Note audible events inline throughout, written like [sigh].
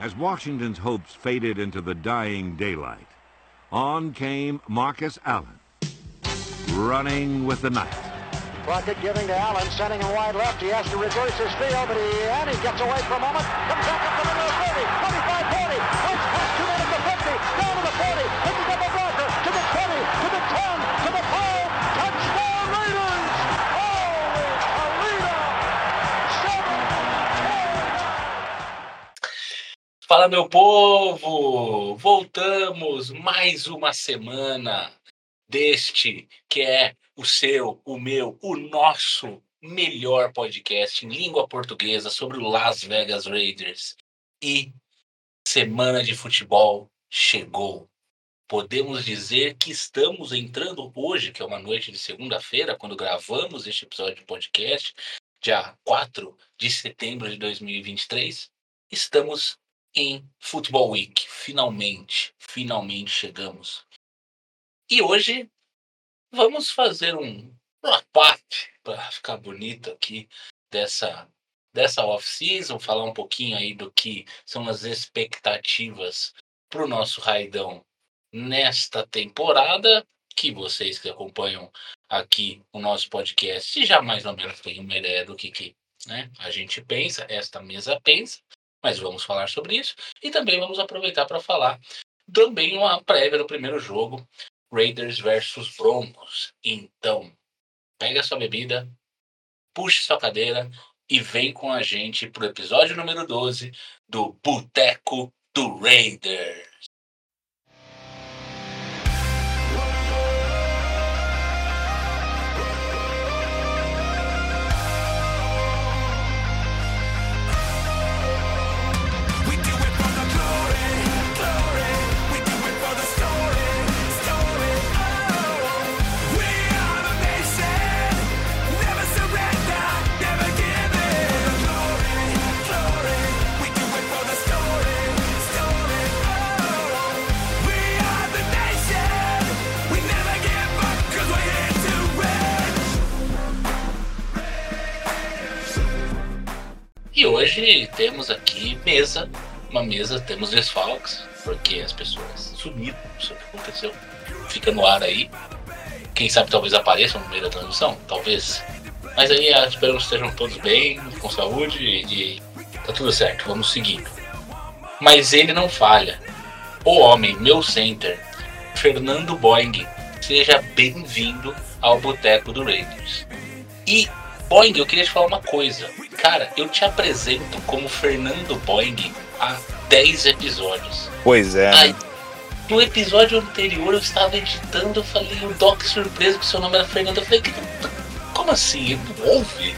as Washington's hopes faded into the dying daylight, on came Marcus Allen, running with the night. Crockett giving to Allen, sending him wide left. He has to reverse his field, but he, and he gets away for a moment. Comes up Fala, meu povo! Voltamos mais uma semana deste que é o seu, o meu, o nosso melhor podcast em língua portuguesa sobre o Las Vegas Raiders. E semana de futebol chegou. Podemos dizer que estamos entrando hoje, que é uma noite de segunda-feira, quando gravamos este episódio de podcast, dia 4 de setembro de 2023. Estamos em Football Week. Finalmente, finalmente chegamos. E hoje vamos fazer um, uma parte para ficar bonito aqui dessa dessa off-season, falar um pouquinho aí do que são as expectativas para o nosso Raidão nesta temporada, que vocês que acompanham aqui o nosso podcast já mais ou menos têm uma ideia do que, que né, a gente pensa, esta mesa pensa, mas vamos falar sobre isso. E também vamos aproveitar para falar também uma prévia do primeiro jogo, Raiders versus Broncos. Então, pega sua bebida, puxe sua cadeira e vem com a gente pro episódio número 12 do Boteco do Raiders. E hoje temos aqui mesa, uma mesa, temos desfalques, porque as pessoas sumiram, não sei o que aconteceu. Fica no ar aí. Quem sabe talvez apareçam no meio da transmissão, talvez. Mas aí ah, espero que estejam todos bem, com saúde e tá tudo certo, vamos seguindo. Mas ele não falha. O homem, meu center, Fernando Boing, seja bem-vindo ao Boteco do Raiders. E, Boing, eu queria te falar uma coisa. Cara, eu te apresento como Fernando Boing há 10 episódios. Pois é. Aí, no episódio anterior eu estava editando, eu falei, o Doc surpreso que seu nome era Fernando. Eu falei, "Que- como assim? Não ouve?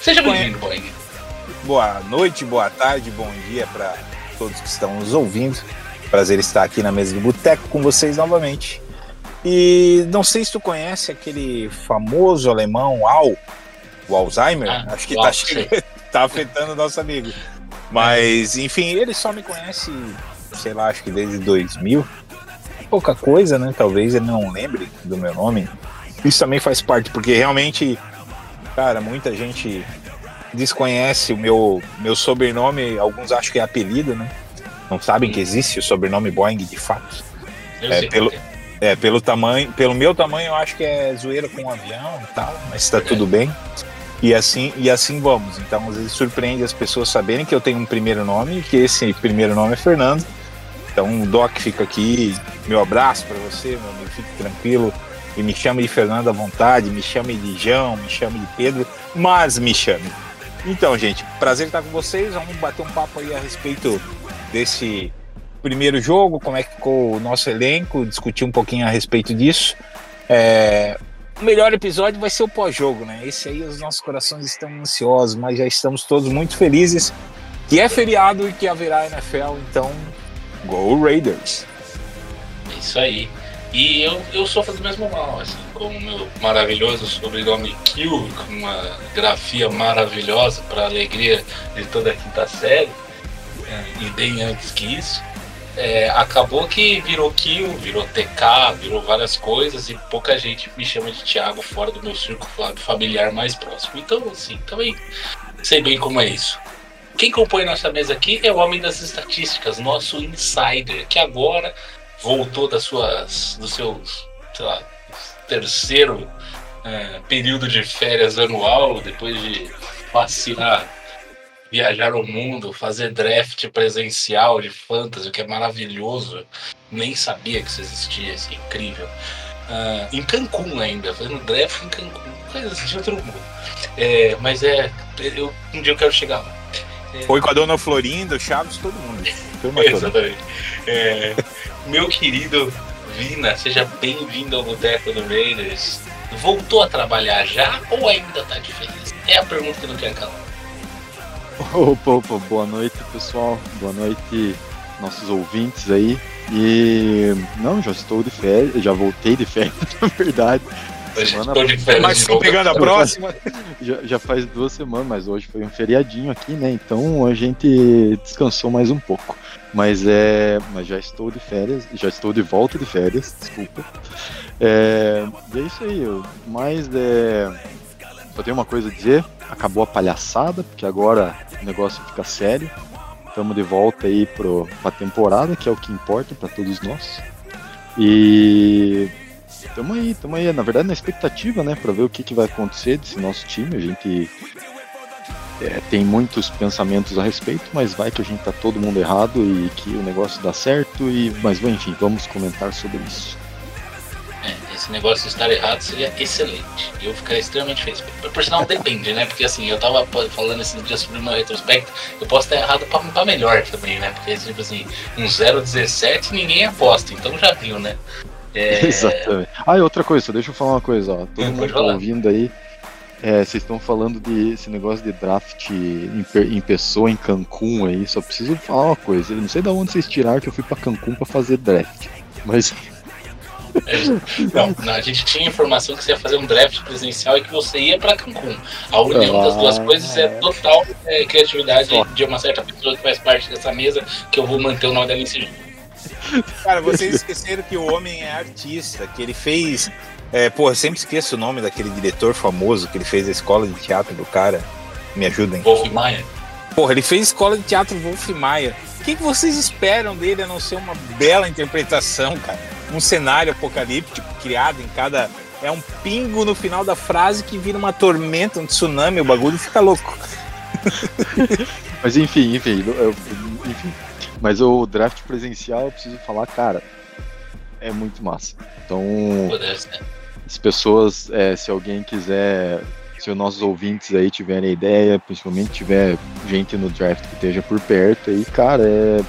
Seja bem-vindo, Boing. Boa noite, boa tarde, bom dia para todos que estão nos ouvindo. Prazer estar aqui na mesa do Boteco com vocês novamente. E não sei se tu conhece aquele famoso alemão Al, o Alzheimer, Ah, acho que tá, chegando- [laughs] tá afetando o nosso amigo. Mas, enfim, ele só me conhece, sei lá, acho que desde 2000. Pouca coisa, né? Talvez ele não lembre do meu nome. Isso também faz parte, porque realmente, cara, muita gente desconhece o meu, meu sobrenome, alguns acham que é apelido, né? Não sabem que existe o sobrenome Boeing de fato. Eu É, sei pelo-. É, pelo tamanho, pelo meu tamanho, eu acho que é zoeira com um avião e tal, mas tá tudo bem. E assim, e assim vamos. Então, às vezes surpreende as pessoas saberem que eu tenho um primeiro nome que esse primeiro nome é Fernando. Então, o Doc fica aqui, meu abraço para você, meu amigo, fique tranquilo. E me chame de Fernando à vontade, me chame de João, me chame de Pedro, mas me chame. Então, gente, prazer estar com vocês. Vamos bater um papo aí a respeito desse primeiro jogo, como é que ficou o nosso elenco, discutir um pouquinho a respeito disso. É, o melhor episódio vai ser o pós-jogo, né? Esse aí os nossos corações estão ansiosos, mas já estamos todos muito felizes que é feriado e que haverá NFL, então Go Raiders! Isso aí. E eu, eu sofro do mesmo mal, assim, com o meu maravilhoso sobrenome Kill, com uma grafia maravilhosa para alegria de toda a quinta série, é, e bem antes que isso. É, acabou que virou Kill, virou TK, virou várias coisas, e pouca gente me chama de Thiago fora do meu círculo fa- familiar mais próximo. Então, assim, também sei bem como é isso. Quem compõe nossa mesa aqui é o homem das estatísticas, nosso insider, que agora voltou das suas, do seu, sei lá, terceiro é, período de férias anual, depois de passear, viajar o mundo, fazer draft presencial de fantasy, o que é maravilhoso. Nem sabia que isso existia, isso é incrível. Ah, em Cancún ainda, fazendo draft em Cancún, coisas de outro mundo. É, mas é, eu, um dia eu quero chegar lá. Foi com a dona Florinda, o Chaves, todo mundo. [laughs] Exatamente. É, meu querido Vina, seja bem-vindo ao Boteco do Raiders. Voltou a trabalhar já ou ainda tá de férias? É a pergunta que não quer calar. [laughs] Opa, opa, boa noite pessoal, boa noite nossos ouvintes aí. E não, já estou de férias, já voltei de férias, [laughs] na verdade. Semana- estou de férias Mas novo. pegando a próxima. Já, já faz duas semanas, mas hoje foi um feriadinho aqui, né? Então a gente descansou mais um pouco. Mas é. Mas já estou de férias, já estou de volta de férias, desculpa. É, e é isso aí, eu, mas é. Só tenho uma coisa a dizer, acabou a palhaçada, porque agora o negócio fica sério. Estamos de volta aí pro, pra temporada, que é o que importa para todos nós. E Tamo aí, tamo aí. Na verdade, na expectativa, né, pra ver o que, que vai acontecer desse nosso time. A gente é, tem muitos pensamentos a respeito, mas vai que a gente tá todo mundo errado e que o negócio dá certo. E, mas, enfim, vamos comentar sobre isso. É, esse negócio de estar errado seria excelente. Eu ficaria extremamente feliz. Por, sinal, depende, né? Porque assim, eu tava falando esses dias sobre o meu retrospecto, eu posso estar errado pra, pra melhor também, né? Porque, tipo assim, um 0,17 ninguém aposta, então já viu, né? É, [laughs] Exatamente. Ah, e outra coisa, deixa eu falar uma coisa, ó. Todo Hum, mundo tá ouvindo aí. é, vocês estão falando de esse negócio de draft em, em pessoa em Cancún aí. Só preciso falar uma coisa. Eu não sei de onde vocês tiraram que eu fui pra Cancún pra fazer draft. Mas [laughs] Não, não, a gente tinha informação que você ia fazer um draft presencial e que você ia pra Cancún. A união das duas Ah. coisas é total é, criatividade Só. de uma certa pessoa que faz parte dessa mesa, que eu vou manter o nome dela em sigilo. Cara, vocês esqueceram que o homem é artista, que ele fez. É, pô, eu sempre esqueço o nome daquele diretor famoso que ele fez a escola de teatro do cara. Me ajudem. Wolf Maia. Porra, ele fez escola de teatro Wolf Maia. O que, que vocês esperam dele a não ser uma bela interpretação, cara? Um cenário apocalíptico criado em cada. É um pingo no final da frase que vira uma tormenta, um tsunami, o bagulho fica louco. [laughs] Mas enfim, enfim, eu- enfim. Mas o draft presencial, eu preciso falar, cara, é muito massa. Então, Pudesse, né? as pessoas, é, se alguém quiser, se os nossos ouvintes aí tiverem ideia, principalmente tiver gente no draft que esteja por perto aí, cara, é,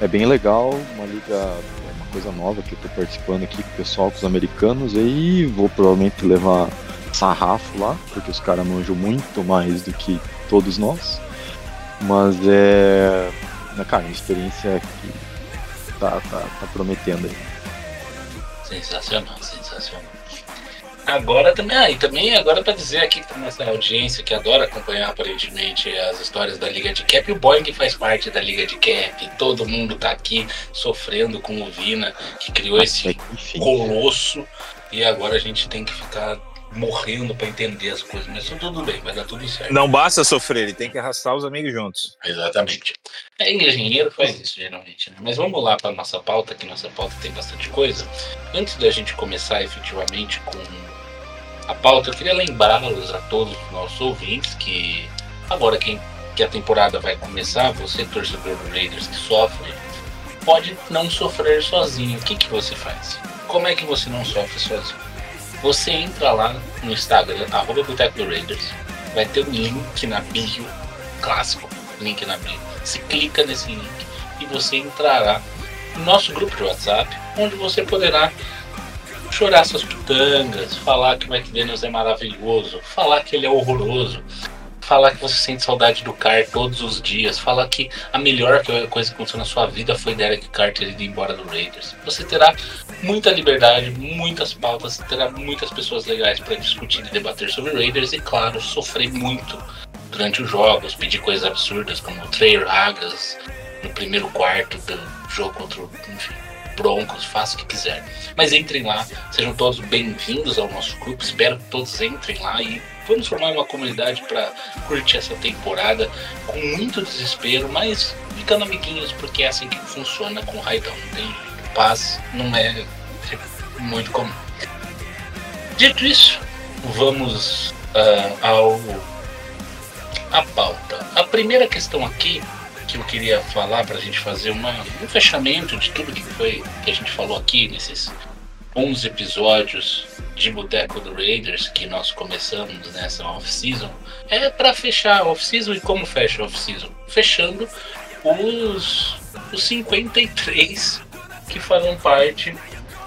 é bem legal, uma liga, uma coisa nova que eu tô participando aqui com o pessoal, com os americanos aí, vou provavelmente levar sarrafo lá, porque os caras manjam muito mais do que todos nós. Mas é. né, Cara, uma experiência que tá, tá, tá prometendo aí. Sensacional, sensacional. Agora também, ah, e também agora para dizer aqui para nossa audiência que adora acompanhar aparentemente as histórias da Liga de Cap, o Boeing faz parte da Liga de Cap, todo mundo tá aqui sofrendo com o Vina, que criou esse colosso, e agora a gente tem que ficar morrendo para entender as coisas, mas tudo bem, vai dar tudo certo. Não basta sofrer, ele tem que arrastar os amigos juntos. Exatamente. É, engenheiro faz isso geralmente, né? Mas vamos lá para nossa pauta, que nossa pauta tem bastante coisa. Antes da gente começar efetivamente com a pauta, eu queria lembrá-los a todos os nossos ouvintes que agora que a temporada vai começar, você torcedor do Raiders que sofre, pode não sofrer sozinho. O que, que você faz? Como é que você não sofre sozinho? Você entra lá no Instagram, arroba Boteco do Raiders, vai ter um link na bio, clássico, link na bio. Você clica nesse link e você entrará no nosso grupo de WhatsApp, onde você poderá chorar suas pitangas, falar que o McDaniels é maravilhoso, falar que ele é horroroso, falar que você sente saudade do Carr todos os dias, falar que a melhor coisa que aconteceu na sua vida foi Derek Carr ter ido embora do Raiders. Você terá muita liberdade, muitas pautas, terá muitas pessoas legais para discutir e debater sobre Raiders e, claro, sofrer muito durante os jogos, pedir coisas absurdas como Trey Ragas no primeiro quarto do jogo contra o enfim, Broncos, faça o que quiser. Mas entrem lá, sejam todos bem-vindos ao nosso grupo, espero que todos entrem lá e vamos formar uma comunidade para curtir essa temporada com muito desespero, mas ficando amiguinhos, porque é assim que funciona com o Raidão. Tem paz, não é muito comum. Dito isso, vamos ah, ao a pauta. A primeira questão aqui que eu queria falar para a gente fazer uma, um fechamento de tudo que foi que a gente falou aqui nesses 11 episódios de Boteco do Raiders que nós começamos nessa off-season é para fechar a off-season e como fecha a off-season? Fechando os, os 53 que farão parte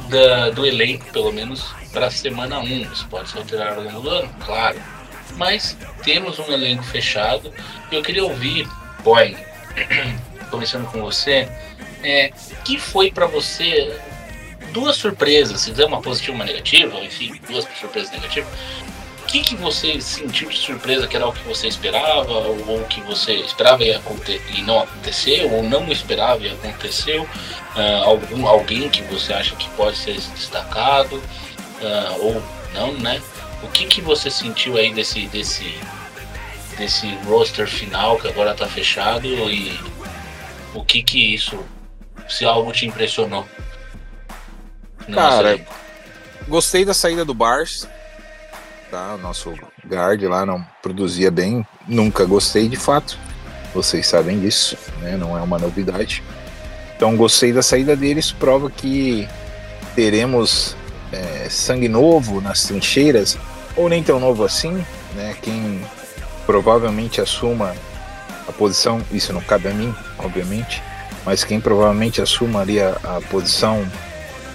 da, do elenco, pelo menos para a semana 1. Isso pode se alterar ao longo do ano, claro. Mas temos um elenco fechado eu queria ouvir, Boy, [clears throat] começando com você, é, que foi para você duas surpresas, se quiser uma positiva e uma negativa, enfim, duas surpresas negativas. O que, que você sentiu de surpresa que era o que você esperava, ou, ou que você esperava e, aconte e não aconteceu, ou não esperava e aconteceu? Ah, algum, alguém que você acha que pode ser destacado, ah, ou não, né? O que, que você sentiu aí desse, desse, desse roster final que agora tá fechado e o que que isso, se algo te impressionou? Cara? Gostei da saída do Bars. Tá? O nosso guard lá não produzia bem. Nunca gostei de fato. Vocês sabem disso, né? Não é uma novidade. Então gostei da saída deles. Prova que teremos é, sangue novo nas trincheiras, ou nem tão novo assim, né? Quem provavelmente assuma a posição, isso não cabe a mim, obviamente, mas quem provavelmente assuma ali a, a posição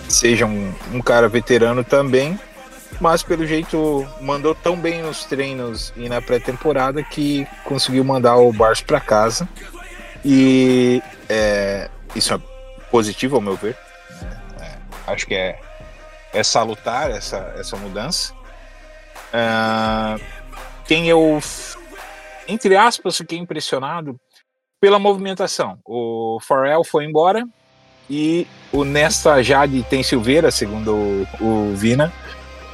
seja um, um cara veterano também, mas pelo jeito mandou tão bem nos treinos e na pré-temporada que conseguiu mandar o Bars para casa. E é, isso é positivo ao meu ver. né? É, acho que é, é salutar essa, essa mudança. Ah, quem eu, entre aspas, fiquei impressionado pela movimentação. O Farrell foi embora e o Nesta Jade tem Silveira, segundo o, o Vina,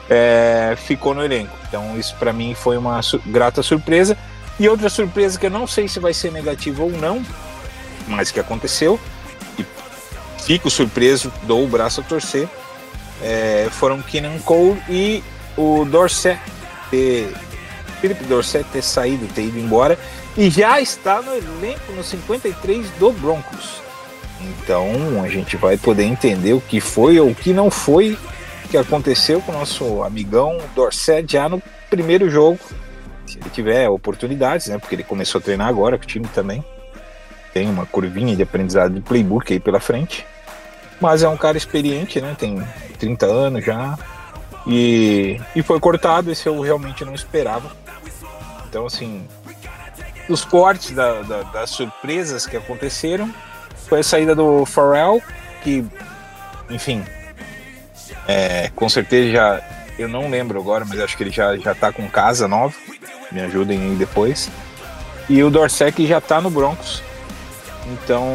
é, ficou no elenco. Então isso para mim foi uma su- grata surpresa. E outra surpresa que eu não sei se vai ser negativa ou não, mas que aconteceu, e fico surpreso, dou o braço a torcer, é, foram Kenan Cole e o Dorset Philip Dorset ter saído, ter ido embora, e já está no elenco no 53 do Broncos. Então a gente vai poder entender o que foi ou o que não foi que aconteceu com o nosso amigão Dorset já no primeiro jogo. Se ele tiver oportunidades, né? Porque ele começou a treinar agora com o time também. Tem uma curvinha de aprendizado de playbook aí pela frente. Mas é um cara experiente, né? Tem 30 anos já. E, e foi cortado, esse eu realmente não esperava. Então, assim, dos cortes, da- da- das surpresas que aconteceram, foi a saída do Pharrell, que, enfim, é, com certeza já, eu não lembro agora, mas acho que ele já, já tá com casa nova, me ajudem aí depois. E o Dorset que já tá no Broncos. Então,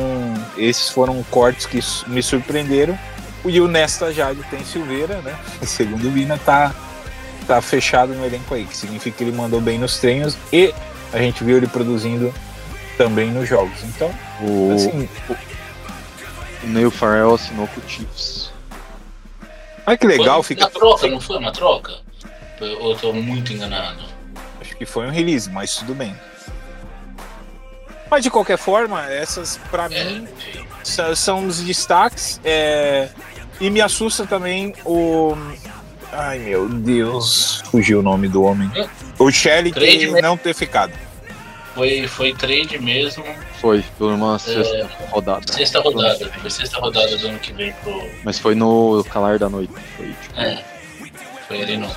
esses foram cortes que me surpreenderam. E o Nesta Jade tem Silveira, né? [laughs] Segundo o Vina, tá, tá fechado no elenco aí, que significa que ele mandou bem nos treinos e a gente viu ele produzindo também nos jogos. Então, O, assim, o Neil Farrell assinou com o Chiefs. olha que legal, foi fica. uma troca, não foi uma troca? Ou eu tô muito enganado? Acho que foi um release, mas tudo bem. Mas de qualquer forma, essas pra É, mim são os destaques. é, E me assusta também o. Ai meu Deus, fugiu o nome do homem. O Shelley Trade não ter ficado. Foi, foi trade mesmo, Foi, por uma sexta rodada. sexta rodada. Foi sexta rodada do ano que vem pro. Mas foi no calar da noite. Foi tipo. É. Foi ali no.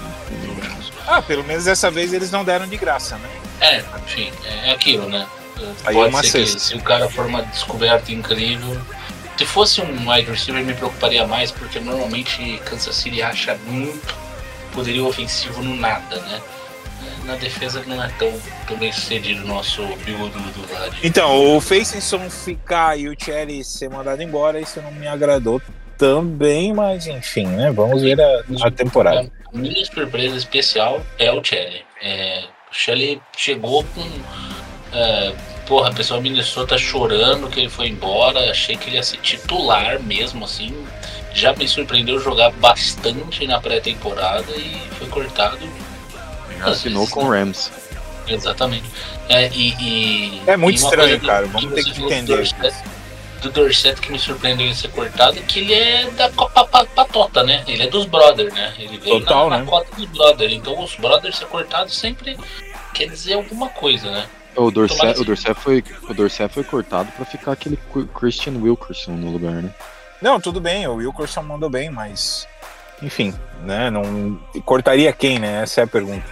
Ah, pelo menos dessa vez eles não deram de graça, né? É, enfim, é aquilo, né? Aí Pode é uma ser que cesta. se o cara for uma descoberta incrível. Se fosse um wide receiver, me preocuparia mais, porque normalmente Kansas City acha muito poderio ofensivo no nada, né? Na defesa não é tão, tão bem sucedido o nosso bigodudo lá de Então, o Facenson ficar e o Cherry ser mandado embora, isso não me agradou também, mas enfim, né? Vamos ver a, a temporada. minha surpresa especial é o Shelley. É, o Shelley chegou com. é, porra, a pessoa Minnesota chorando que ele foi embora. Achei que ele ia ser titular mesmo, assim. Já me surpreendeu jogar bastante na pré-temporada e foi cortado. Já assinou com o Rams. Exatamente. É, e, e- É muito e uma estranho, coisa cara. Vamos que ter você que entender. Dorset, do Dorset que me surpreendeu ele ser cortado, que ele é da Copa Pa- Patota, né? Ele é dos brothers, né? Ele veio Total, na, na né? cota dos brothers. Então os brothers ser cortados sempre quer dizer alguma coisa, né? O Tomara Dorset, o Dorset foi, o Dorset foi cortado pra ficar aquele Qu- Christian Wilkerson no lugar, né? Não, tudo bem, o Wilkerson mandou bem, mas. Enfim, né? Não. Cortaria quem, né? Essa é a pergunta.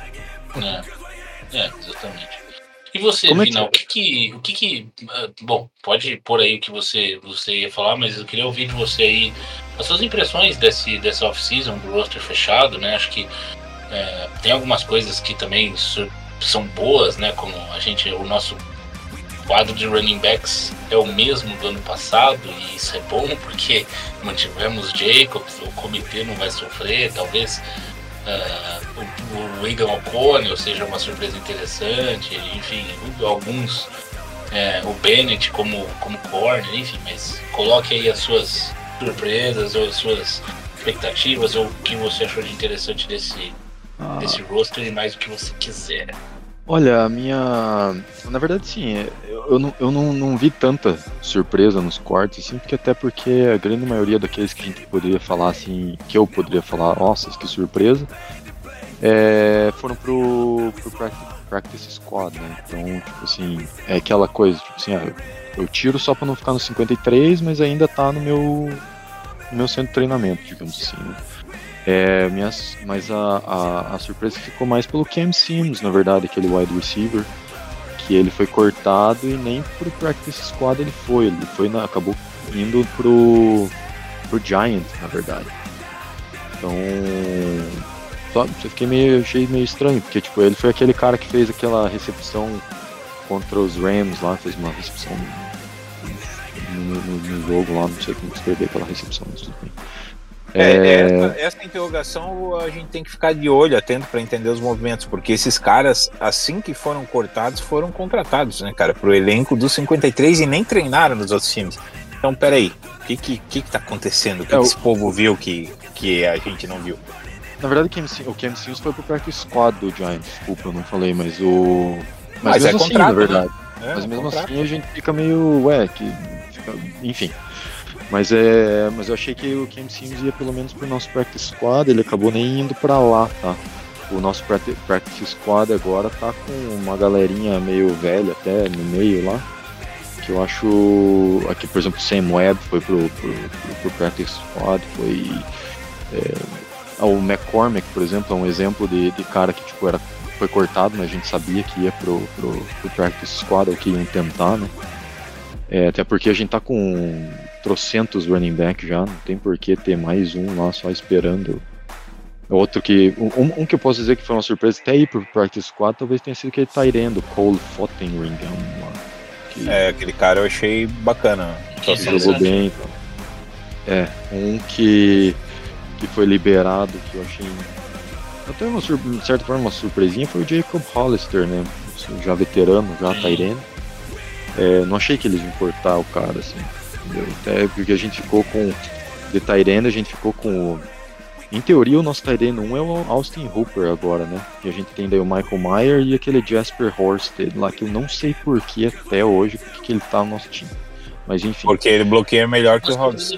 É, é exatamente. E você, Como é que- o que que. O que que. ah, Bom, pode pôr aí o que você, você ia falar, mas eu queria ouvir de você aí as suas impressões desse, dessa off-season, do roster fechado, né? Acho que é, tem algumas coisas que também são boas, né? Como a gente, o nosso quadro de running backs é o mesmo do ano passado, e isso é bom [laughs] porque mantivemos Jacobs, o comitê não vai sofrer, talvez ah, o, o Aidan O'Connell seja uma surpresa interessante, enfim, alguns, é, o Bennett como, como corner, enfim, mas coloque aí as suas surpresas ou as suas expectativas ou o que você achou de interessante desse, Ah, roster e mais o que você quiser. Olha, a minha. Na verdade, sim, é, eu, eu, não, eu não, não vi tanta surpresa nos cortes, assim, porque até porque a grande maioria daqueles que a gente poderia falar, assim, que eu poderia falar, nossa, que surpresa, é, foram pro, pro practice, practice Squad, né? Então, tipo assim, é aquela coisa, tipo assim, ah, eu tiro só pra não ficar no 53, mas ainda tá no meu, no meu centro de treinamento, digamos assim, né? É, minhas, mas a, a, a surpresa ficou mais pelo Cam Sims, na verdade, aquele wide receiver, que ele foi cortado e nem pro practice squad ele foi, ele foi na- acabou indo pro, pro Giants, na verdade. Então, só, eu fiquei meio, achei meio estranho, porque tipo, ele foi aquele cara que fez aquela recepção contra os Rams lá, fez uma recepção no, no- no jogo lá, não sei como descrever aquela recepção, mas tudo bem. É, Essa, essa interrogação a gente tem que ficar de olho, atento para entender os movimentos, porque esses caras, assim que foram cortados, foram contratados, né, cara, pro elenco dos 53 e nem treinaram nos outros times. Então, peraí, o que que, que que tá acontecendo? O que, É, que o- esse povo viu que, que a gente não viu? Na verdade, o Cam o Cam Sims foi pro practice squad do Giants, desculpa, eu não falei, mas o. Mas, Mas é assim, contrato, na verdade. É, mas mesmo contrato. assim a gente fica meio. Ué, que. fica- enfim. Mas é. Mas eu achei que o Cam Sims ia pelo menos pro nosso practice squad, ele acabou nem indo pra lá, tá? O nosso practi- practice squad agora tá com uma galerinha meio velha até no meio lá. Que eu acho. Aqui, por exemplo, Sam Webb foi pro, pro, pro, pro practice squad, foi. Ah, O McCormick, por exemplo, é um exemplo de, de cara que tipo, era, foi cortado, mas a gente sabia que ia pro, pro, pro practice squad, ou que iam tentar, né? É, até porque a gente tá com trocentos running back já, não tem por que ter mais um lá só esperando. Outro que. Um, um que eu posso dizer que foi uma surpresa até ir pro practice squad, talvez tenha sido aquele Tyrendo, Cole Fottenringham lá. Que, É, aquele cara eu achei bacana. Que jogou bem. então. É, um que, que foi liberado, que eu achei até uma, sur- de certa forma uma surpresinha, foi o Jacob Hollister, né? Já veterano, já Sim. Tyrene. É, não achei que eles iam cortar o cara, assim. Entendeu? Até porque a gente ficou com. De Tyrene, a gente ficou com o. Em teoria, o nosso Tyrene 1 é o Austin Hooper agora, né? E a gente tem daí o Michael Meyer e aquele Jasper Horsted lá, que eu não sei por que até hoje, porque que ele tá no nosso time. Mas enfim. Porque ele bloqueia melhor que o Hobbs.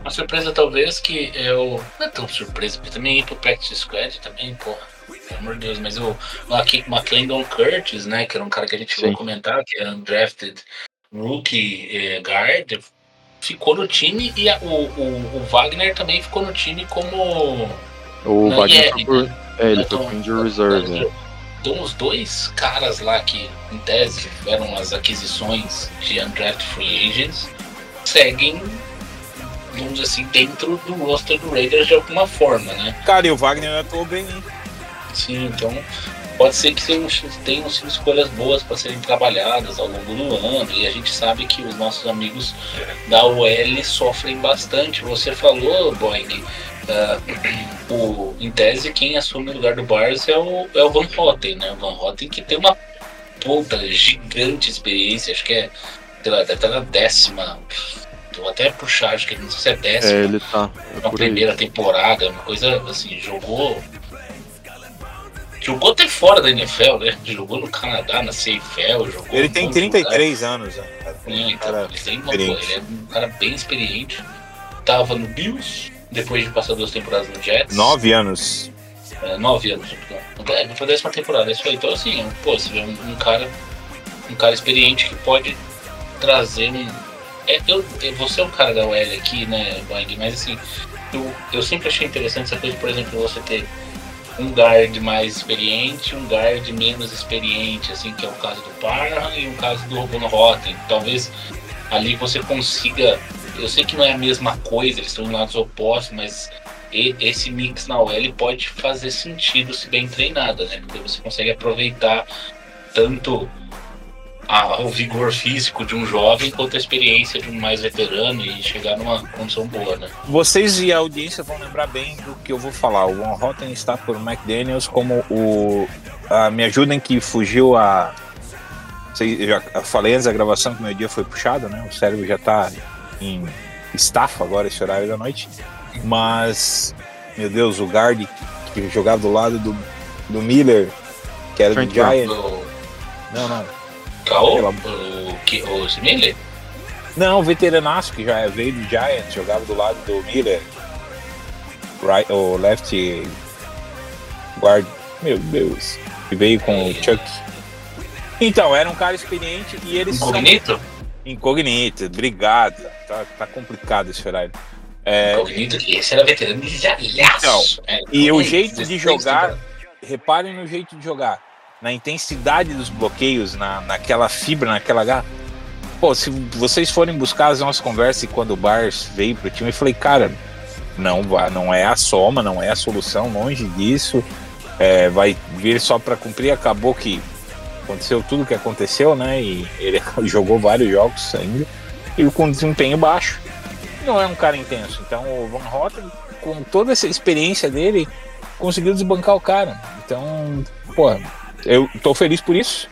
uma surpresa talvez que eu. Não é tão surpresa, porque também ir pro Practice Squad também, porra. Pelo amor de Deus, mas o aqui McClendon Curtis, né? Que era um cara que a gente Sim. vai comentar, que é undrafted rookie eh, guard, ficou no time e a- o, o, o Wagner também ficou no time como. O na Wagner IR, foi por. É, ele foi Então, pro Injury Reserve, né? Então os dois caras lá que em tese eram as aquisições de undrafted free agents seguem, vamos dizer assim, dentro do roster do Raiders de alguma forma, né? Cara, e o Wagner atuou bem, hein? Sim, então pode ser que tenham, sido escolhas boas para serem trabalhadas ao longo do ano e a gente sabe que os nossos amigos da OL sofrem bastante. Você falou, Boing, ah, [clears throat] o, em tese, quem assume o lugar do Barnes é o, é o Van Hotten, né? O Van Hotten que tem uma puta gigante experiência, acho que é, sei lá, deve estar na décima. Vou até puxar, acho que não sei se é décima. É, ele tá. É na primeira temporada, uma coisa assim, jogou. Jogou até fora da NFL, né? Jogou no Canadá, na CFL, jogou. Ele em tem bons 33 anos, né? É, então, ele, tem uma, ele é um cara bem experiente. Tava no Bills, depois de passar duas temporadas no Jets. Nove anos. É, nove anos. Então, É, foi a décima temporada, é isso aí. Então assim, pô, você vê um, um cara. Um cara experiente que pode trazer um. É, eu, eu- você é um cara da OL aqui, né, Bang, mas assim, eu, eu sempre achei interessante essa coisa, por exemplo, você ter um guard mais experiente, um guard menos experiente, assim, que é o caso do Parham e um caso do Von Rotten. Talvez ali você consiga. Eu sei que não é a mesma coisa, eles estão em lados opostos, mas esse mix na OL pode fazer sentido se bem treinada, né? Porque você consegue aproveitar tanto a- o vigor físico de um jovem quanto a experiência de um mais veterano e chegar numa condição boa, né? Vocês e a audiência vão lembrar bem do que eu vou falar. O Von Hotten está por McDaniels como o. a- me ajudem que fugiu a. Sei, eu já falei antes da gravação que meu dia foi puxado, né? O cérebro já tá em estafa agora, esse horário da noite. Mas, meu Deus, o guard que jogava do lado do, do Miller, que era do Frank Clark. Giant. Não, não. Caô, o, que- o Smiley, Não, o veteranaço que já veio do Giants, jogava do lado do Miller. Right, o left guard. Meu Deus. Que veio com o Chuck. Então, era um cara experiente e eles são- Incognito? Incognito, obrigado. Tá, tá complicado esse horário. É, Incognito, que esse era veterano de jalhaço. É, e o então, jeito de 16 jogar, reparem no jeito de jogar. Na intensidade dos bloqueios, na, naquela fibra, naquela garra. Pô, se vocês forem buscar as nossas conversas e quando o Bars veio pro time, eu falei, cara, não, não é a soma, não é a solução, longe disso. É, vai vir só para cumprir. Acabou que aconteceu tudo que aconteceu, né? E ele [laughs] jogou vários jogos ainda. E com desempenho baixo. Não é um cara intenso. Então o Van Hotten, com toda essa experiência dele, conseguiu desbancar o cara. Então, pô, eu tô feliz por isso.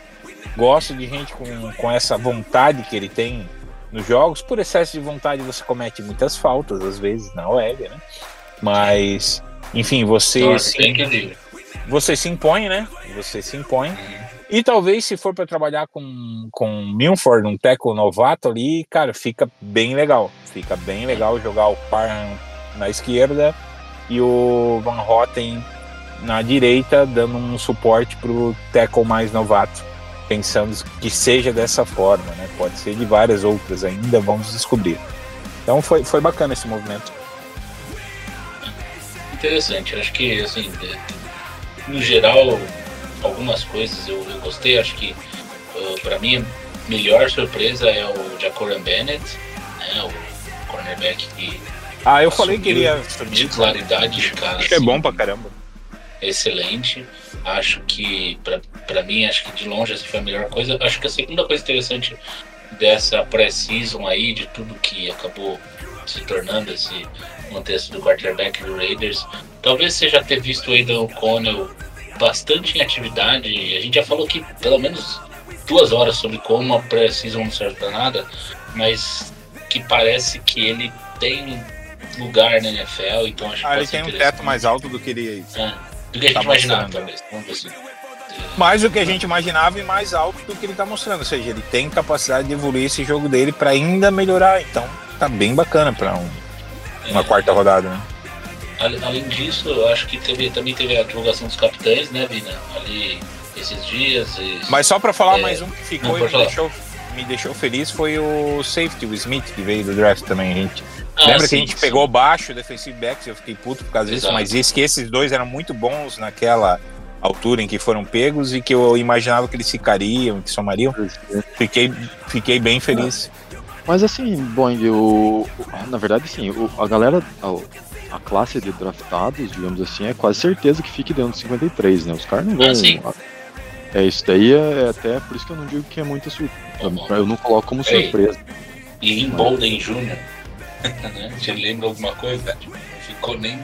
Gosto de gente com, com essa vontade que ele tem nos jogos. Por excesso de vontade, você comete muitas faltas, às vezes, na OL, né? Mas, enfim, você, Então, se, você se impõe, né? Você se impõe. E talvez, se for para trabalhar com, com Milford, um tackle novato ali, cara, fica bem legal. Fica bem legal jogar o Parham na esquerda e o Van Hotten na direita, dando um suporte pro tackle mais novato, pensando que seja dessa forma, né? Pode ser de várias outras ainda, vamos descobrir. Então foi, foi bacana esse movimento. Interessante, acho que assim, no geral, algumas coisas eu, eu gostei, acho que uh, para mim a melhor surpresa é o Jacoran Bennett, né, o cornerback que Ah, eu falei que ele ia de subir. claridade de cara. Acho que é assim, bom pra caramba. Excelente. Acho que, pra- pra mim, acho que de longe essa foi a melhor coisa. Acho que a segunda coisa interessante dessa pré-season aí, de tudo que acabou se tornando esse contexto do quarterback do Raiders, talvez seja ter visto o Aidan O'Connell bastante em atividade. A gente já falou aqui pelo menos duas horas sobre como a pré-season não serve pra nada, mas que parece que ele tem lugar na NFL, então acho que Ah, ele tem um teto mais alto do que ele É, do que a gente Tá imaginava, talvez. Assim. mais do que a gente imaginava e mais alto do que ele tá mostrando. Ou seja, ele tem capacidade de evoluir esse jogo dele para ainda melhorar. Então tá bem bacana para um, uma É, quarta rodada, né? Além disso, eu acho que teve, também teve a divulgação dos capitães, né, Vina? Ali esses dias. Mas só para falar É, mais um que ficou não, e me deixou, me deixou feliz foi o safety, o Smith, que veio do draft também, gente. Ah, Lembra que sim, a gente sim. pegou baixo o defensive backs, eu fiquei puto por causa disso, Exato. mas disse que esses dois eram muito bons naquela altura em que foram pegos e que eu imaginava que eles ficariam, que somariam. Fiquei, fiquei bem feliz. Mas assim, Boing, o, na verdade, sim, o- a galera, a, a classe de draftados, digamos assim, é quase certeza que fique dentro do 53, né? Os caras não vão. Ah. É, isso daí é, é até por isso que eu não digo que é muita surpresa. Uhum. Eu não coloco como Ei. surpresa. E em Bolden Jr. né? Te lembra alguma coisa? Não ficou nem.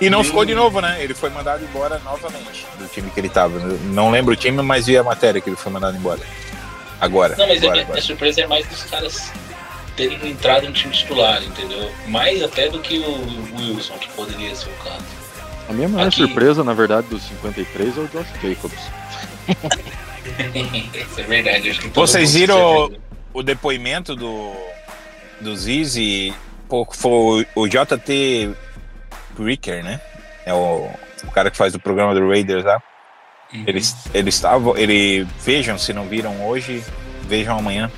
E não Hum. ficou de novo, né? Ele foi mandado embora novamente do time que ele tava. Não lembro o time, mas vi a matéria que ele foi mandado embora. Agora. Não, mas agora, a, agora. a surpresa é mais dos caras terem entrado no time titular, entendeu? Mais até do que o Wilson, que poderia ser o caso. A minha maior Aqui- surpresa, na verdade, dos 53 é o Josh Jacobs. [laughs] Isso é verdade. Acho que todo Vocês viram se o depoimento do, do Zizi? Foi o JT Ricker, né? É o, o cara que faz o programa do Raiders lá. Uhum. Eles, eles estavam. Ele, vejam, se não viram hoje, vejam amanhã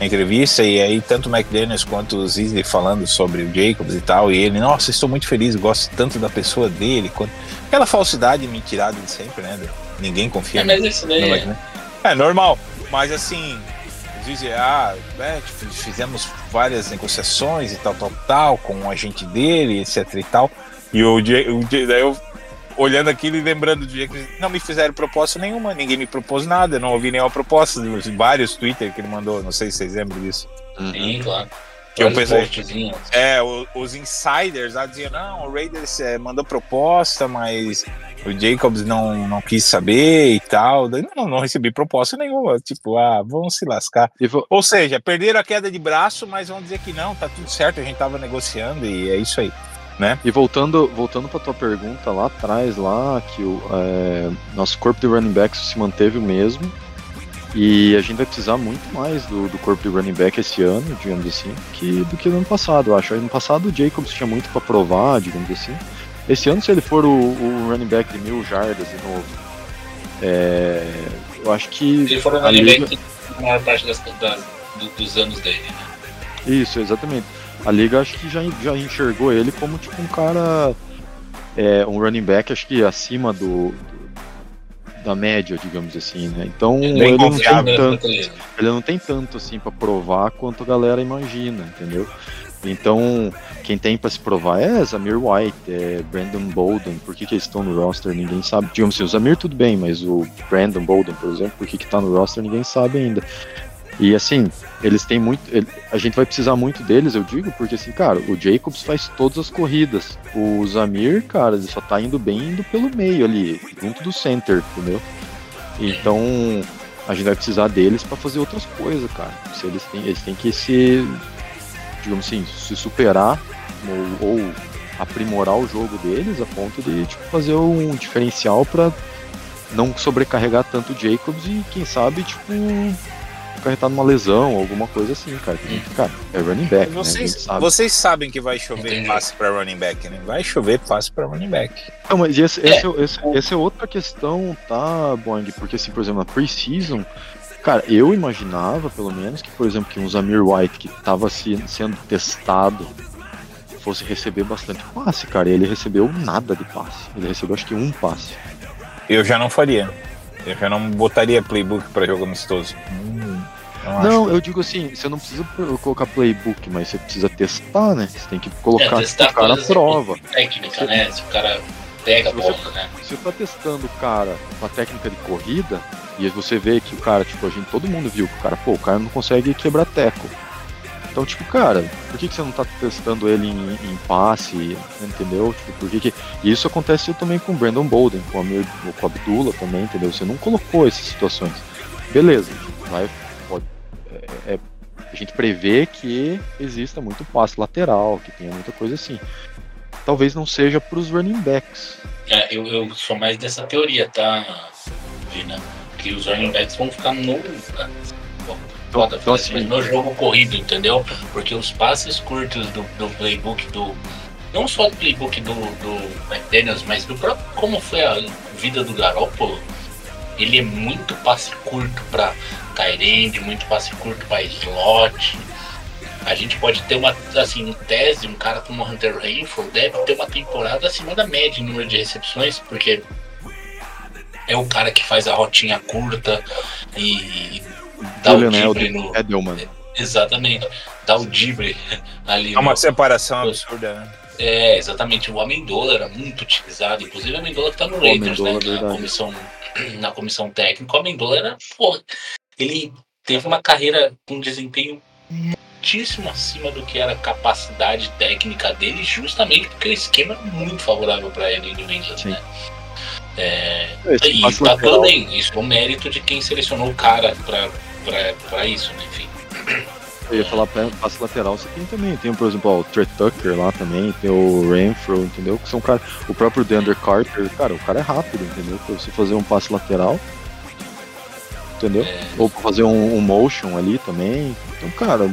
a entrevista. E aí, tanto o McDaniels quanto o Zizi falando sobre o Jacobs e tal. E ele, nossa, estou muito feliz, gosto tanto da pessoa dele. quanto- Aquela falsidade mentirada de sempre, né? Ninguém confia É, mas isso daí no é. É normal, mas assim, dizem, ah, é, fizemos várias negociações e tal, tal, tal, com o agente dele, etc e tal. E o dia, o dia daí eu olhando aquilo e lembrando do dia que não me fizeram proposta nenhuma, ninguém me propôs nada, eu não ouvi nenhuma proposta, dos vários Twitter que ele mandou, não sei se vocês lembram disso. Sim, claro. Que eu pensei-. É, os insiders lá diziam, não, o Raiders é, mandou proposta, mas o Jacobs não, não quis saber e tal. Daí, não, não recebi proposta nenhuma. Tipo, ah, vamos se lascar. Vo- Ou seja, perderam a queda de braço, mas vão dizer que não, tá tudo certo, a gente tava negociando e é isso aí. E voltando, voltando para tua pergunta lá atrás, lá que o é, nosso corpo de running backs se manteve o mesmo e a gente vai precisar muito mais do, do corpo de running back esse ano, digamos assim, que, do que no ano passado. Eu acho. Ano passado o Jacobs tinha muito para provar, digamos assim. Esse ano, se ele for o, o running back de mil jardas de novo, é, eu acho que Ele foi o running liga- back na maior parte das, das- do- dos anos dele, né? Isso, exatamente. A liga acho que já, já enxergou ele como tipo um cara, é, um running back acho que acima do, do- da média, digamos assim, né? Então Bem ele não, tem tanto, ele. ele não tem tanto assim para provar quanto a galera imagina, entendeu? Então quem tem para se provar é Zamir White, é Brandon Bolden. Por que, que eles estão no roster? Ninguém sabe. Digamos assim, o Zamir tudo bem, mas o Brandon Bolden, por exemplo, por que, que tá no roster? Ninguém sabe ainda. E assim, eles têm muito. ele- a gente vai precisar muito deles, eu digo, porque assim, cara, o Jacobs faz todas as corridas. O Zamir, cara, ele só tá indo bem indo pelo meio ali, junto do center, entendeu? Então a gente vai precisar deles pra fazer outras coisas, cara. Se eles têm, eles têm que se, digamos assim, se superar ou, ou aprimorar o jogo deles a ponto de tipo, fazer um diferencial pra não sobrecarregar tanto o Jacobs e quem sabe, tipo, acarretar numa lesão ou alguma coisa assim, cara. Porque, cara, é running back, né? Vocês, sabe. vocês sabem que vai chover Entendi. passe pra running back, né? Vai chover passe pra running back. Não, mas esse, esse, é. esse, esse é outra questão, tá, Boing? Porque, assim, por exemplo, na pre-season, cara, eu imaginava, pelo menos, que, por exemplo, que um Zamir White que tava se, sendo testado fosse receber bastante passe, cara. E ele recebeu nada de passe. Ele recebeu, acho que, um passe. Eu já não faria. Eu já não botaria playbook pra jogo amistoso. Hum, não. Não, eu digo assim, você não precisa colocar playbook, mas você precisa testar, né? Você tem que colocar É, tipo, testar o cara à prova. Técnica, né? Se o cara pega a Se você- bola, né? Se você tá testando o cara com a técnica de corrida, e você vê que o cara, tipo, a gente, todo mundo viu que o cara, pô, o cara não consegue quebrar teco. Então, tipo, cara, por que, que você não tá testando ele em, em passe, entendeu? Tipo, por que que... E isso aconteceu também com o Brandon Bolden, com com o Abdullah também, entendeu? Você não colocou essas situações. Beleza, vai... Pode, é- é- a gente prevê que exista muito passe lateral, que tenha muita coisa assim. Talvez não seja pros running backs, É, eu, eu sou mais dessa teoria, tá, Vina? Que os running backs vão ficar no. Então- então, assim, assim- no jogo corrido, entendeu? Porque os passes curtos do, do playbook do. Não só do playbook do, do McDaniels, mas do próprio como foi a vida do Garoppolo. Ele é muito passe curto pra Tyrande, muito passe curto pra slot. A gente pode ter uma, assim, em tese, um cara como o Hunter Renfro deve ter uma temporada acima da média em número de recepções, porque é o cara que faz a rotinha curta e dá o drible no. Edelman. Exatamente. Dá o drible ali. É uma no- separação absurda, né? é, exatamente. O Amendola era muito utilizado. Inclusive, o Amendola que tá no Raiders, né? Na comissão, [clears throat] na comissão técnica. O Amendola era. Pô, ele teve uma carreira com desempenho muitíssimo acima do que era a capacidade técnica dele, justamente porque o esquema é muito favorável para ele em New England, Sim. né? É, Esse e passe tá lateral- tudo bem, isso é o mérito de quem selecionou o cara pra, pra, pra isso, né? Enfim. Eu ia falar passe lateral, você tem também. Tem, por exemplo, o Trey Tucker lá também, tem o Renfro, entendeu? Que são cara. O próprio Deandre Carter, cara, o cara é rápido, entendeu? Pra você fazer um passe lateral. Entendeu? É, Ou pra fazer um, um motion ali também. Então, cara.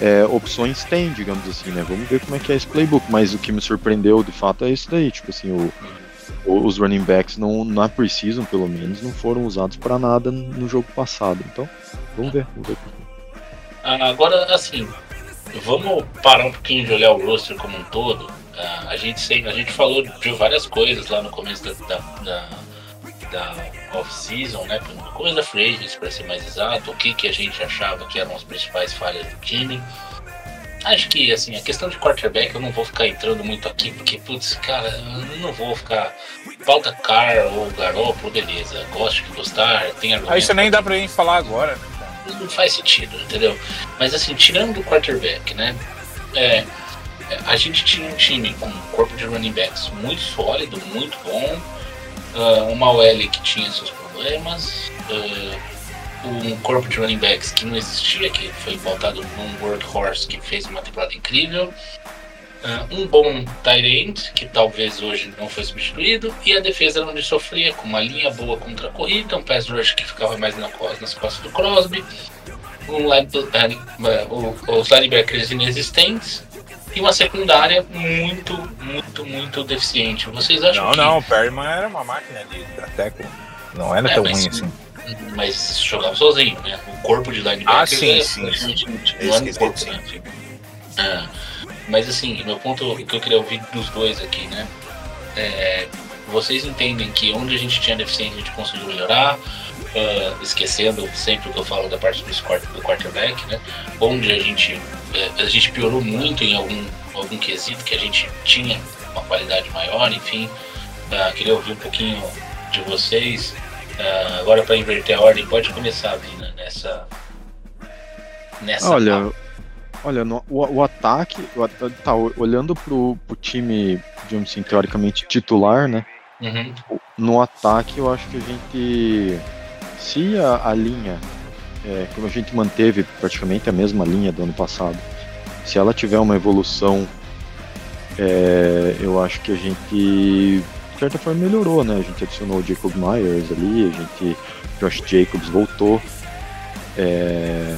é, opções tem, digamos assim, né? Vamos ver como é que é esse playbook. Mas o que me surpreendeu de fato é isso daí. Tipo assim, o, o- os running backs não, na preseason, pelo menos, não foram usados pra nada no jogo passado. Então, vamos ver. Vamos ver. Ah, Agora, assim, vamos parar um pouquinho de olhar o roster como um todo. Ah, a, gente a gente falou de várias coisas lá no começo da, da, da, da off-season, né? Começo da free para ser mais exato, o que, que a gente achava que eram as principais falhas do time. Acho que, assim, a questão de quarterback eu não vou ficar entrando muito aqui, porque, putz, cara, eu não vou ficar. Falta Carr ou Garoppolo, beleza. Gosto de gostar, tem argumento. Aí isso nem dá pra gente falar agora, né? não faz sentido, entendeu? Mas assim, tirando o quarterback, né? É, a gente tinha um time com um corpo de running backs muito sólido, muito bom, ah, uma OL que tinha seus problemas, ah, um corpo de running backs que não existia, que foi pautado num workhorse que fez uma temporada incrível, ah, um bom tight end, que talvez hoje não foi substituído, e a defesa onde sofria, com uma linha boa contra a corrida, um pass rush que ficava mais na nas costas do Crosby, um line, o- os linebackers inexistentes e uma secundária muito, muito, muito deficiente. Vocês acham Não, que... não, o Perryman era uma máquina de teco. Não era É, tão ruim assim. Mas jogava sozinho, né? O corpo de linebackers Ah, sim, é sim, corpo, né? Enfim. Ah, mas assim, meu ponto que eu queria ouvir dos dois aqui, né? É, vocês entendem que onde a gente tinha deficiência a gente conseguiu melhorar, ah, esquecendo sempre o que eu falo da parte do quarterback, né? Onde a gente, eh, a gente piorou muito em algum, algum quesito que a gente tinha uma qualidade maior, enfim. Ah, queria ouvir um pouquinho de vocês. Ah, agora para inverter a ordem, pode começar, Vina, nessa. Nessa Olha, olha no- o, o ataque, tá, olhando pro, pro time, digamos assim, teoricamente titular, né? Uhum. No ataque, eu acho que a gente. Se a, a linha, é, como a gente manteve praticamente a mesma linha do ano passado, se ela tiver uma evolução, é, eu acho que a gente, de certa forma, melhorou, né? A gente adicionou o Jacob Myers ali, a gente. Josh Jacobs voltou. É,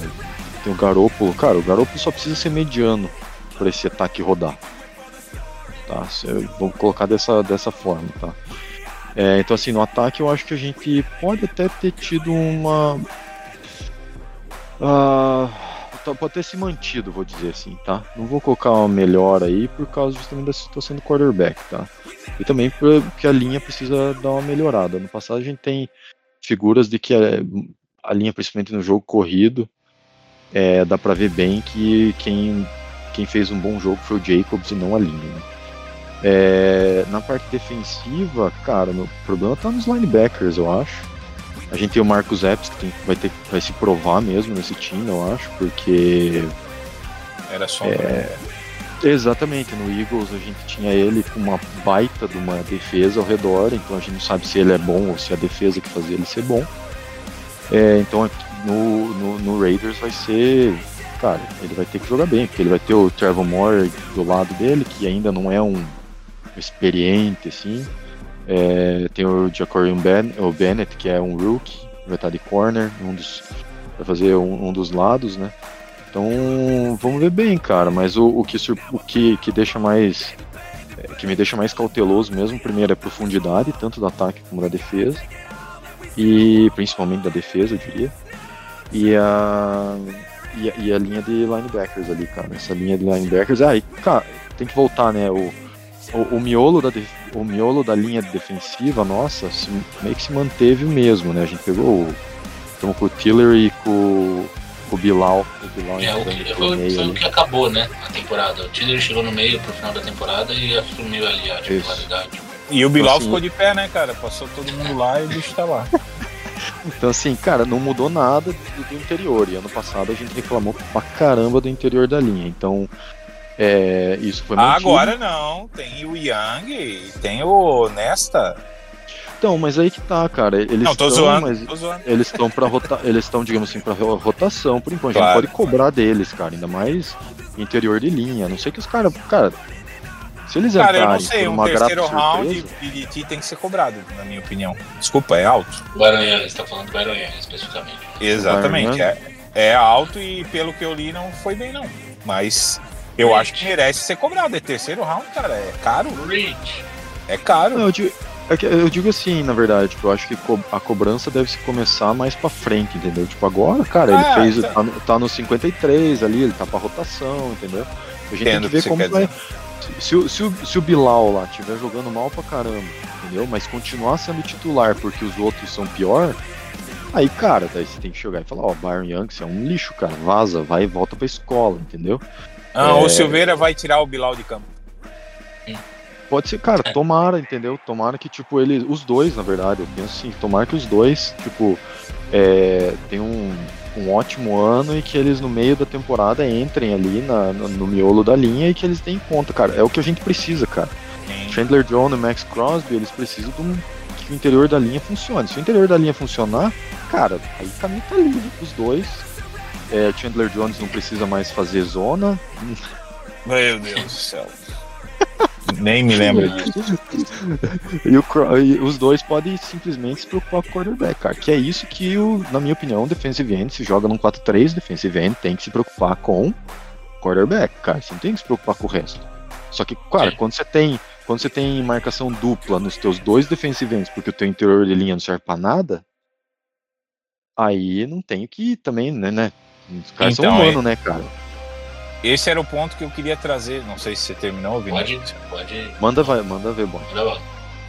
tem o Garoppolo. Cara, o Garoppolo só precisa ser mediano para esse ataque rodar. Tá? Vamos colocar dessa, dessa forma, tá? É, então, assim, no ataque eu acho que a gente pode até ter tido uma. Tá- pode ter se mantido, vou dizer assim, tá? Não vou colocar uma melhor aí por causa justamente da situação do quarterback, tá? E também porque a linha precisa dar uma melhorada. No passado a gente tem figuras de que a, a linha, principalmente no jogo corrido, é, dá pra ver bem que quem, quem fez um bom jogo foi o Jacobs e não a linha, né? É, na parte defensiva, cara, o problema tá nos linebackers, eu acho. A gente tem o Marcos Epps que tem- vai ter vai se provar mesmo nesse time, eu acho, porque Era só. É. exatamente no Eagles a gente tinha ele com uma baita de uma defesa ao redor, então a gente não sabe se ele é bom ou se é a defesa que fazia ele ser bom. É, então no, no, no Raiders vai ser. Cara, ele vai ter que jogar bem, porque ele vai ter o Trevor Moore do lado dele, que ainda não é um experiente, assim. É, tem o Jacorian ben, o Bennett, que é um rookie, vai estar de corner, um dos, vai fazer um, um dos lados, né? Então, vamos ver bem, cara. Mas o, o, que, o que, que deixa mais. é, que me deixa mais cauteloso mesmo, primeiro, é profundidade, tanto do ataque como da defesa. E principalmente da defesa, eu diria. E a. E a, e a linha de linebackers ali, cara. Essa linha de linebackers. Ah, e, cara, tem que voltar, né? O, o, o miolo da, o miolo da linha defensiva, nossa, se- meio que se manteve o mesmo, né? A gente pegou o. Estamos com o Tiller e com, com o Bilal. O Bilal É, o que, foi, meio foi o que acabou, né? A temporada. O Tiller chegou no meio pro final da temporada e assumiu ali a titularidade. E o Bilal Assim- ficou de pé, né, cara? Passou todo mundo lá e o bicho tá lá. [laughs] Então, assim, cara, não mudou nada do, do interior. E ano passado a gente reclamou pra caramba do interior da linha. Então, é, isso foi mantido. Agora não, tem o Yang, tem o Nesta. Então, mas aí que tá, cara. Eles não, tô estão, zoando, mas tô zoando. eles estão para rota, eles estão, digamos assim, para rotação por enquanto. A Claro. gente pode cobrar deles, cara, ainda mais interior de linha. A não sei que os caras, cara, se eles Cara, eu entrarem não sei, por um terceiro round surpresa, de DDT tem que ser cobrado, na minha opinião. Desculpa, é alto. Baranhanga, você tá falando do especificamente. Exatamente, é, é alto e pelo que eu li não foi bem não. Mas eu acho que merece ser cobrado. É terceiro round, cara, é caro, Reach. é caro. Não, eu digo, é que eu digo assim, na verdade, tipo, eu acho que a cobrança deve se começar mais pra frente, entendeu? Tipo, agora, cara, ele Ah, fez, tá. tá, no- tá no 53 ali, ele tá pra rotação, entendeu? A gente Entendo tem que que ver você como vai. Se, se o- se o, se o Bilal lá estiver jogando mal pra caramba, entendeu? Mas continuar sendo titular porque os outros são pior, aí, cara, daí você tem que chegar e falar, ó, Byron Young, você é um lixo, cara, vaza, vai e volta pra escola, entendeu? Ah, É. O Silveira vai tirar o Bilal de campo. Pode ser, cara, tomara, entendeu? Tomara que, tipo, ele. Os dois, na verdade, eu penso assim, tomara que os dois, tipo, é, tenham um, um ótimo ano e que eles no meio da temporada entrem ali na, no, no miolo da linha e que eles deem conta, cara. É o que a gente precisa, cara. Chandler Jones e Max Crosby, eles precisam de um, que o interior da linha funcione. Se o interior da linha funcionar, cara, aí o caminho tá livre pros dois. É, Chandler Jones não precisa mais fazer zona, Meu Deus do céu. [laughs] Nem me lembro disso. E, o e os dois podem simplesmente se preocupar com o quarterback, cara. Que é isso que, o, na minha opinião, o defensive end, se joga num 4-3, defensive end tem que se preocupar com o quarterback, cara. Você não tem que se preocupar com o resto. Só que, cara, Sim. quando você tem quando você tem marcação dupla nos teus dois defensive ends, porque o teu interior de linha não serve pra nada, aí não tem que também, né, né? Os caras Então, são humanos, né, cara? Esse era o ponto que eu queria trazer. Não sei se você terminou, Vinícius. Pode, pode. Manda, vai, manda ver, bom. Manda lá.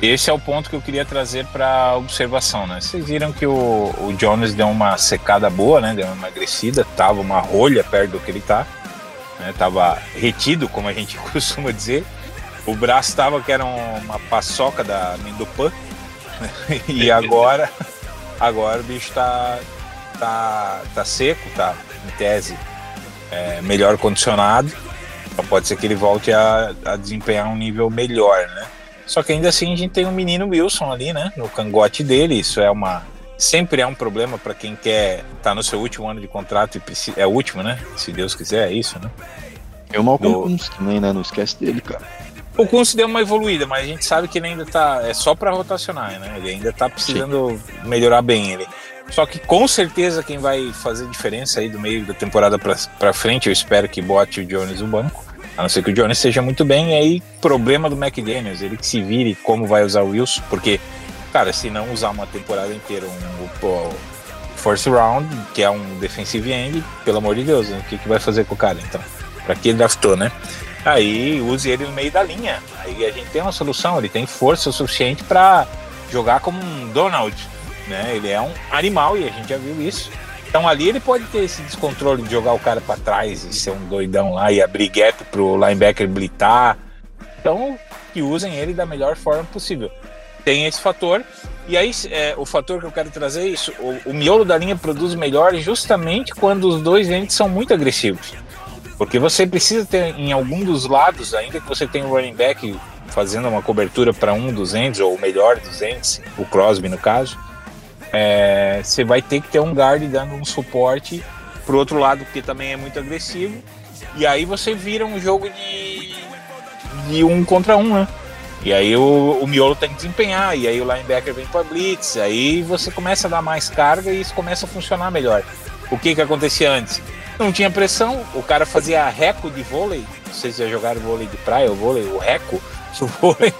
Esse é o ponto que eu queria trazer para observação, né? Vocês viram que o, o Jones deu uma secada boa, né? Deu uma emagrecida, tava uma rolha perto do que ele tá, né? Tava retido, como a gente [laughs] costuma dizer. O braço tava que era um- uma paçoca da Mindupã. né? [laughs] E agora, agora o bicho tá, tá, tá seco, tá em tese é, melhor condicionado. Então pode ser que ele volte a, a desempenhar um nível melhor, né? Só que ainda assim a gente tem um menino Wilson ali, né? No cangote dele. Isso é uma. Sempre é um problema para quem quer estar no seu último ano de contrato e precisa. É o último, né? Se Deus quiser, é isso, né? Tem o Malcolm Do- Kuntz também, né? Não esquece dele, cara. O Kunz deu uma evoluída, mas a gente sabe que ele ainda tá. É só para rotacionar, né? Ele ainda tá precisando melhorar bem ele. Só que com certeza quem vai fazer diferença aí do meio da temporada pra frente, eu espero que bote o Jones no banco. A não ser que o Jones esteja muito bem, aí problema do McDaniels, ele que se vire como vai usar o Wilson, porque, cara, se não usar uma temporada inteira um, o first round, que é um defensive end, pelo amor de Deus, o que, que vai fazer com o cara então? Pra que ele draftou, né? Aí use ele no meio da linha. Aí a gente tem uma solução, ele tem força suficiente para jogar como um Donald, né? Ele é um animal e a gente já viu isso. Então ali ele pode ter esse descontrole de jogar o cara para trás e ser um doidão lá e abrir gap pro linebacker blitar. Então que usem ele da melhor forma possível. Tem esse fator. E aí, é, o fator que eu quero trazer é isso: o, o miolo da linha produz melhor justamente quando os dois entes são muito agressivos. Porque você precisa ter em algum dos lados, ainda que você tenha um running back fazendo uma cobertura para um dos ends, ou o melhor dos ends, o Crosby no caso, é, você vai ter que ter um guard dando um suporte pro outro lado, que também é muito agressivo. E aí você vira um jogo de, de um contra um, né? E aí o, o miolo tem que desempenhar, e aí o linebacker vem para blitz, aí você começa a dar mais carga e isso começa a funcionar melhor. O que que acontecia antes? Não tinha pressão, o cara fazia reco de vôlei, se já jogaram vôlei de praia ou vôlei, o reco, o [laughs] vôlei,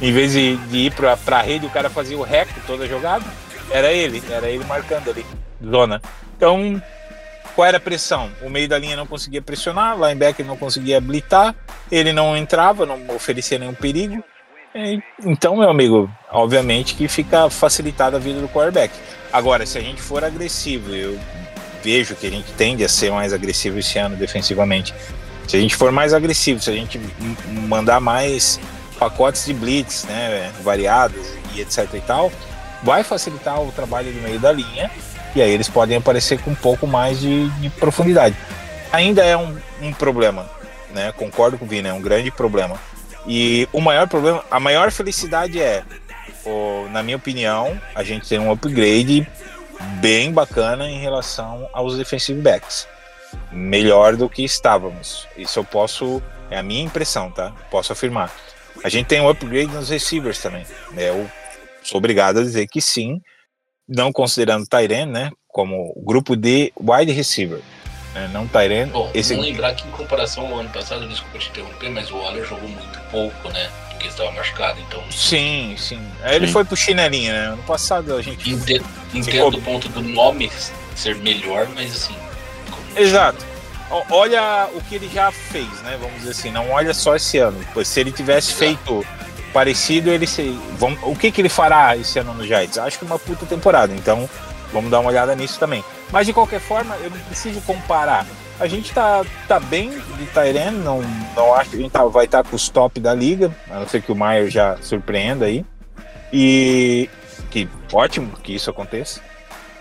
em vez de, de ir pra, pra rede, o cara fazia o reco toda a jogada, era ele, era ele marcando ali, zona. Então, qual era a pressão? O meio da linha não conseguia pressionar, o linebacker não conseguia blitar, ele não entrava, não oferecia nenhum perigo. Então, meu amigo, obviamente que fica facilitada a vida do quarterback. Agora, se a gente for agressivo, eu vejo que a gente tende a ser mais agressivo esse ano defensivamente. Se a gente for mais agressivo, se a gente mandar mais pacotes de blitz, né, variados e etc e tal, vai facilitar o trabalho do meio da linha e aí eles podem aparecer com um pouco mais de, de profundidade. Ainda é um, um problema, né? Concordo com o Vina, é um grande problema. E o maior problema, a maior felicidade é, o- na minha opinião, a gente tem um upgrade bem bacana em relação aos defensive backs. Melhor do que estávamos. Isso eu posso, é a minha impressão, tá? Posso afirmar. A gente tem um upgrade nos receivers também. Né? Eu sou obrigado a dizer que sim, não considerando Tyrene, né? Como grupo de wide receiver. Né? Não Tyrene. Bom, esse vamos lembrar que em comparação ao ano passado, desculpa te interromper, mas o Waller jogou muito pouco, né? Porque estava machucado, então. Sim, sim. Aí Ele Sim. foi pro chinelinha, né? Ano passado a gente. Entendo, entendo o ponto do nome ser melhor, mas assim. Exato. Olha o que ele já fez, né? Vamos dizer assim, não olha só esse ano. Pois se ele tivesse Exato. feito parecido, ele se... vamos... o que, que ele fará esse ano no Giants? Acho que uma puta temporada. Então, vamos dar uma olhada nisso também. Mas de qualquer forma, eu não preciso comparar. A gente tá, tá bem de Tyrene, não, não acho que a gente tá- vai estar com os top da liga, a não ser que o Maier já surpreenda aí. E que ótimo que isso aconteça.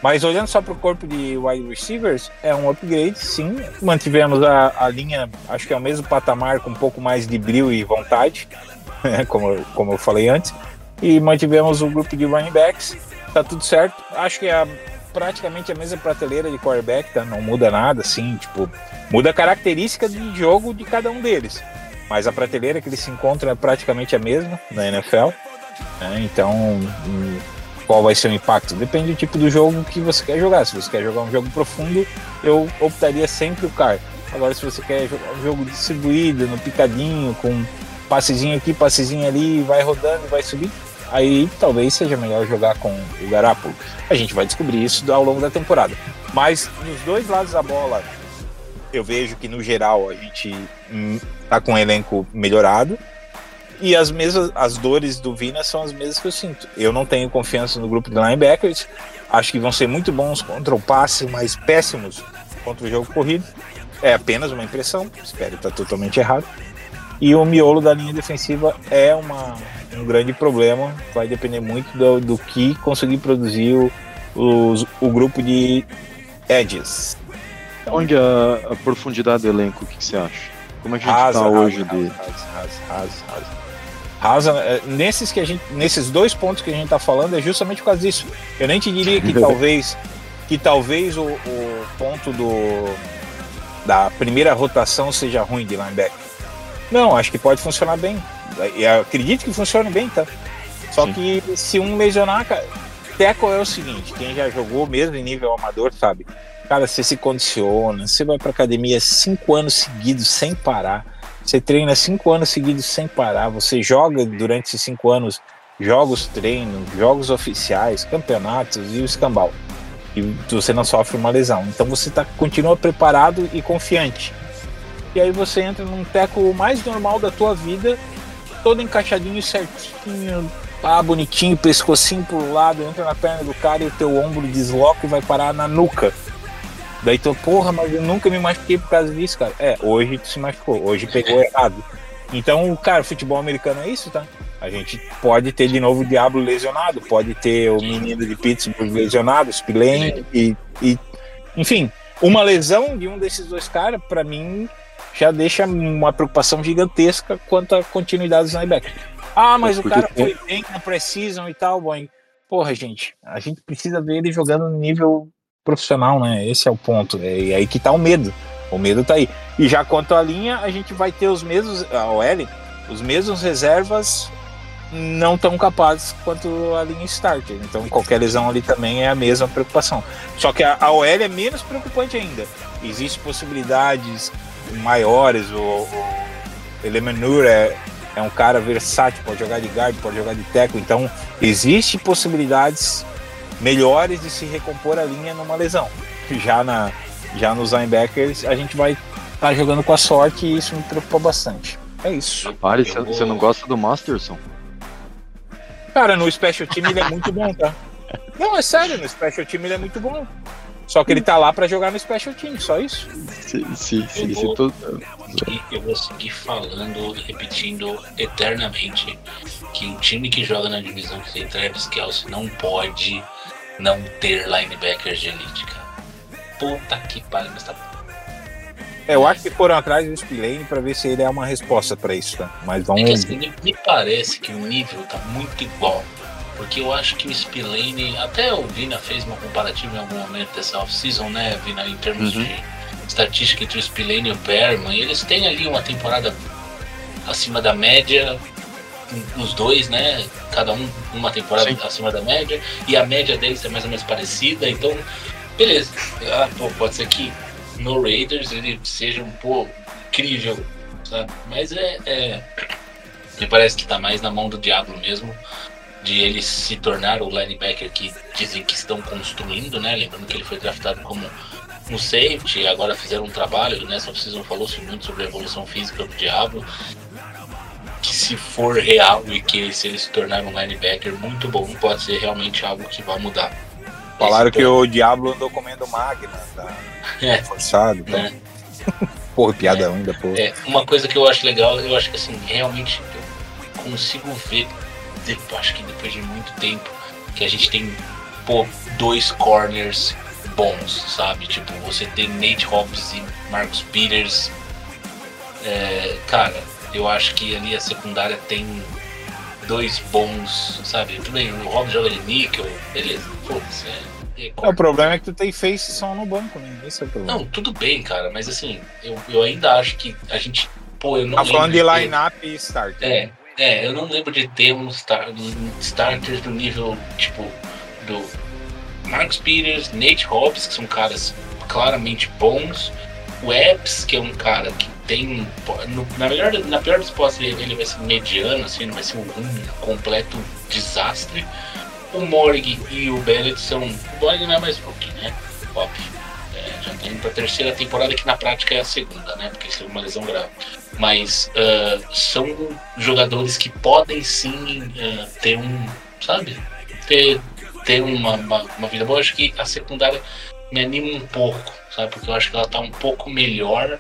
Mas olhando só para o corpo de wide receivers, é um upgrade, sim. Mantivemos a, a linha, acho que é o mesmo patamar, com um pouco mais de brilho e vontade, [laughs] né, como, como eu falei antes. E mantivemos o grupo de running backs, tá tudo certo. Acho que é a- praticamente a mesma prateleira de quarterback, tá? Não muda nada, assim, tipo, muda a característica de jogo de cada um deles. Mas a prateleira que eles se encontram é praticamente a mesma na NFL. né? Então, hum, qual vai ser o impacto? Depende do tipo do jogo que você quer jogar. Se você quer jogar um jogo profundo, eu optaria sempre o CAR. Agora, se você quer jogar um jogo distribuído, no picadinho, com passezinho aqui, passezinho ali, vai rodando vai subir, aí talvez seja melhor jogar com o Garápolo. A gente vai descobrir isso ao longo da temporada. Mas nos dois lados da bola, eu vejo que no geral a gente hum, tá com um elenco melhorado. E as mesmas as dores do Vina são as mesmas que eu sinto. Eu não tenho confiança no grupo de linebackers. Acho que vão ser muito bons contra o passe, mas péssimos contra o jogo corrido. É apenas uma impressão, espero estar totalmente errado. E o miolo da linha defensiva é uma, um grande problema. Vai depender muito do, do que conseguir produzir o, os- o grupo de edges. Onde a, a profundidade do elenco, o que, que você acha? Como é que a gente tá rasa, hoje rasa, de. rasa, rasa, rasa, é, nesses, que a gente, nesses dois pontos que a gente tá falando é justamente por causa disso. Eu nem te diria que [laughs] talvez que talvez o, o ponto do da primeira rotação seja ruim de linebacker. Não, acho que pode funcionar bem. E acredito que funcione bem, tá? Só Sim. que se um lesionar, cara, tackle é o seguinte, quem já jogou mesmo em nível amador sabe. Cara, você se condiciona, você vai pra academia cinco anos seguidos sem parar. Você treina cinco anos seguidos sem parar. Você joga durante esses cinco anos jogos treinos, jogos oficiais, campeonatos e o escambau. E você não sofre uma lesão. Então você tá, continua preparado e confiante. E aí você entra num teco mais normal da tua vida, todo encaixadinho certinho, pá, bonitinho, pescocinho pro lado, entra na perna do cara e o teu ombro desloca e vai parar na nuca. Daí tu, porra, mas eu nunca me machuquei por causa disso, cara. É, hoje tu se machucou, hoje pegou errado. Então, cara, futebol americano é isso, tá? A gente pode ter de novo o Diablo lesionado, pode ter o menino de Pittsburgh lesionado, Spillane, e, e enfim, uma lesão de um desses dois caras, pra mim, já deixa uma preocupação gigantesca quanto à continuidade dos linebackers. Ah, mas o cara foi bem na pré-season e tal, boy. Porra, gente, a gente precisa ver ele jogando no nível profissional, né? Esse é o ponto. É aí que tá o medo. O medo tá aí. E já quanto à linha, a gente vai ter os mesmos, a OL, os mesmos reservas não tão capazes quanto a linha starter. Então qualquer lesão ali também é a mesma preocupação. Só que a, a OL é menos preocupante ainda. Existem possibilidades maiores. O, o Elemenur é, é um cara versátil, pode jogar de guard, pode jogar de tackle. Então existe possibilidades melhores de se recompor a linha numa lesão. Já na já nos linebackers a gente vai estar jogando com a sorte e isso me preocupa bastante. É isso. Pare, você vou- não gosta do Masterson? Cara, no special team ele é muito bom, tá? Não, é sério, no special team ele é muito bom. Só que ele tá lá pra jogar no Special Team, só isso. Se, se, se, Eu vou- todo- eu vou seguir falando repetindo eternamente que um time que joga na divisão que tem Travis Kelsey não pode não ter linebackers de elite, cara. Puta que pariu, mas tá É, eu acho que foram atrás do Spillane pra ver se ele é uma resposta pra isso, tá? Mas É que vamos. assim, me, parece que o nível tá muito igual. Porque eu acho que o Spillane, até o Vina fez uma comparativa em algum momento dessa off-season, né, Vina, em termos Uhum. de estatística entre o Spillane e o Perman. E eles têm ali uma temporada acima da média, os dois, né? Cada um uma temporada Sim. acima da média. E a média deles é mais ou menos parecida. Então, beleza. Ah, pô, pode ser que no Raiders ele seja um pô incrível, sabe? Mas é, é- me parece que tá mais na mão do diabo mesmo de ele se tornar o linebacker que dizem que estão construindo, né? Lembrando que ele foi draftado como um safety, agora fizeram um trabalho, né? Só precisam falou-se muito sobre a evolução física do Diablo. Que se for real e que se ele se tornar um linebacker muito bom, pode ser realmente algo que vai mudar. Falaram que o Diablo andou comendo Magna, tá É. forçado. Então. né? [laughs] Porra, piada ainda, porra. É, uma coisa que eu acho legal, eu acho que assim, realmente eu consigo ver, de- acho que depois de muito tempo, que a gente tem, pô, dois corners bons, sabe? Tipo, você tem Nate Hobbs e Marcus Peters. É, cara, eu acho que ali a secundária tem dois bons, sabe? Tudo bem, o Hobbs joga de níquel, beleza, foda-se. É, o problema é que tu tem face só no banco, né? Esse é o problema. não, tudo bem, cara, mas assim, eu, eu ainda acho que a gente. Pô, eu não tá falando de line-up e start. É, é, eu não lembro de ter um, star, um starters do nível, tipo, do Marcus Peters, Nate Hobbs, que são caras claramente bons. O Epps, que é um cara que tem. no- na, melhor, na pior das hipóteses, ele ele vai ser mediano, assim, não vai ser um, um completo desastre. O Morg e o Bennett são. O Morg não é mais rookie, né? Óbvio. É, já tá indo pra terceira temporada, que na prática é a segunda, né? Porque isso é uma lesão grave. Mas ah, são jogadores que podem sim ah, ter um. Sabe? Ter, ter uma, uma, uma vida boa. Eu acho que a secundária me anima um pouco, sabe? Porque eu acho que ela tá um pouco melhor.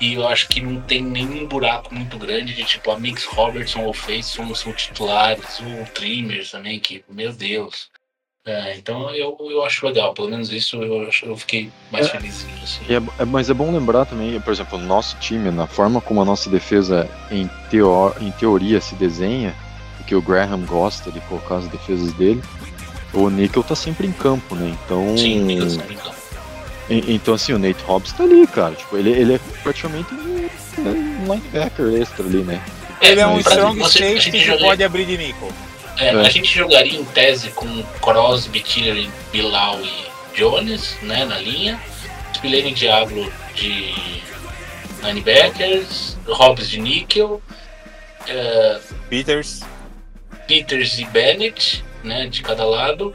E eu acho que não tem nenhum buraco muito grande de tipo a Mix Robertson ou Faison são titulares, o Trimmers também, que, meu Deus. É, então eu, eu acho legal, pelo menos isso eu, eu fiquei mais É. feliz. Assim. É- mas é bom lembrar também, por exemplo, o nosso time, na forma como a nossa defesa em, teo- em teoria se desenha, o que o Graham gosta de colocar as defesas dele, o Nickel tá sempre em campo, né? Então, Sim, Nicholson, então. en- então assim, o Nate Hobbs tá ali, cara. Tipo, ele, ele é praticamente um, linebacker extra ali, né? Ele é um strong safety que joga- pode abrir de nickel. É, É. A gente jogaria em tese com Crosby, Tiller, Bilal e Jones, né, na linha. Spillane e Diablo de linebackers, Hobbs de níquel, é, Peters. Peters e Bennett, né, de cada lado,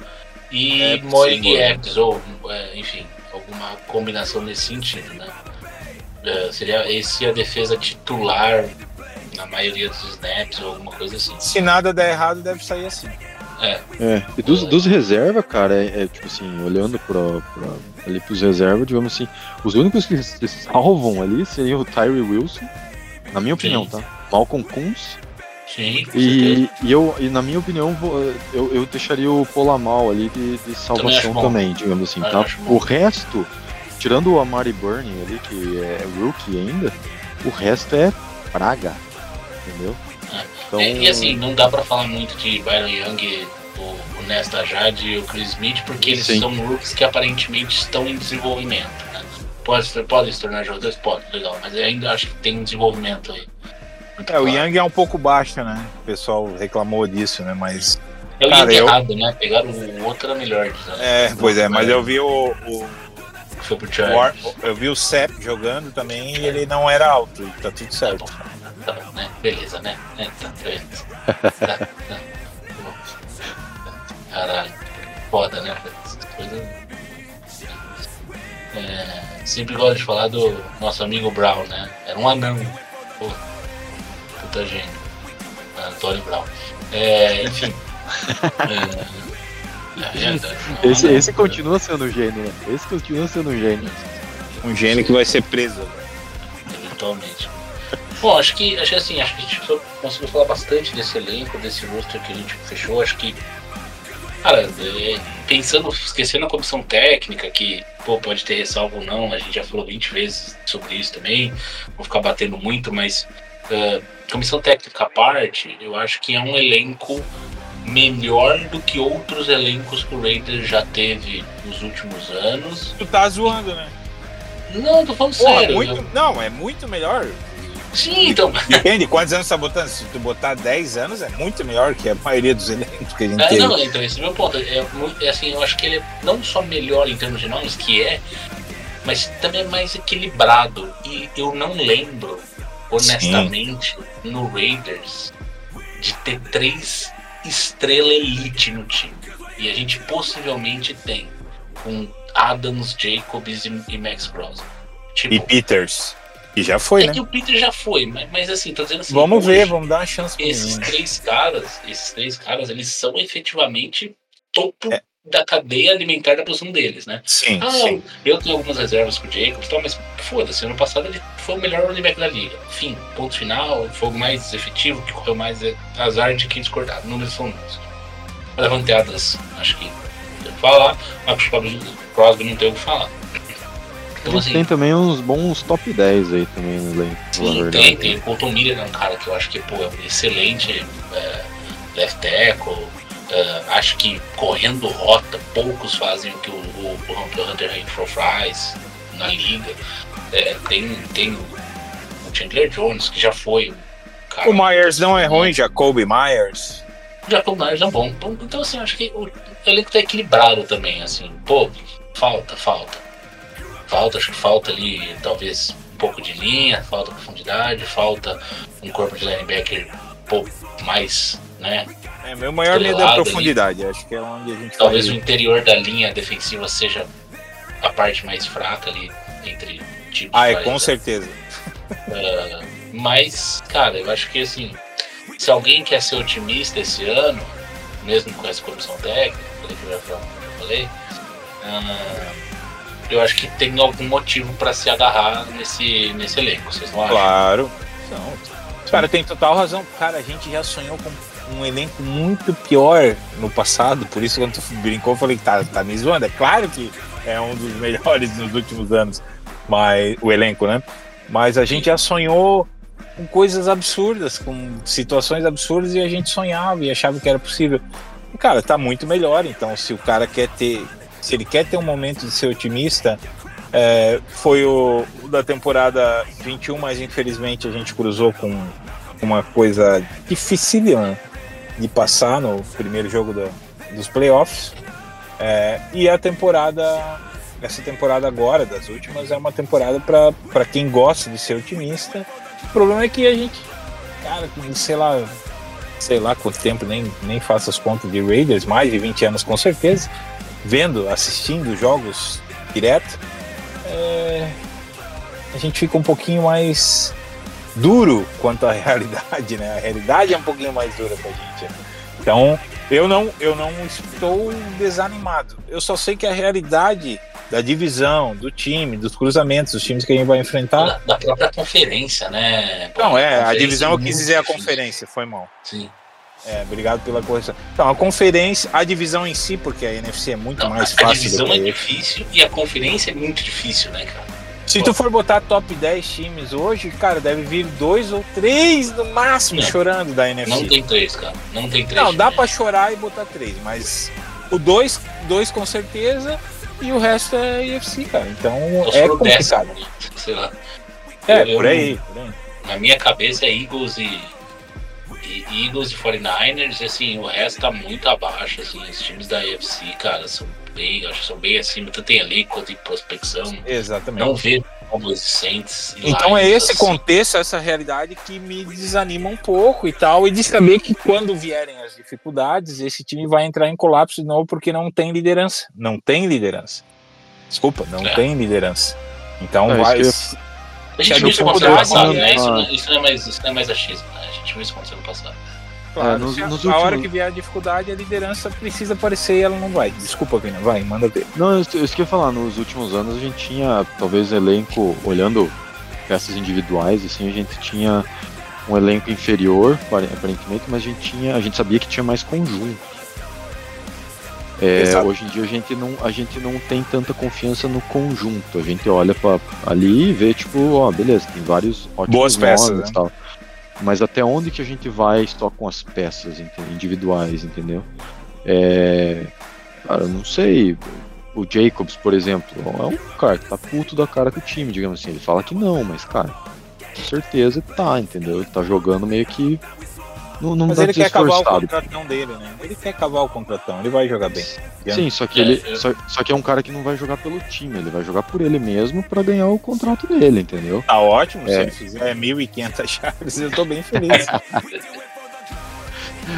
e Moig e. Epps, ou, é, enfim, alguma combinação nesse sentido, né. É, seria esse a defesa titular na maioria dos snaps ou alguma coisa assim. Se nada der errado, deve sair assim. É, e dos, dos reserva, cara, é, é, tipo assim, olhando pra, pra, ali pros reserva, digamos assim, os únicos que se salvam ali seriam o Tyree Wilson, na minha opinião, Sim. tá? Malcolm Kuntz, Sim, e, e eu, e na minha opinião, eu, eu deixaria o Polamal ali de, de salvação bom. também, digamos assim, Também tá? O resto, tirando o Amari Burning ali, que é rookie ainda, o resto é praga, entendeu? Então, É, e assim, não dá pra falar muito de Byron Young, o, o Nesta Jade e o Chris Smith, porque eles Sim. são rookies que aparentemente estão em desenvolvimento. Né? Pode, podem se tornar jogadores? Pode, legal, mas eu ainda acho que tem um desenvolvimento aí. É, o. Young é um pouco baixo, né? O pessoal reclamou disso, né? Mas. É o cara, eu- errado, né? Pegaram o outro era melhor, dizendo. É, pois é, mas eu vi o, o, Foi pro o Chargers. Ar- eu vi o Sepp jogando também e ele não era alto, e tá tudo Tá certo. bom, tá bom, né? Beleza, né? É, tá, beleza. [laughs] Tá, tá, tá. Caralho, foda, né? Essas coisas. É, sempre gosto de falar do nosso amigo Brown, né? Era um anão. Pô, puta gênio. Antônio Brown. É, enfim. É, É. Esse, esse continua sendo um gênio, né? Esse continua sendo um gênio. Um gênio que vai ser preso. Eventualmente. Bom, acho que, acho assim, acho que a gente conseguiu falar bastante desse elenco, desse roster que a gente fechou. Acho que, cara, é, pensando, esquecendo a comissão técnica, que pô, pode ter ressalva ou não, a gente já falou 20 vezes sobre isso também, vou ficar batendo muito, mas é, comissão técnica à parte, eu acho que é um elenco melhor do que outros elencos que o Raiders já teve nos últimos anos. Tu tá zoando, né? Não, tô falando Porra, sério. muito, eu- não, é muito melhor. Sim, então. Depende, quantos anos tá botando? Se tu botar 10 anos, é muito melhor que a maioria dos elencos que a gente É, teve. não, então esse é o meu ponto. É, é assim, eu acho que ele é não só melhor em termos de nomes, que é, mas também é mais equilibrado. E eu não lembro, honestamente, no Raiders, de ter três estrelas elite no time. E a gente possivelmente tem com Adams, Jacobs e, Max Crosby. Tipo, E Peters, que já foi, é né? que o Peter já foi, mas, mas assim, tô dizendo assim. Vamos hoje- ver, vamos dar uma chance pro esses menino. três caras, esses três caras, eles são efetivamente topo É. da cadeia alimentar da posição deles, né? Sim, Ah, sim. eu tenho algumas reservas com o Jacobs, e tal, mas foda-se, ano passado ele foi o melhor running back da liga. Fim, ponto final, foi o mais efetivo, que correu mais é, azar de quem discordar. Números são números. Levanteadas, acho que tem que falar, Marcos Crosby- Crosby não tem o que falar. Então, assim, tem também uns bons top 10 aí também no elenco. na Sim, tem, tem. O Colton Miller é um cara que eu acho que pô, é um excelente é, left tackle. É, acho que correndo rota, poucos fazem o que o, o, o Hunter Renfro faz na liga. É, tem, tem o Chandler Jones, que já foi cara. O Myers não é ruim, Jacoby Myers. Jacob Myers é bom. Então, Então, assim, acho que o elenco tá equilibrado também, assim. Pô, falta, falta. Falta, acho que falta ali, talvez, um pouco de linha, falta profundidade, falta um corpo de linebacker um pouco mais, né? É, meu maior medo é a profundidade. Acho que é onde a gente Talvez o vai... interior da linha defensiva seja a parte mais fraca ali entre tipos. Ah, é, com certeza. Ah, mas, cara, eu acho que assim, se alguém quer ser otimista esse ano, mesmo com essa comissão técnica, que eu eu falei, ah, eu acho que tem algum motivo para se agarrar nesse, nesse elenco, vocês não acham? Claro. Não. Cara, tem total razão. Cara, a gente já sonhou com um elenco muito pior no passado, por isso quando tu brincou, eu falei tá, tá me zoando. É claro que é um dos [laughs] melhores nos últimos anos, mas o elenco, né? Mas a gente já sonhou com coisas absurdas, com situações absurdas e a gente sonhava e achava que era possível. E, cara, tá muito melhor. Então, se o cara quer ter, se ele quer ter um momento de ser otimista, é, foi o da temporada 21, mas infelizmente a gente cruzou com uma coisa dificílima de passar no primeiro jogo da- dos playoffs. É, e a temporada, essa temporada agora, das últimas, é uma temporada para quem gosta de ser otimista. O problema é que a gente, cara, sei lá, sei lá quanto tempo, nem, nem faço as contas de Raiders, mais de 20 anos com certeza, vendo, assistindo jogos direto, é, a gente fica um pouquinho mais duro quanto à [laughs] realidade, né? A realidade é um pouquinho mais dura pra gente. Então, eu não, eu não estou desanimado. Eu só sei que a realidade da divisão, do time, dos cruzamentos, dos times que a gente vai enfrentar. Da, da própria conferência, né? Não, é, a divisão eu quis dizer a difícil. conferência, foi mal. Sim. É, obrigado pela correção. Então, a conferência, a divisão em si, porque a NFC é muito Não, mais a, a fácil divisão do é que difícil e a conferência é muito difícil, né, cara? Se tu for botar top 10 times hoje, cara, deve vir dois ou três no máximo Não. chorando da NFC. Não tem três, cara. Não tem três. Não, dá pra chorar e botar três, mas o dois, dois com certeza e o resto é IFC, cara. Então é complicado. décimo, sei lá. É, Eu- por aí, por aí. Na minha cabeça é Eagles e, e Eagles e 49ers, e assim, o resto tá muito abaixo, assim, os times da AFC, cara, são bem, acho que são bem acima, tanto em elenco quanto em prospecção. Exatamente. Não vê Cowboys e Saints. e Então é esse assim. contexto, essa realidade que me desanima um pouco e tal, e de saber que quando vierem as dificuldades, esse time vai entrar em colapso de novo porque não tem liderança. Não tem liderança. Desculpa, não É. tem liderança. Então É, vai. isso A gente viu isso acontecer no passado, né? Isso, não- isso não é mais, isso não é mais achismo, né? A gente viu isso acontecer no passado. Claro. É, nos- a, nos a hora últimos- que vier a dificuldade, a liderança precisa aparecer e ela não vai. Desculpa, Vina, vai, manda ver. Não, isso isso que eu ia falar, nos últimos anos a gente tinha, talvez, elenco, olhando peças individuais, assim, a gente tinha um elenco inferior, apare- aparentemente, mas a gente tinha, a gente sabia que tinha mais conjunto. É, hoje em dia a gente, não, a gente não tem tanta confiança no conjunto. A gente olha pra, ali e vê, tipo, ó, beleza, tem vários ótimos Boas peças, nomes né? e tal. Mas até onde que a gente vai só com as peças individuais, entendeu? É, cara, eu não sei. O Jacobs, por exemplo, é um cara que tá puto da cara com o time, digamos assim. Ele fala que não, mas, cara, com certeza tá, entendeu? Ele tá jogando meio que. Não, não Mas ele quer cavar o contratão dele, né? Ele quer cavar o contratão, ele vai jogar bem. Sim, só que É, ele. eu- Só, só que é um cara que não vai jogar pelo time, ele vai jogar por ele mesmo pra ganhar o contrato dele, entendeu? Tá ótimo, se É. ele fizer 1.500 chaves, eu tô bem feliz. [laughs]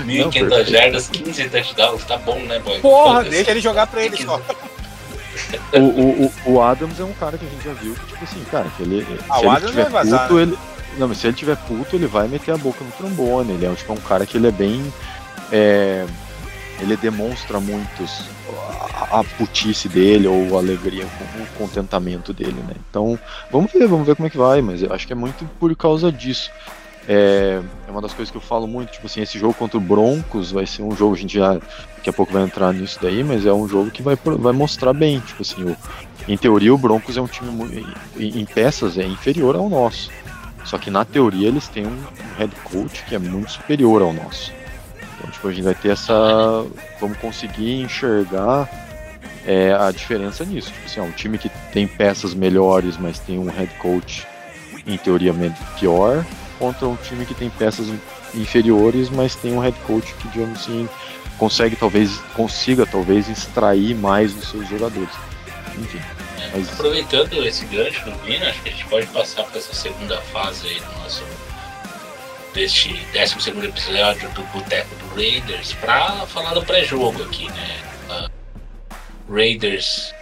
1.500 jardas, 15 touchdowns, tá bom, né, boy? Porra, Foda-se. deixa ele jogar pra ele só. O, o, o, o Adams é um cara que a gente já viu que, tipo assim, cara, que ele. Ah, se o ele Adams tiver vai vazar, puto, né? ele. Não, mas se ele tiver puto, ele vai meter a boca no trombone. Ele é tipo, um cara que ele é bem. é, ele demonstra muitos a, a putice dele ou a alegria, o contentamento dele, né? Então, vamos ver, vamos ver como é que vai, mas eu acho que é muito por causa disso. É, é uma das coisas que eu falo muito, tipo assim, esse jogo contra o Broncos vai ser um jogo, a gente já daqui a pouco vai entrar nisso daí, mas é um jogo que vai, vai mostrar bem, tipo assim, o, em teoria o Broncos é um time em peças é inferior ao nosso. Só que na teoria eles têm um, head coach que é muito superior ao nosso. Então, tipo, a gente vai ter essa. Vamos conseguir enxergar é, a diferença nisso. Tipo assim, ó, um time que tem peças melhores, mas tem um head coach em teoria pior, contra um time que tem peças inferiores, mas tem um head coach que, digamos assim, consegue talvez, consiga talvez extrair mais dos seus jogadores. Enfim. Mas- Aproveitando esse gancho do Vina, acho que a gente pode passar para essa segunda fase aí do nosso deste 12 segundo episódio do Boteco do Raiders para falar do pré-jogo aqui, né? Ah, Raiders,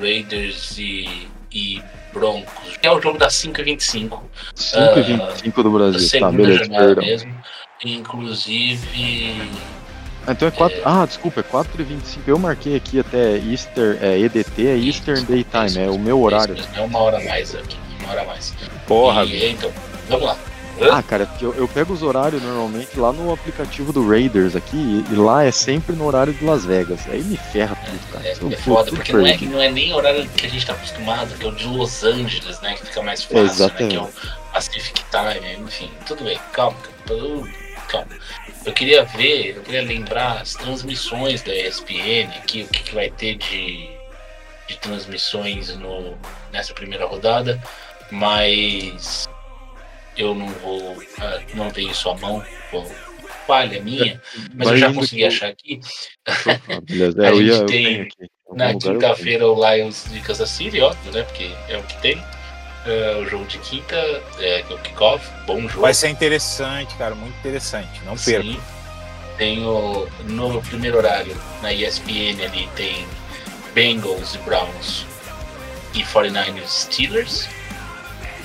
Raiders e, e Broncos. É o jogo das 5h25 5 e 25 do da Brasil. Tá, beleza, jornada perdão. mesmo. Inclusive, Ah, então é 4. Ah, desculpa, é 4 e 25 Eu marquei aqui até Easter, é, EDT, é Eastern Daytime, é o meu horário. É uma hora a mais aqui, uma hora a mais. Porra, E, então, vamos lá. Ah, cara, porque eu, eu pego os horários normalmente lá no aplicativo do Raiders aqui e, e lá é sempre no horário de Las Vegas. Aí me ferra tudo, cara. É, é fico foda, porque não é, não é nem o horário que a gente tá acostumado, que é o de Los Angeles, né? Que fica mais fácil, Exatamente. né? Que é o Pacific Time, enfim, tudo bem, calma, tudo- calma. Eu queria ver, eu queria lembrar as transmissões da ESPN aqui, o que, que vai ter de, de transmissões no, nessa primeira rodada, mas eu não vou, ah, não tenho isso à mão, vou, falha minha, mas eu já consegui achar aqui. Ah, [laughs] A é, eu gente tem Na quinta-feira, o Lions de Kansas City, óbvio, né? Porque é o que tem. É, o jogo de quinta, é, que é o kickoff, bom jogo. vai ser interessante, cara, muito interessante. Não perca. Sim. Tem o, no primeiro horário, na ESPN ali, tem Bengals e Browns e 49ers Steelers.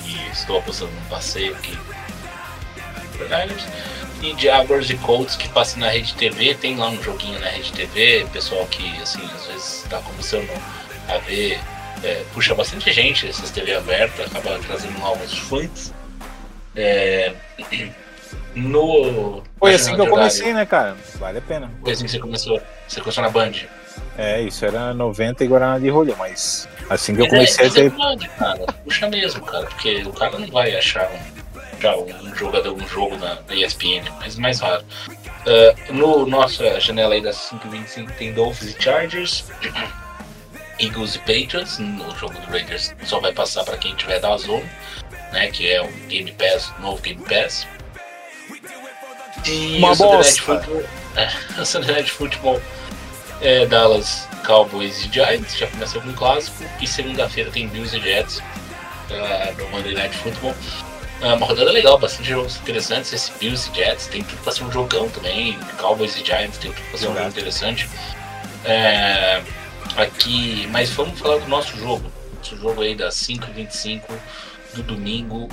E estou apostando num passeio aqui. 49ers. E Jaguars e Colts que passa na Rede TV. Tem lá um joguinho na Rede TV. Pessoal que, assim, às vezes está começando a ver. É, puxa bastante gente essas TV abertas, acaba trazendo novos fãs. É, no. Foi assim que eu comecei, né, cara? Vale a pena. foi assim que você começou. Você começou na Band. É, isso era 90 e Guaraná de rolha, mas assim que eu Mas comecei é, a ter. é Band, cara. Puxa mesmo, cara. Porque o cara não vai achar um, já um jogador, um jogo na, na ESPN, mas mais raro. Ah, no nossa janela aí das 5h25 tem Dolphins e Chargers. Eagles e Patriots. No jogo do Raiders só vai passar para quem tiver da Zone, né? Que é o Game Pass, novo Game Pass. E Uma o Sunday bosta. Football, [laughs] é, o Sunday Night Football é Dallas Cowboys e Giants, já começou com um clássico. E segunda-feira tem Bills e Jets ah, no Monday Night Football. É uma rodada legal, bastante jogos interessantes. Esse Bills e Jets tem tudo pra ser um jogão também. Cowboys e Giants tem tudo pra ser um jogo interessante. É, aqui, mas vamos falar do nosso jogo. Nosso jogo aí das 5h25 do domingo.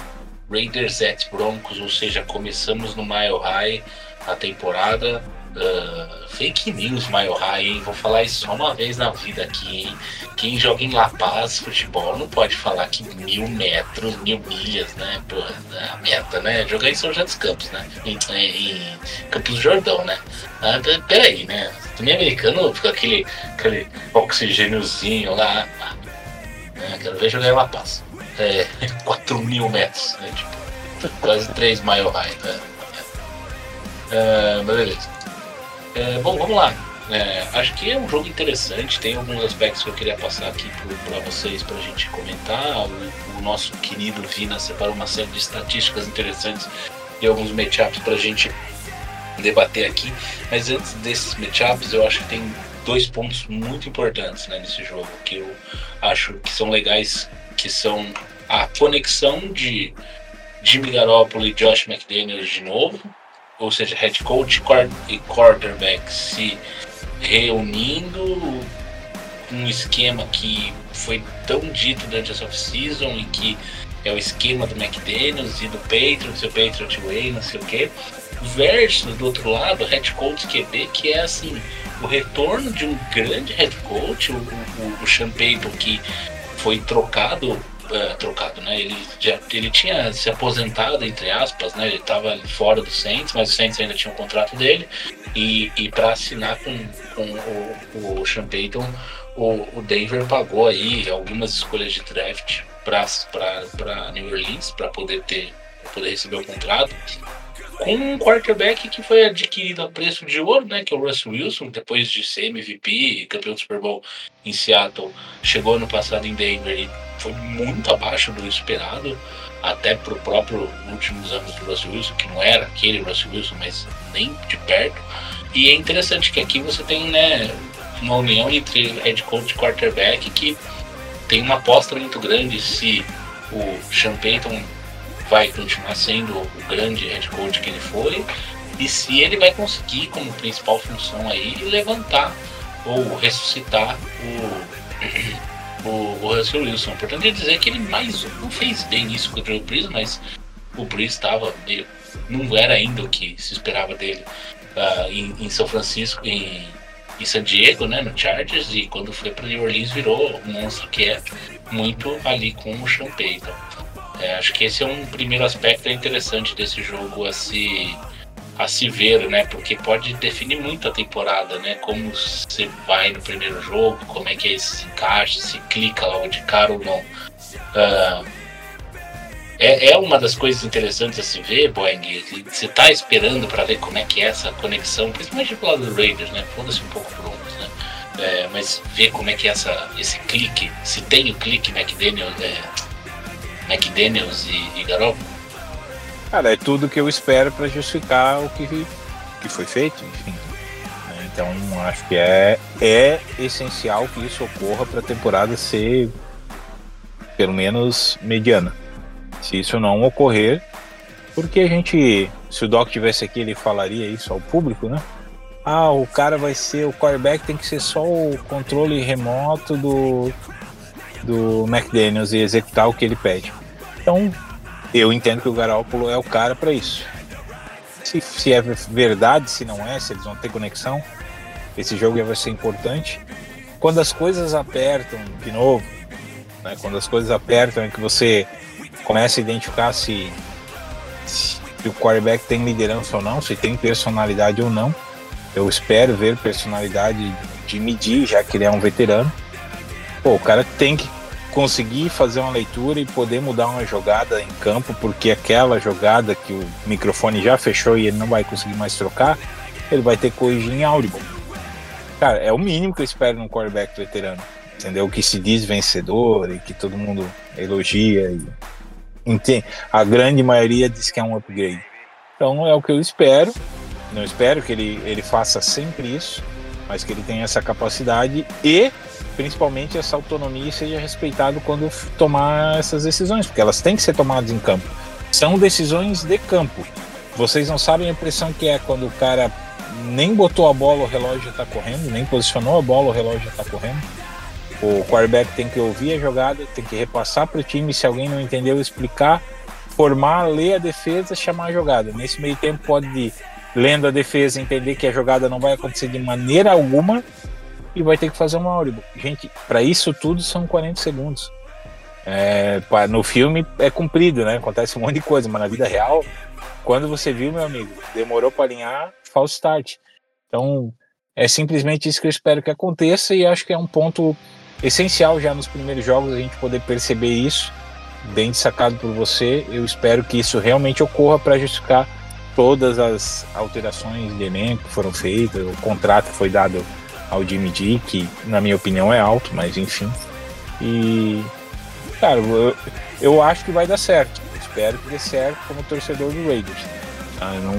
Raiders at Broncos, ou seja, começamos no Mile High a temporada. Ah, fake news High, hein? Vou falar isso só uma vez na vida aqui, hein? Quem joga em La Paz futebol não pode falar que mil metros, mil milhas, né? Pô, é a meta, né? Jogar em São José dos Campos, né? Em, em- em Campos do Jordão, né? Ah, pe- peraí, né? Também americano fica aquele, aquele oxigêniozinho lá. Ah, né? Quero ver jogar em La Paz. É, [laughs] 4 mil metros, né? Tipo, quase 3 mile high, né? É, mas beleza. É, bom, vamos lá. É, acho que é um jogo interessante, tem alguns aspectos que eu queria passar aqui para vocês para a gente comentar. O, o nosso querido Vina separou uma série de estatísticas interessantes e alguns matchups para a gente debater aqui. Mas antes desses matchups, eu acho que tem dois pontos muito importantes né, nesse jogo que eu acho que são legais, que são a conexão de Jimmy Garoppolo e Josh McDaniels de novo, ou seja, head coach e quarterback se reunindo um esquema que foi tão dito durante essa off-season e que é o esquema do McDaniels e do Patriots, o Patriot Way, não sei o quê, versus do outro lado, head coach QB, que é assim, o retorno de um grande head coach, o, o, o Sean Payton, que foi trocado, eh, trocado, né? Ele já ele tinha se aposentado, entre aspas, né? Ele estava fora do Saints, mas o Saints ainda tinha o contrato dele. E, e para assinar com, com o, o Sean Payton, o, o Denver pagou aí algumas escolhas de draft para New Orleans para poder ter poder receber o contrato com um quarterback que foi adquirido a preço de ouro, né, que é o Russell Wilson, depois de ser MVP campeão do Super Bowl em Seattle, chegou ano passado em Denver e foi muito abaixo do esperado, até pro próprio últimos anos do Russell Wilson, que não era aquele Russell Wilson, mas nem de perto. E é interessante que aqui você tem, né, uma união entre head coach e quarterback que tem uma aposta muito grande se o Sean Payton vai continuar sendo o grande head coach que ele foi e se ele vai conseguir como principal função aí levantar ou ressuscitar o, [clears throat] o, o Russell Wilson. Importante dizer que ele mais não fez bem isso contra o Breeze, mas o Breeze estava meio não era ainda o que se esperava dele ah, em, em São Francisco, em, em San Diego, né, no Chargers, e quando foi para New Orleans virou o monstro que é muito ali com o Sean Payton. É, acho que esse é um primeiro aspecto interessante desse jogo a se a se ver, né? Porque pode definir muito a temporada, né? Como você vai no primeiro jogo, como é que é esse encaixe, se clica logo de cara ou não. Ah, é, é uma das coisas interessantes a se ver, Boeing. Você tá esperando para ver como é que é essa conexão, principalmente do lado do Raiders, né? Foda-se um pouco outros, né? É, mas ver como é que é essa, esse clique, se tem o clique McDaniels, é, McDaniels e, e Garoppolo. Cara, é tudo que eu espero para justificar o que, que foi feito, enfim. Então, acho que é, é essencial que isso ocorra para a temporada ser, pelo menos, mediana. Se isso não ocorrer, porque a gente, se o Doc tivesse aqui, ele falaria isso ao público, né? Ah, o cara vai ser, o quarterback tem que ser só o controle remoto do, do McDaniels e executar o que ele pede. Então, eu entendo que o Garoppolo é o cara para isso. Se, se é verdade, se não é, se eles vão ter conexão, esse jogo vai ser importante. Quando as coisas apertam de novo, né, quando as coisas apertam é que você começa a identificar se, se o quarterback tem liderança ou não, se tem personalidade ou não. Eu espero ver personalidade de medir, já que ele é um veterano. Pô, o cara tem que conseguir fazer uma leitura e poder mudar uma jogada em campo, porque aquela jogada que o microfone já fechou e ele não vai conseguir mais trocar, ele vai ter que corrigir em áudio. Cara, é o mínimo que eu espero num quarterback veterano. Entendeu? Que se diz vencedor e que todo mundo elogia. E... Entende? A grande maioria diz que é um upgrade. Então é o que eu espero. Não espero que ele, ele faça sempre isso, mas que ele tenha essa capacidade e principalmente essa autonomia seja respeitado quando tomar essas decisões, porque elas têm que ser tomadas em campo. São decisões de campo. Vocês não sabem a impressão que é quando o cara nem botou a bola, o relógio está correndo, nem posicionou a bola, o relógio está correndo. O quarterback tem que ouvir a jogada, tem que repassar para o time, se alguém não entendeu, explicar, formar, ler a defesa, chamar a jogada. Nesse meio tempo pode ir lendo a defesa, entender que a jogada não vai acontecer de maneira alguma e vai ter que fazer uma audible. Gente, para isso tudo são 40 segundos. É, no filme é cumprido, né? Acontece um monte de coisa, mas na vida real, quando você viu, meu amigo, demorou para alinhar, false start. Então, é simplesmente isso que eu espero que aconteça e acho que é um ponto essencial já nos primeiros jogos a gente poder perceber isso, bem destacado por você. Eu espero que isso realmente ocorra para justificar todas as alterações de elenco que foram feitas, o contrato que foi dado ao Jimmy G, que na minha opinião é alto, mas enfim. E, cara, eu, eu acho que vai dar certo. Espero que dê certo como torcedor do Raiders. tá? Não,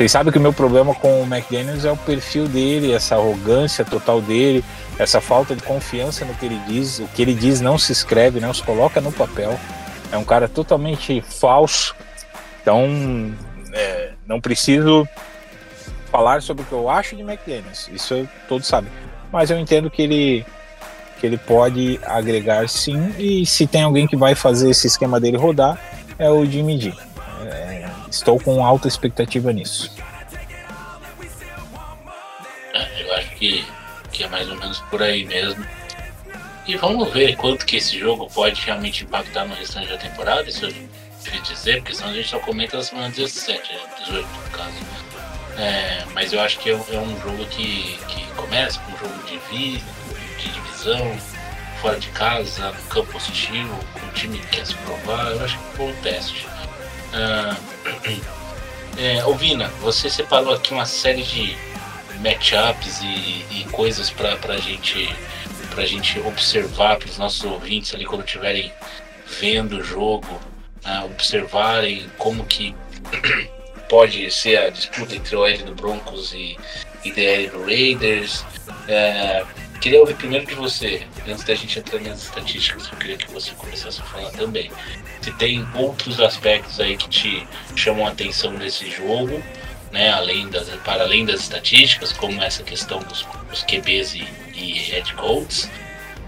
vocês sabem que o meu problema com o McDaniels é o perfil dele, essa arrogância total dele, essa falta de confiança no que ele diz. O que ele diz não se escreve, não se coloca no papel. É um cara totalmente falso. Então, é, não preciso falar sobre o que eu acho de McDaniels. Isso todos sabem. Mas eu entendo que ele que ele pode agregar sim e se tem alguém que vai fazer esse esquema dele rodar é o Jimmy G. É, estou com alta expectativa nisso. É, eu acho que, que é mais ou menos por aí mesmo. E vamos ver quanto que esse jogo pode realmente impactar no restante da temporada, isso eu difícil dizer, porque senão a gente só comenta na semana 17, né, 18 no caso. É, mas eu acho que é, um- é um jogo que, que começa com um jogo de, vi, de divisão, fora de casa, no campo hostil, com um time que quer se provar, eu acho que foi um teste. Ah, [clears throat] é, ô Vina, você separou aqui uma série de matchups e, e coisas pra, pra gente pra gente observar para os nossos ouvintes ali quando estiverem vendo o jogo, ah, observarem como que [clears throat] pode ser a disputa entre o L do Broncos e, e DL do Raiders. É, queria ouvir primeiro de você, antes da gente entrar nas estatísticas, eu queria que você começasse a falar também. Se tem outros aspectos aí que te chamam a atenção nesse jogo, né, além das, para além das estatísticas, como essa questão dos, dos QBs e, e head coaches.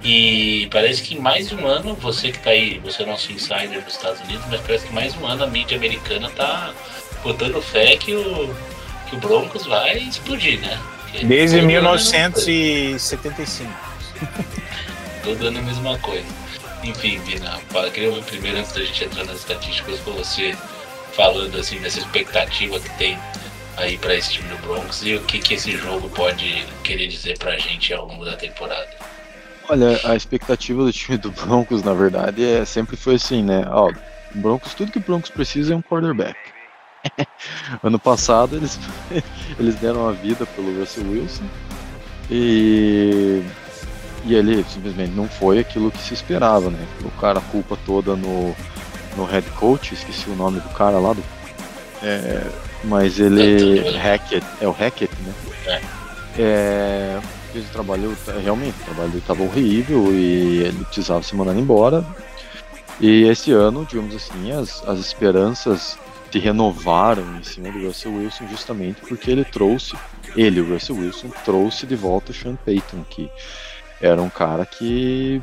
E parece que mais de um ano, você que tá aí, você é nosso insider dos Estados Unidos, mas parece que mais um ano a mídia americana tá botando fé que o, que o Broncos vai explodir, né? Porque Desde todo ano é a mesma coisa. 1975. [laughs] Todo ano é a mesma coisa. Enfim, Vina, queria ouvir primeiro, antes da gente entrar nas estatísticas, com você falando assim dessa expectativa que tem aí para esse time do Broncos e o que, que esse jogo pode querer dizer pra gente ao longo da temporada. Olha, a expectativa do time do Broncos, na verdade, é sempre foi assim, né? Ó, o Broncos, tudo que o Broncos precisa é um quarterback. [laughs] ano passado eles, [laughs] eles deram a vida pelo Russell Wilson e, e ele simplesmente não foi aquilo que se esperava, né? O cara a culpa toda no, no head coach, esqueci o nome do cara lá, do, é, mas ele. Hackett, é o Hackett, né? É, fez o trabalho, realmente, o trabalho estava horrível e ele precisava ser mandado embora. E esse ano, digamos assim, as, as esperanças se renovaram em cima do Russell Wilson justamente porque ele trouxe, ele, o Russell Wilson, trouxe de volta o Sean Payton, que era um cara que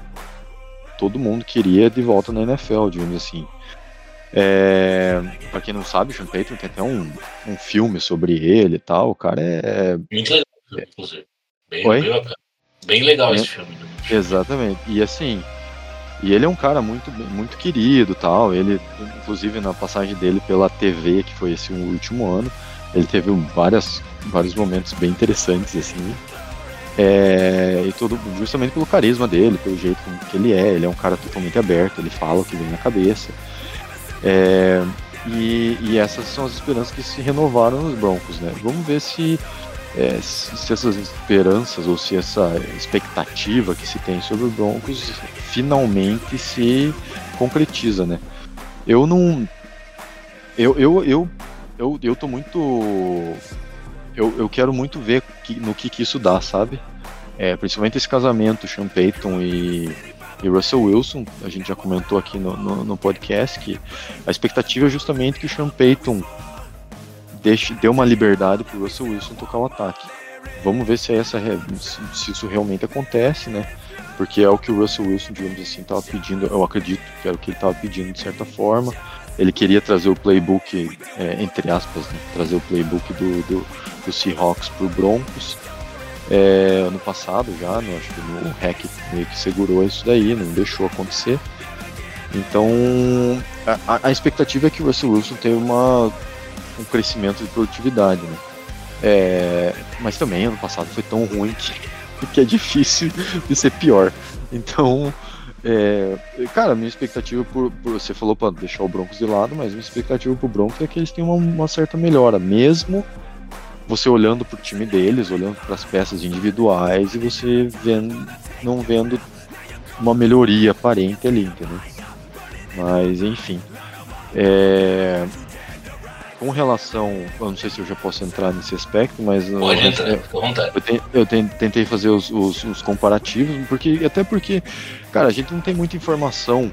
todo mundo queria de volta na NFL, digamos assim. É, para quem não sabe, o Sean Payton tem até um, um filme sobre ele e tal. O cara é, Muito legal, inclusive. Bem, Oi? bem. Bem legal É. esse filme. né? Exatamente. E assim, e ele é um cara muito, muito querido tal. Ele, inclusive na passagem dele pela TV, que foi esse último ano, ele teve várias, vários momentos bem interessantes, assim. É, e tudo justamente pelo carisma dele, pelo jeito que ele é. Ele é um cara totalmente aberto, ele fala o que vem na cabeça. É, e, e essas são as esperanças que se renovaram nos Broncos, né? Vamos ver se é, se essas esperanças ou se essa expectativa que se tem sobre o Broncos finalmente se concretiza, né? Eu não. Eu, eu, eu, eu, eu tô muito. Eu, eu quero muito ver que- no que, que isso dá, sabe? É, principalmente esse casamento, Sean Payton e, e Russell Wilson, a gente já comentou aqui no, no, no podcast que a expectativa é justamente que o Sean Payton deixe, dê uma liberdade pro Russell Wilson tocar o ataque. Vamos ver se, é essa, se isso realmente acontece, né? Porque é o que o Russell Wilson, digamos assim, estava pedindo. Eu acredito que era o que ele estava pedindo de certa forma. ele queria trazer o playbook, é, entre aspas, né, trazer o playbook do, do, do Seahawks pro Broncos. É, ano passado já, né, acho que no hack meio que segurou isso daí, não deixou acontecer. Então a, a expectativa é que o Russell Wilson tenha uma, um crescimento de produtividade, né? É, mas também ano passado foi tão ruim que, que é difícil de ser pior. Então, é, cara, minha expectativa por, por você falou para deixar o Broncos de lado, mas minha expectativa pro Broncos é que eles tenham uma, uma certa melhora, mesmo você olhando pro time deles, olhando para as peças individuais e você vendo, não vendo uma melhoria aparente ali, entendeu? Mas enfim. É, com relação. Eu não sei se eu já posso entrar nesse aspecto, mas. Pode eu, entrar, fica à vontade. eu, te- eu ten- tentei fazer os, os- os comparativos, porque até porque, cara, a gente não tem muita informação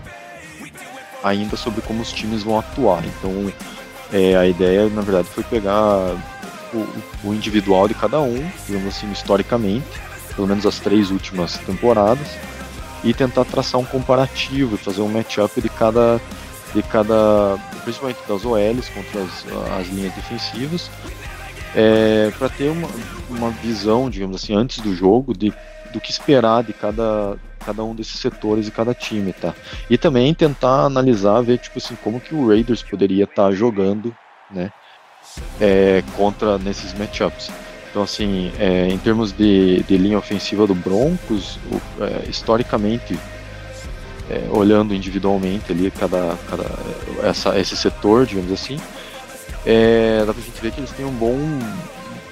ainda sobre como os times vão atuar. Então, é, a ideia, na verdade, foi pegar o, o individual de cada um, digamos assim, historicamente, pelo menos as três últimas temporadas, e tentar traçar um comparativo, fazer um matchup de cada, de cada, principalmente das OLs contra as, as linhas defensivas, é, para ter uma, uma visão, digamos assim, antes do jogo de, do que esperar de cada, cada um desses setores e cada time, tá? E também tentar analisar, ver tipo assim como que o Raiders poderia estar jogando, né? é, contra nesses matchups. Então assim, é, em termos de, de linha ofensiva do Broncos, o- é, historicamente, é, olhando individualmente ali cada, cada essa, esse setor, digamos assim, é, dá pra gente ver que eles têm um bom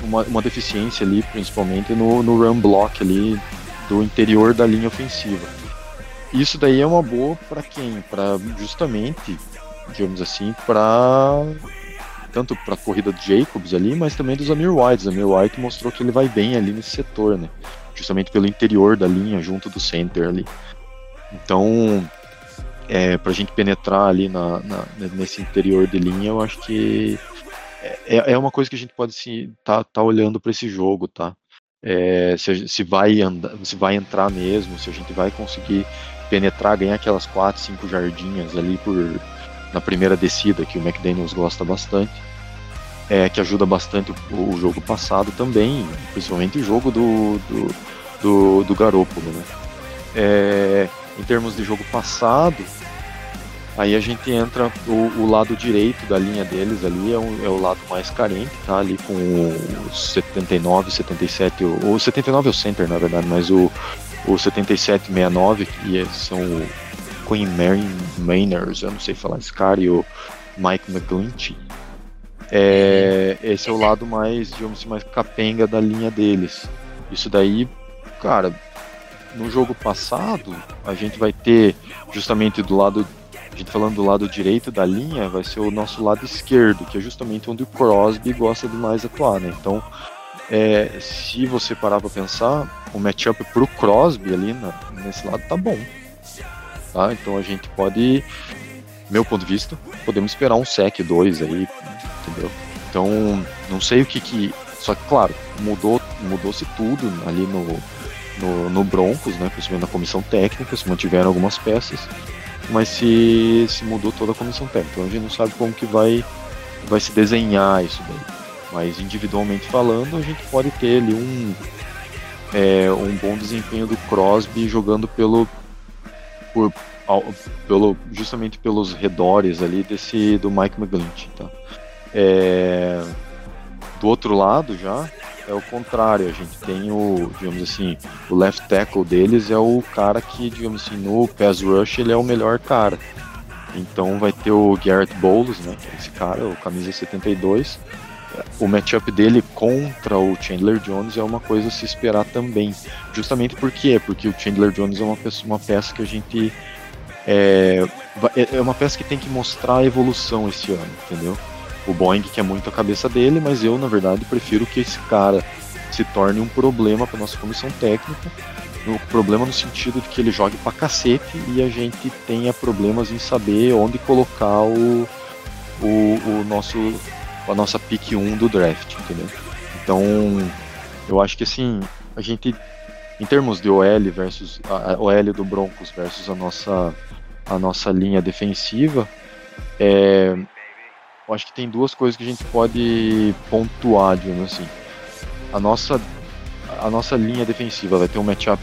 uma, uma deficiência ali, principalmente no, no run block ali do interior da linha ofensiva. Isso daí é uma boa para quem? Para justamente, digamos assim, para tanto para a corrida do Jacobs ali, mas também dos Amir White. Amir White mostrou que ele vai bem ali nesse setor, né? Justamente pelo interior da linha, junto do center ali. Então, é, para a gente penetrar ali na, na- nesse interior de linha, eu acho que é, é uma coisa que a gente pode se tá, tá olhando para esse jogo, tá? É, se, se vai andar, se vai entrar mesmo, se a gente vai conseguir penetrar, ganhar aquelas 4, 5 jardinhas ali por na primeira descida, que o McDaniels gosta bastante, é, que ajuda bastante o, o jogo passado também, principalmente o jogo do, do, do, do Garoppolo, né? É, em termos de jogo passado, aí a gente entra o, o lado direito da linha deles ali é, o- é o lado mais carente, tá? Ali com os 79, 77, o, o 79 é o center na verdade, mas o, o 77 69, que é- são o Queen Mary Mainers, eu não sei falar esse cara, e o Mike McGlinchey. É, esse é o lado mais, digamos assim, mais capenga da linha deles. Isso daí, cara, no jogo passado, a gente vai ter justamente do lado, a gente falando do lado direito da linha, vai ser o nosso lado esquerdo, que é justamente onde o Crosby gosta de mais atuar, né? Então, é, se você parar pra pensar, o matchup pro Crosby ali na- nesse lado tá bom. Tá? Então a gente pode, meu ponto de vista, podemos esperar um sec 2 aí, entendeu? Então, não sei o que que. Só que, claro, mudou, mudou-se tudo ali no, no, no Broncos, né? Principalmente na comissão técnica, se mantiveram algumas peças, mas se, se mudou toda a comissão técnica. Então a gente não sabe como que vai, vai se desenhar isso daí. Mas individualmente falando, a gente pode ter ali um, é, um bom desempenho do Crosby jogando pelo, por, ao- pelo justamente pelos redores ali desse do Mike McGlinchey, tá? É, do outro lado já é o contrário, a gente tem o, digamos assim, o left tackle deles é o cara que, digamos assim, no pass rush ele é o melhor cara. Então vai ter o Garrett Bowles, né, é esse cara, o camisa 72. O matchup dele contra o Chandler Jones é uma coisa a se esperar também. Justamente por quê? Porque o Chandler Jones é uma peça, uma peça que a gente é, é é uma peça que tem que mostrar a evolução esse ano, entendeu? O Boeing quer muito a cabeça dele, mas eu, na verdade, prefiro que esse cara se torne um problema para nossa comissão técnica. Um problema no sentido de que ele jogue pra cacete e a gente tenha problemas em saber onde colocar o, o, o nosso a nossa pick 1 do draft, entendeu? Então, eu acho que assim, a gente em termos de OL versus a OL do Broncos versus a nossa a nossa linha defensiva, É, eu acho que tem duas coisas que a gente pode pontuar, digamos assim. A nossa, a nossa linha defensiva vai ter um matchup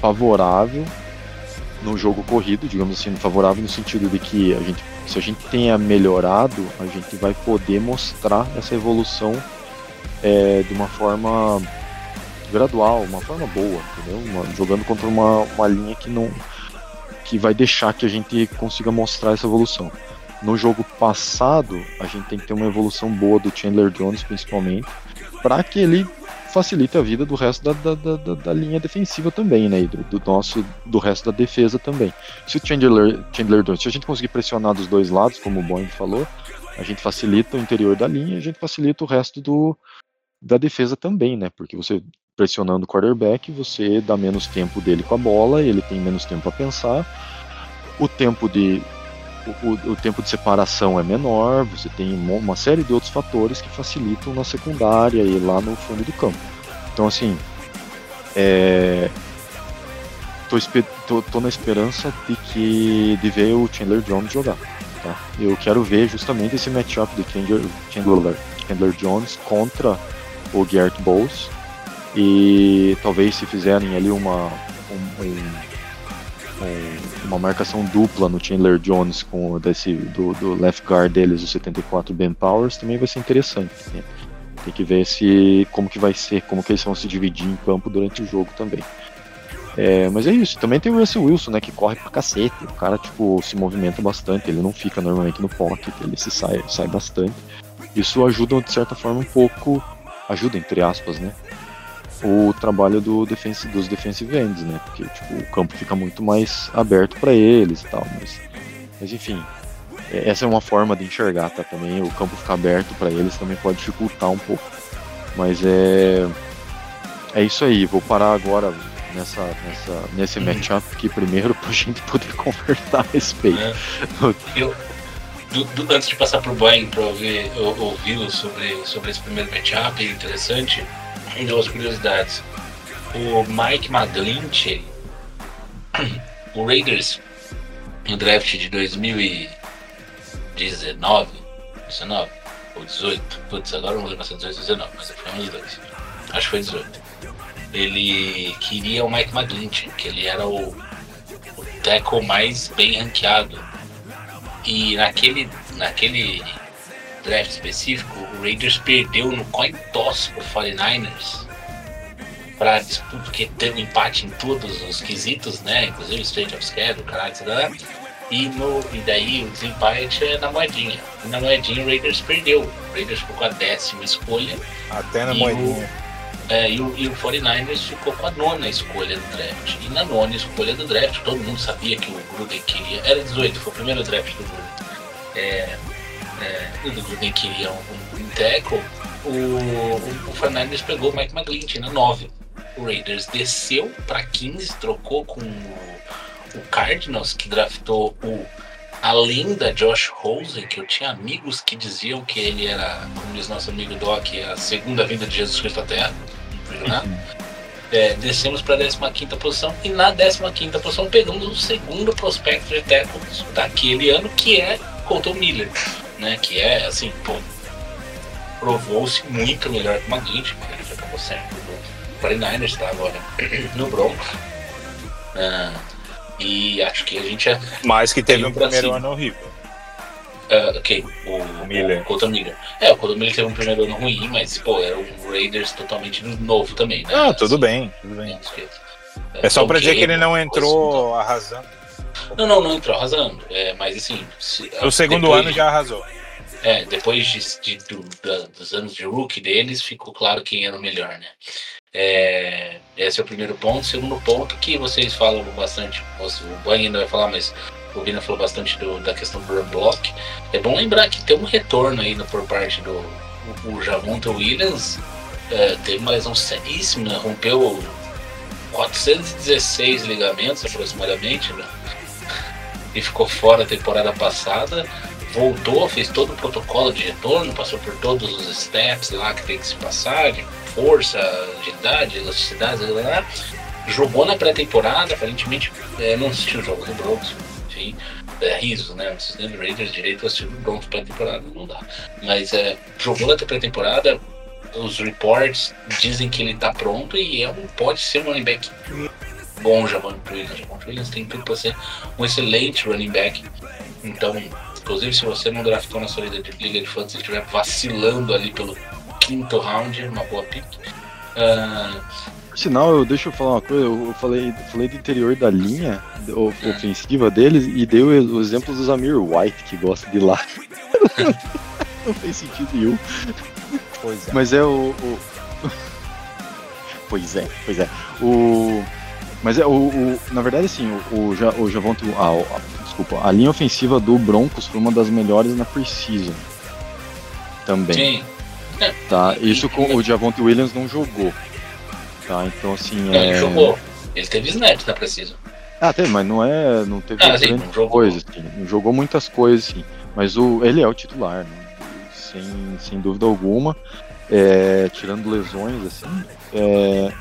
favorável no jogo corrido, digamos assim, favorável no sentido de que a gente, se a gente tenha melhorado, a gente vai poder mostrar essa evolução é, de uma forma gradual, uma forma boa, entendeu? Uma- jogando contra uma, uma linha que não que vai deixar que a gente consiga mostrar essa evolução. No jogo passado, a gente tem que ter uma evolução boa do Chandler Jones, principalmente, para que ele facilite a vida do resto da, da, da, da- linha defensiva também, né? Do, do nosso, do resto da defesa também. Se o Chandler, Chandler Jones, se a gente conseguir pressionar dos dois lados, como o Boeing falou, a gente facilita o interior da linha a gente facilita o resto do, da defesa também, né? Porque você pressionando o quarterback, você dá menos tempo dele com a bola, ele tem menos tempo para pensar. O tempo de o, o- tempo de separação é menor, você tem uma, série de outros fatores que facilitam na secundária e lá no fundo do campo. Então assim, é, tô, tô- tô na esperança de que de ver o Chandler Jones jogar. Tá? Eu quero ver justamente esse matchup do Chandler, Chandler, Chandler Jones contra o Garrett Bowles e talvez se fizerem ali uma um- um- um- uma marcação dupla no Chandler Jones com desse do, do left guard deles o 74 Ben Powers também vai ser interessante né? tem que ver se como que vai ser como que eles vão se dividir em campo durante o jogo também É, mas é isso também tem o Russell Wilson né que corre pra cacete o cara tipo se movimenta bastante ele não fica normalmente no pocket ele se sai sai bastante isso ajuda de certa forma um pouco ajuda entre aspas né o trabalho do defense, dos defensive ends, né? Porque tipo, o campo fica muito mais aberto para eles e tal. Mas, mas enfim, é- essa é uma forma de enxergar, tá? Também o campo ficar aberto para eles também pode dificultar um pouco. Mas é é isso aí. Vou parar agora nessa, nessa nesse matchup aqui primeiro [laughs] pra gente poder conversar a respeito. É. Eu, do- do- antes de passar pro Boeing para ouvir, ou- ouvi-lo sobre, sobre esse primeiro matchup interessante, duas curiosidades. O Mike McGlinchey, [coughs] o Raiders, no draft de 2019, 19 ou 18, putz, agora não lembro se é 18 ou 19, mas foi um dos dois. Acho que foi 18. Ele queria o Mike McGlinchey, que ele era o, o tackle mais bem ranqueado e naquele, naquele draft específico, o Raiders perdeu no coin toss pro 49ers para disputa, porque teve um empate em todos os quesitos, né? Inclusive straight of schedule, caralho, etc. E, no, e daí o desempate é na moedinha. E na moedinha o Raiders perdeu. O Raiders ficou com a décima escolha Até na moedinha. é, e, o, e o 49ers ficou com a nona escolha do draft. E na nona escolha do draft, todo mundo sabia que o Gruden queria. Era 18, foi o primeiro draft do Gruden. É, é, o Gruden queria um, um tackle. O, o, 49ers pegou o Mike McGlinchey na 9. O Raiders desceu para 15, trocou com o, o Cardinals, que draftou o. Além da Josh Rosen, que eu tinha amigos que diziam que ele era, como diz nosso amigo Doc, a segunda vinda de Jesus Cristo à Terra. Né? É, descemos para a 15 posição e na 15 posição pegamos o segundo prospecto de tackles daquele ano, que é Colton Miller, né? Que é assim, pô, provou-se muito melhor que o McGlinchey, porque ele já acabou certo do 49ers, está agora [clears throat] no Broncos. Ah, e acho que a gente é. Mas que teve um pra primeiro cima. ano horrível. ah, ok, o, O Miller. o Colton Miller. É, o Colton Miller teve um primeiro ano ruim, mas, pô, era um Raiders totalmente novo também, né? Ah, tudo Assim, bem, tudo bem. né, que- É só pra ok, dizer que ele não entrou arrasando. Não, não, não entrou arrasando. É, mas assim. se- O segundo ano já arrasou. É, depois de, de- do- da- dos anos de rookie deles, ficou claro quem era o melhor, né? É, esse é o primeiro ponto. Segundo ponto, que vocês falam bastante, o Banho ainda vai falar, mas o Vina falou bastante do- da questão do run block. É bom lembrar que tem um retorno aí no- por parte do o, o Javonta Williams. é, teve uma lesão seríssima, rompeu 416 ligamentos aproximadamente, né? E ficou fora a temporada passada voltou, fez todo o protocolo de retorno, passou por todos os steps lá que tem que se passar, de força, agilidade, elasticidade, blá. jogou na pré-temporada, aparentemente é, não assistiu o jogo do Broncos, enfim, é riso, né? Vocês lembram Raiders direito assistiu o Broncos pré-temporada, não dá. Mas é, jogou na pré-temporada, os reports dizem que ele tá pronto e é pode ser um back bom, Javon Williams. Javon Williams tem tudo para ser um excelente running back. Então, inclusive, se você não draftou na sua liga de, liga de fantasy e estiver vacilando ali pelo quinto round, uma boa pick. Ah, Por sinal, eu, deixa eu falar uma coisa, eu falei, falei do interior da linha o- ofensiva deles e dei o, o exemplo do Zamir White, que gosta de lá. [laughs] Não fez sentido nenhum. Pois é. Mas é o. o- [laughs] pois é, pois é. O. Mas é o. o- na verdade, assim, o, o, Ja- o Javonte. Ah, o- a- desculpa, a linha ofensiva do Broncos foi uma das melhores na Precision. Também. sim, Tá? Isso com o Javonte Williams não jogou. Tá? Então assim. não, é... ele jogou. Ele teve snaps na Precision. Ah, teve, mas não é. Não teve Ah, sim, não jogou. coisas, assim. Não jogou muitas coisas, assim. Mas o, ele é o titular, né? Sem, sem dúvida alguma. É, tirando lesões, assim. É,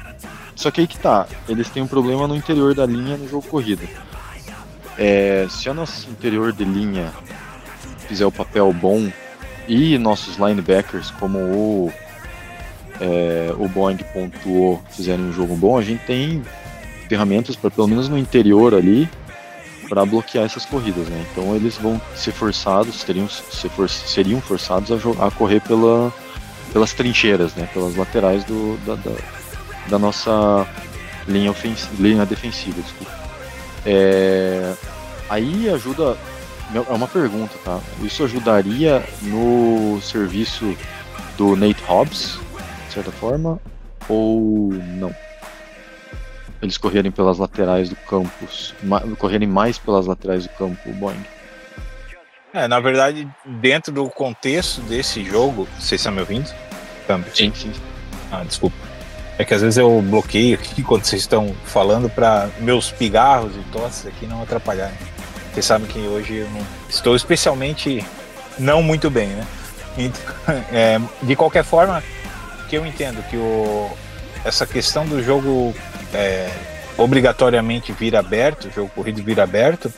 só que aí que tá. Eles têm um problema no interior da linha no jogo corrida. É, se a nossa interior de linha fizer o papel bom e nossos linebackers, como o, é, o Boeing pontuou, fizerem um jogo bom, a gente tem ferramentas para pelo menos no interior ali para bloquear essas corridas, né? Então eles vão ser forçados, teriam ser for, seriam forçados a, a correr pela, pelas trincheiras, né? Pelas laterais do, da, da, da nossa linha, ofensiva, linha defensiva, desculpa. É, aí ajuda, é uma pergunta, tá? Isso ajudaria no serviço do Nate Hobbs, de certa forma, ou não? eles correrem pelas laterais do campus, ma- correrem mais pelas laterais do campo, o Boeing. É, na verdade, dentro do contexto desse jogo, vocês estão me ouvindo? Sim, sim. Ah, desculpa. É que às vezes eu bloqueio aqui [laughs] quando vocês estão falando para meus pigarros e tosses aqui não atrapalharem. Vocês sabem que hoje eu não estou especialmente não muito bem, né? Então, [laughs] é, de qualquer forma, que eu entendo que o, essa questão do jogo é, obrigatoriamente vir aberto, jogo corrido vir aberto,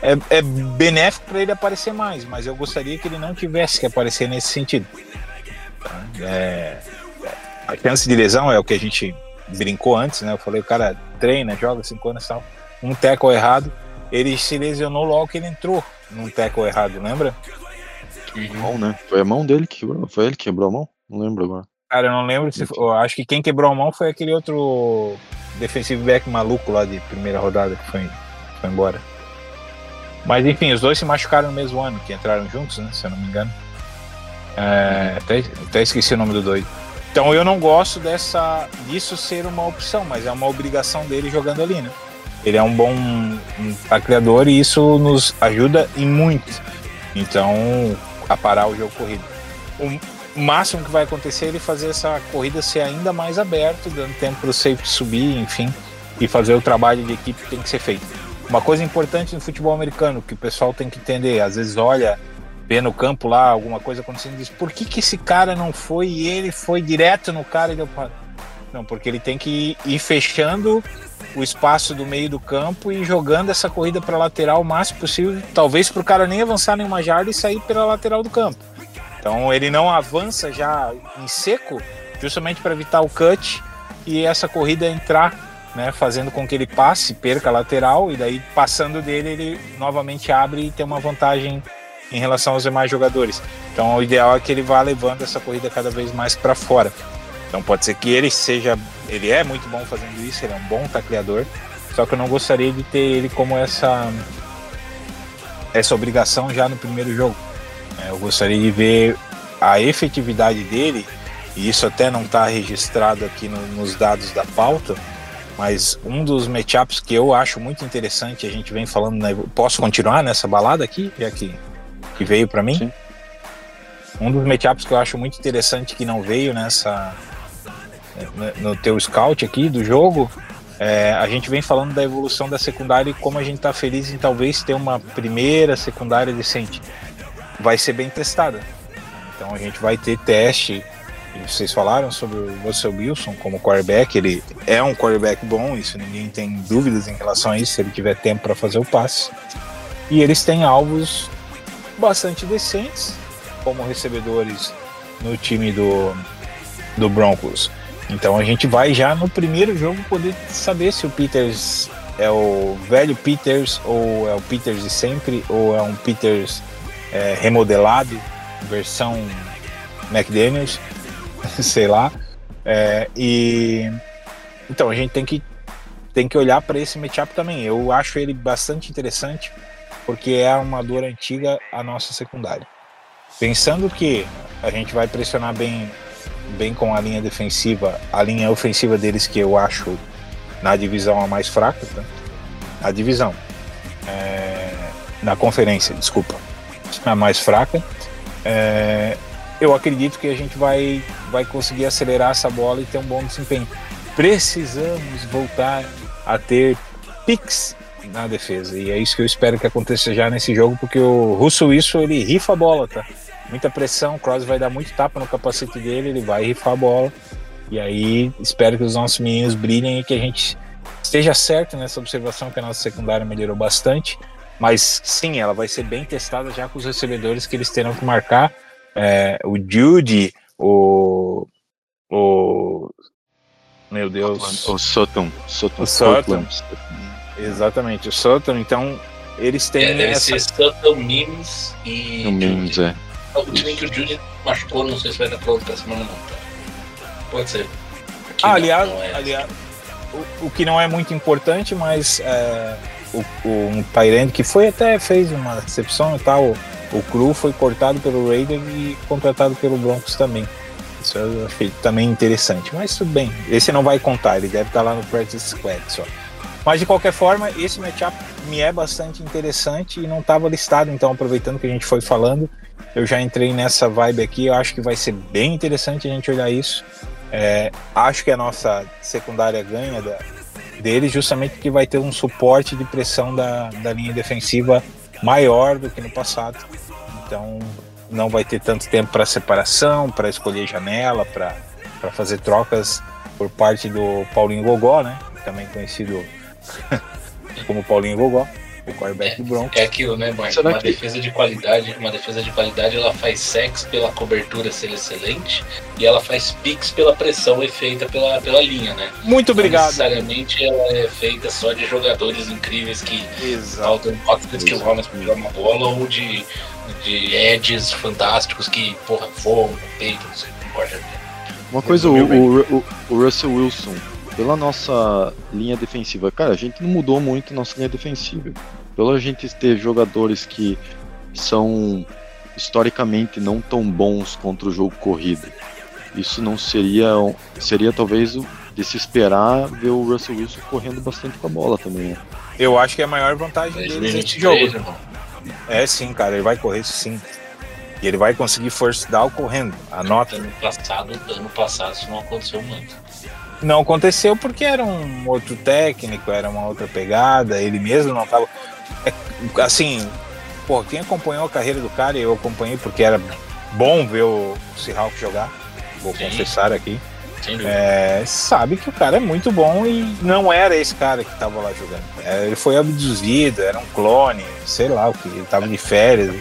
é, é benéfico para ele aparecer mais, mas eu gostaria que ele não tivesse que aparecer nesse sentido. Tá? É, a chance de lesão é o que a gente brincou antes, né? Eu falei, o cara treina, joga cinco anos e tal. Um tackle errado, ele se lesionou logo que ele entrou num tackle errado, lembra? Mão, né? Foi a mão dele que quebrou. Foi ele que quebrou a mão? Não lembro agora. Cara, eu não lembro se foi, eu acho que quem quebrou a mão foi aquele outro defensive back maluco lá de primeira rodada que foi, foi embora. Mas enfim, os dois se machucaram no mesmo ano, que entraram juntos, né? Se eu não me engano. É, até, até esqueci o nome do doido. Então eu não gosto dessa disso ser uma opção, mas é uma obrigação dele jogando ali, né? Ele é um bom tacleador e isso nos ajuda em muito. Então, a parar o jogo corrido. O máximo que vai acontecer é ele fazer essa corrida ser ainda mais aberto, dando tempo para o safety subir, enfim, e fazer o trabalho de equipe que tem que ser feito. Uma coisa importante no futebol americano que o pessoal tem que entender, às vezes olha, no campo lá alguma coisa acontecendo diz: por que, que esse cara não foi e ele foi direto no cara e deu. Não, porque ele tem que ir fechando o espaço do meio do campo e jogando essa corrida para lateral o máximo possível, talvez para o cara nem avançar nenhuma jarda e sair pela lateral do campo. Então ele não avança já em seco, justamente para evitar o cut e essa corrida entrar, né, fazendo com que ele passe, perca a lateral e daí passando dele ele novamente abre e tem uma vantagem em relação aos demais jogadores. Então o ideal é que ele vá levando essa corrida cada vez mais para fora. Então pode ser que ele seja, ele é muito bom fazendo isso, ele é um bom tacleador, só que eu não gostaria de ter ele como essa essa obrigação já no primeiro jogo. É, Eu gostaria de ver a efetividade dele, e isso até não está registrado aqui no- nos dados da pauta, mas um dos matchups que eu acho muito interessante, a gente vem falando, né, posso continuar nessa balada aqui, já que, que veio para mim? Sim. Um dos matchups que eu acho muito interessante que não veio nessa no- teu scout aqui do jogo, é, a gente vem falando da evolução da secundária e como a gente está feliz em talvez ter uma primeira secundária decente. Vai ser bem testada. Então a gente vai ter teste. Vocês falaram sobre o Russell Wilson como quarterback. Ele é um quarterback bom, isso ninguém tem dúvidas em relação a isso, se ele tiver tempo para fazer o passe. E eles têm alvos bastante decentes como recebedores no time do, do Broncos. Então a gente vai já no primeiro jogo poder saber se o Peters é o velho Peters ou é o Peters de sempre ou é um Peters é, remodelado, versão McDaniels, [laughs] sei lá. É, e então a gente tem que tem que olhar para esse matchup também. Eu acho ele bastante interessante porque é a armadura antiga a nossa secundária. Pensando que a gente vai pressionar bem bem com a linha defensiva, a linha ofensiva deles que eu acho na divisão a mais fraca, tá? a divisão é, na conferência, desculpa, a mais fraca. É, eu acredito que a gente vai, vai conseguir acelerar essa bola e ter um bom desempenho. Precisamos voltar a ter picks na defesa e é isso que eu espero que aconteça já nesse jogo, porque o Russo isso ele rifa a bola, tá? Muita pressão, o Cross vai dar muito tapa no capacete dele, ele vai rifar a bola. E aí espero que os nossos meninos brilhem e que a gente esteja certo nessa observação que a nossa secundária melhorou bastante. Mas sim, ela vai ser bem testada já com os recebedores que eles terão que marcar. É, o Judy, o, o. Meu Deus. O Sutton. Sutton. O Sutton. Exatamente, o Sutton. Então, eles têm É, deve essa. ser Sutton, Mims e. No Mims, é. O time que o Judy machucou, não sei se vai pronto pra semana não. Tá? Pode ser. Aqui Ah, não, aliás, não é. aliás o, o que não é muito importante, mas é, o, o, um Tyrande que foi até fez uma recepção e tal, o, o Cru foi cortado pelo Raider e contratado pelo Broncos também. Isso eu achei também interessante, mas tudo bem. Esse não vai contar, ele deve estar lá no practice squad só. Mas de qualquer forma, esse matchup me é bastante interessante e não estava listado, então aproveitando que a gente foi falando, eu já entrei nessa vibe aqui, eu acho que vai ser bem interessante a gente olhar isso. É, acho que a nossa secundária ganha da, dele justamente porque vai ter um suporte de pressão da, da linha defensiva maior do que no passado. Então não vai ter tanto tempo para separação, para escolher janela, para fazer trocas por parte do Paulinho Gogó, né? Também conhecido como Paulinho Gogó, o quarterback do Broncos. É aquilo, né, Marcos? Uma que- defesa de qualidade, uma defesa de qualidade, ela faz sex pela cobertura ser excelente e ela faz picks pela pressão feita pela, pela linha, né? Muito Não obrigado. necessariamente ela é feita só de jogadores incríveis que Exato. faltam 400 km pra jogar uma bola ou de, de edges fantásticos que, porra, voam no peito, não sei, não importa. Uma coisa, o, o- o Russell Wilson, pela nossa linha defensiva, cara, a gente não mudou muito nossa linha defensiva. Pela gente ter jogadores que são historicamente não tão bons contra o jogo corrido. Isso não seria. Seria talvez o- de se esperar ver o Russell Wilson correndo bastante com a bola também. né? Eu acho que é a maior vantagem deles nesse jogo. 2023, irmão. É sim, cara, ele vai correr sim. E ele vai conseguir force down correndo. Anota. Ano passado, ano passado isso não aconteceu muito. Não aconteceu porque era um outro técnico, era uma outra pegada, ele mesmo não tava. É, assim, pô, quem acompanhou a carreira do cara, eu acompanhei porque era bom ver o Seahawks jogar, vou Sim. confessar aqui. É, sabe que o cara é muito bom e não era esse cara que tava lá jogando. É, ele foi abduzido, era um clone, sei lá o que, ele tava de férias.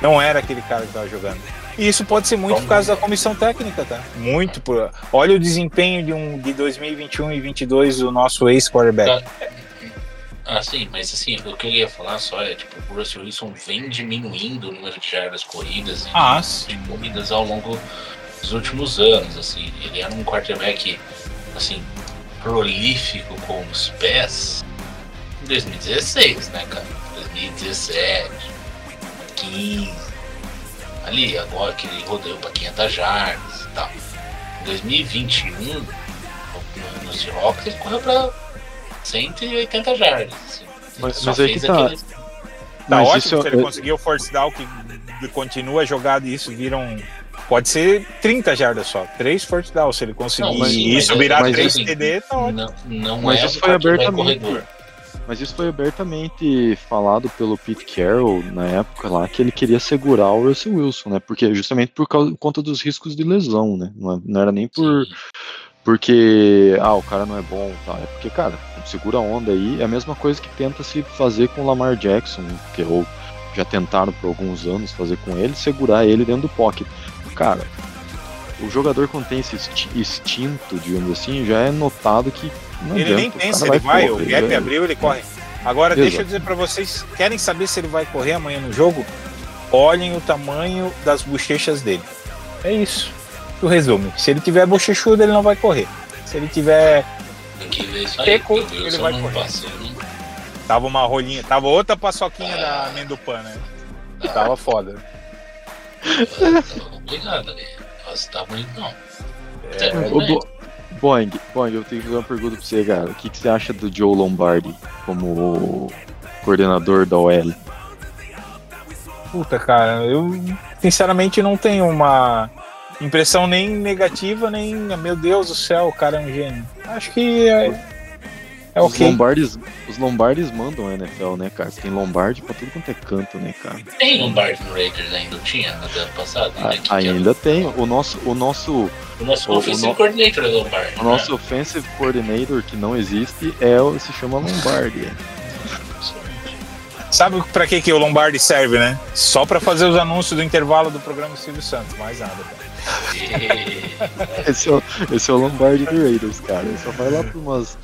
Não era aquele cara que tava jogando. E isso pode ser muito por causa da comissão técnica, tá? Muito por. Olha o desempenho de um de 2021 e 22 do nosso ex-quarterback. Ah, sim, mas assim, o que eu ia falar só é, tipo, o Russell Wilson vem diminuindo o número de jardas corridas e Ah, de corridas ao longo dos últimos anos, assim. Ele era um quarterback, assim, prolífico com os pés em 2016, né, cara? 2017, 15, ali, agora que ele rodeou para 500 jardas e tal. Em 2021, no, no Seahawks, ele correu para 180 jardas. Assim. Mas- Só mas aí que tá. aquele- Tá Mas ótimo isso se ele é- conseguiu force down que continua jogado e isso vira um. Pode ser 30 jardas só, 3 force down. Se ele conseguir Não, mas isso mas- virar mas 3 assim, TD, tá ótimo. Não, não Mas é isso foi abertamente- corredor. Mas isso foi abertamente falado pelo Pete Carroll na época lá, que ele queria segurar o Russell Wilson, né? Porque justamente por causa, conta dos riscos de lesão, né? Não, é- não era nem por, porque, ah, o cara não é bom e tal. É porque, cara, segura a onda aí. É a mesma coisa que tenta se fazer com o Lamar Jackson, que ou já tentaram por alguns anos fazer com ele, segurar ele dentro do pocket. Cara, o jogador quando tem esse insti- instinto, digamos assim, já é notado que não Ele nem adianta, o pensa, ele vai, o correr, gap né? abriu, ele corre. Agora, deixa eu Exato. dizer pra vocês, querem saber se ele vai correr amanhã no jogo? Olhem o tamanho das bochechas dele. É isso. O resumo. Se ele tiver bochechudo, ele não vai correr. Se ele tiver. Tem que ver isso aí. Teco, porque o ele vai correr. passou, não. Tava uma rolinha, tava outra paçoquinha da Mendupan, né? Tava foda. Obrigado ali. Nossa, tá bonito não. É, Ô, bonito. Bo- Boing, Boing, eu tenho que fazer uma pergunta pra você, cara. O que, que você acha do Joe Lombardi como coordenador da OL? Puta, cara, eu sinceramente não tenho uma impressão nem negativa, nem. Meu Deus do céu, o cara é um gênio. Acho que é, é Os, ok. Lombardis, os Lombardis mandam a NFL, né, cara? Tem Lombardi pra tudo quanto é canto, né, cara? Tem Lombardi no Raiders ainda? Não tinha no ano passado? A- né? Que ainda tem. O nosso, o nosso, O nosso o- o offensive no- coordinator é Lombardi. o nosso offensive coordinator que não existe é o se chama Lombardi. Sabe pra que, que o Lombardi serve, né? Só pra fazer os anúncios do intervalo do programa Silvio Santos, mais nada. cara. [laughs] Esse é, o, esse é o Lombardi do Raiders, cara. Ele só vai lá pra umas.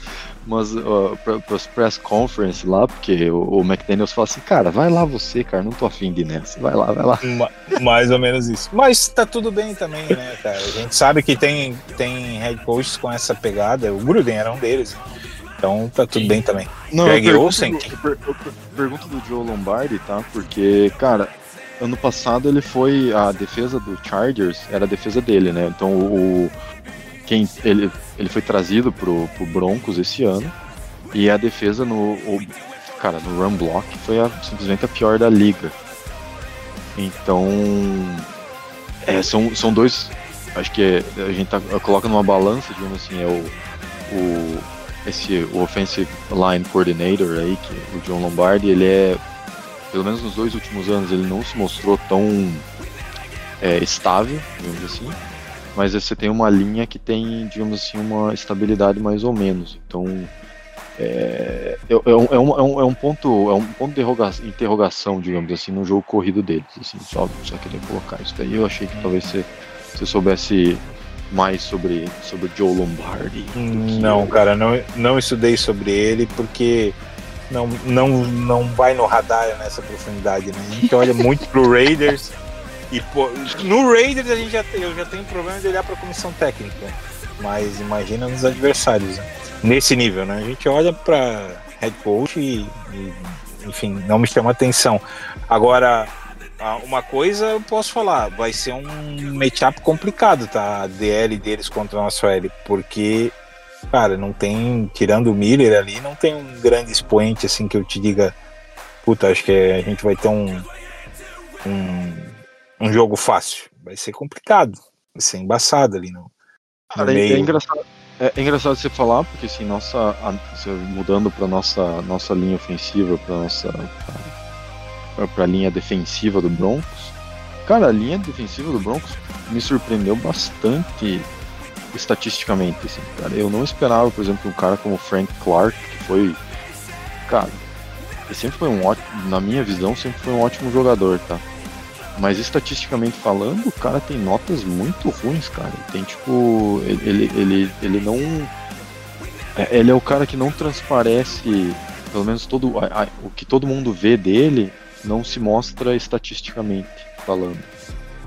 Umas uh, pra, pras press conference lá, porque o, o McDaniels fala assim, cara, vai lá você, cara, não tô afim de ir nessa. Vai lá, vai lá. Ma- mais ou menos isso. Mas tá tudo bem também, né, cara? A gente sabe que tem, tem head coaches com essa pegada. O Gruden era um deles. Então tá tudo Sim. bem também. Não, Greg eu pergunto, Olsen? do, eu per- eu per- pergunto do Joe Lombardi, tá? Porque, cara, ano passado ele foi. A defesa do Chargers era a defesa dele, né? Então o. Quem, ele, ele foi trazido pro, pro Broncos esse ano. E a defesa no. o- cara, no run block foi a- simplesmente a pior da liga. Então. É, são, são dois. Acho que é- a gente tá, coloca numa balança, digamos assim, é o. o esse o offensive line coordinator aí que o John Lombardi ele é pelo menos nos dois últimos anos ele não se mostrou tão é, estável digamos assim mas você tem uma linha que tem digamos assim uma estabilidade mais ou menos então é, é, é um, é, um, é um- é ponto é um ponto de interroga- interrogação digamos assim no jogo corrido deles assim só só queria colocar isso daí eu achei que talvez você, você soubesse mais sobre sobre Joe Lombardi que Não, eu. cara, não, não estudei sobre ele porque não, não, não vai no radar nessa profundidade, né? A gente olha muito pro Raiders [laughs] e pô, no Raiders a gente já eu já tenho problema de olhar pra comissão técnica, mas imagina nos adversários, né? Nesse nível, né? A gente olha pra head coach e, e, enfim, não me chama atenção. Agora, uma coisa eu posso falar, vai ser um matchup complicado, tá? A DL deles contra a nossa L, porque, cara, não tem, tirando o Miller ali, não tem um grande expoente assim que eu te diga, puta, acho que a gente vai ter um, um, um jogo fácil. Vai ser complicado, vai ser embaçado ali no, no Cara, é, meio. é engraçado, é, é engraçado você falar, porque assim, nossa, a- mudando para nossa nossa linha ofensiva, para nossa pra, pra linha defensiva do Broncos, cara, a linha defensiva do Broncos me surpreendeu bastante estatisticamente, assim, cara. Eu não esperava, por exemplo, um cara como o Frank Clark, que foi, cara, ele sempre foi um ótimo, na minha visão, sempre foi um ótimo jogador, tá? Mas estatisticamente falando, o cara tem notas muito ruins, cara. Ele tem tipo. Ele, ele, ele, não. é, Ele é o cara que não transparece. Pelo menos todo, a- a- o que todo mundo vê dele não se mostra estatisticamente falando.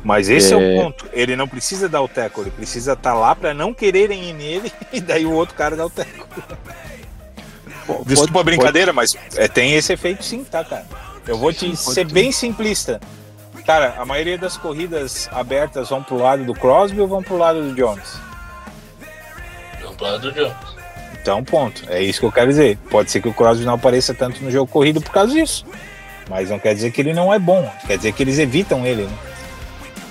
Mas esse é... É. o ponto. Ele não precisa dar o tackle, ele precisa estar lá pra não quererem ir nele [laughs] e daí o outro cara dá o. Po- Desculpa a pode- brincadeira, mas é, tem esse efeito sim, tá, cara? Eu vou te Sim, pode ser bem simplista. Cara, a maioria das corridas abertas vão pro lado do Crosby ou vão pro lado do Jones? Vamos pro lado do Jones. Então, ponto. É isso que eu quero dizer. Pode ser que o Crosby não apareça tanto no jogo corrido por causa disso. Mas não quer dizer que ele não é bom. Quer dizer que eles evitam ele, né?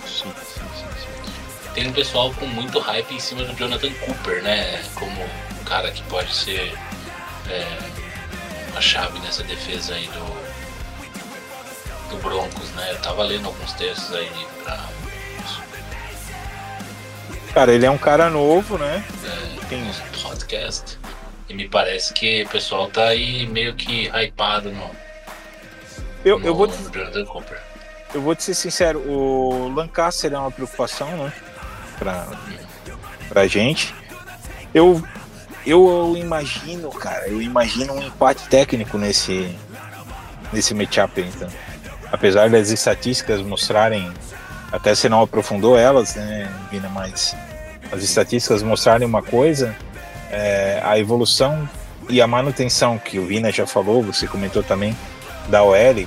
Sim, sim, sim, sim. Tem um pessoal com muito hype em cima do Jonathan Cooper, né? Como um cara que pode ser é, uma chave nessa defesa aí do, do Broncos, né? Eu tava lendo alguns textos aí pra. Cara, ele é um cara novo, né? Tem podcast. E me parece que o pessoal tá aí meio que hypado no, eu, no eu vou te, eu vou te ser sincero, o Lancaster é uma preocupação, né? Pra, pra gente. Eu, eu imagino, cara, eu imagino um empate técnico nesse, nesse matchup, então. Apesar das estatísticas mostrarem, até você não aprofundou elas, né, Vina, mas as estatísticas mostrarem uma coisa, é, a evolução e a manutenção, que o Vina já falou, você comentou também, da OL,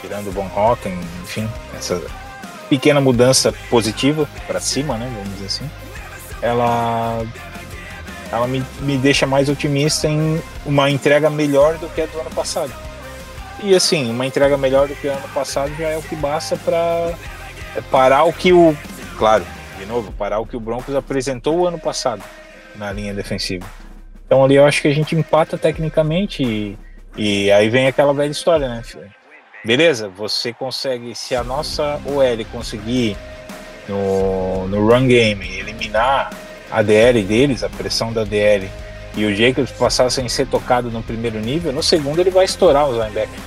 tirando o Von Hocken, enfim, essa pequena mudança positiva para cima, né, vamos dizer assim, ela, ela me, me deixa mais otimista em uma entrega melhor do que a do ano passado. E assim, uma entrega melhor do que o ano passado já é o que basta para parar o que o. Claro, de novo, parar o que o Broncos apresentou o ano passado na linha defensiva. Então ali eu acho que a gente empata tecnicamente e, e aí vem aquela velha história, né? filho? Beleza, você consegue, se a nossa OL conseguir no, no run game eliminar a DL deles, a pressão da DL, e o Jacobs passar sem ser tocado no primeiro nível, no segundo ele vai estourar os linebackers.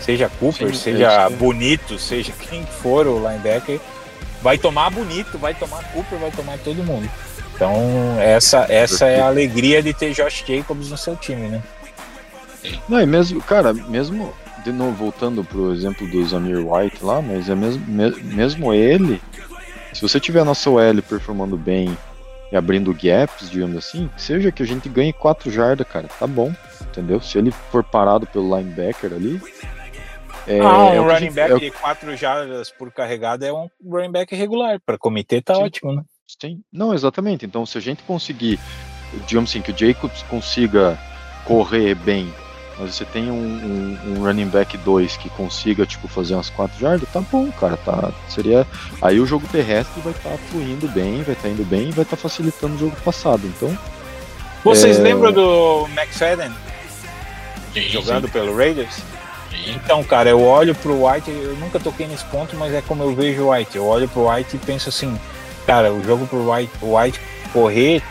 Seja Cooper, Sim, seja é. Bonito, seja quem for o linebacker, vai tomar Bonito, vai tomar Cooper, vai tomar todo mundo. Então, essa, essa é a alegria de ter Josh Jacobs no seu time, né? Não, e mesmo, cara, mesmo, de novo, voltando pro exemplo do Zamir White lá, mas é mesmo, me- mesmo ele, se você tiver a nossa OL performando bem e abrindo gaps, digamos assim, seja que a gente ganhe 4 jardas, cara, tá bom, entendeu? Se ele for parado pelo linebacker ali, é, ah, é um o running gente- back é de 4 jardas por carregada é um running back regular. Para comitê tá Sim. ótimo, né? Sim. Não, exatamente. Então, se a gente conseguir, digamos assim, que o Jacobs consiga correr bem, mas você tem um, um, um running back 2 que consiga, tipo, fazer umas 4 jardas, tá bom, cara. Tá, seria. Aí o jogo terrestre vai estar fluindo bem, vai estar indo bem e vai estar facilitando o jogo passado. Então, Vocês É. lembram do McFadden Sim, jogando pelo Raiders? sim. Então, cara, eu olho pro White, eu nunca toquei nesse ponto, mas é como eu vejo o White. Eu olho pro White e penso assim, cara, o jogo pro White, o White correr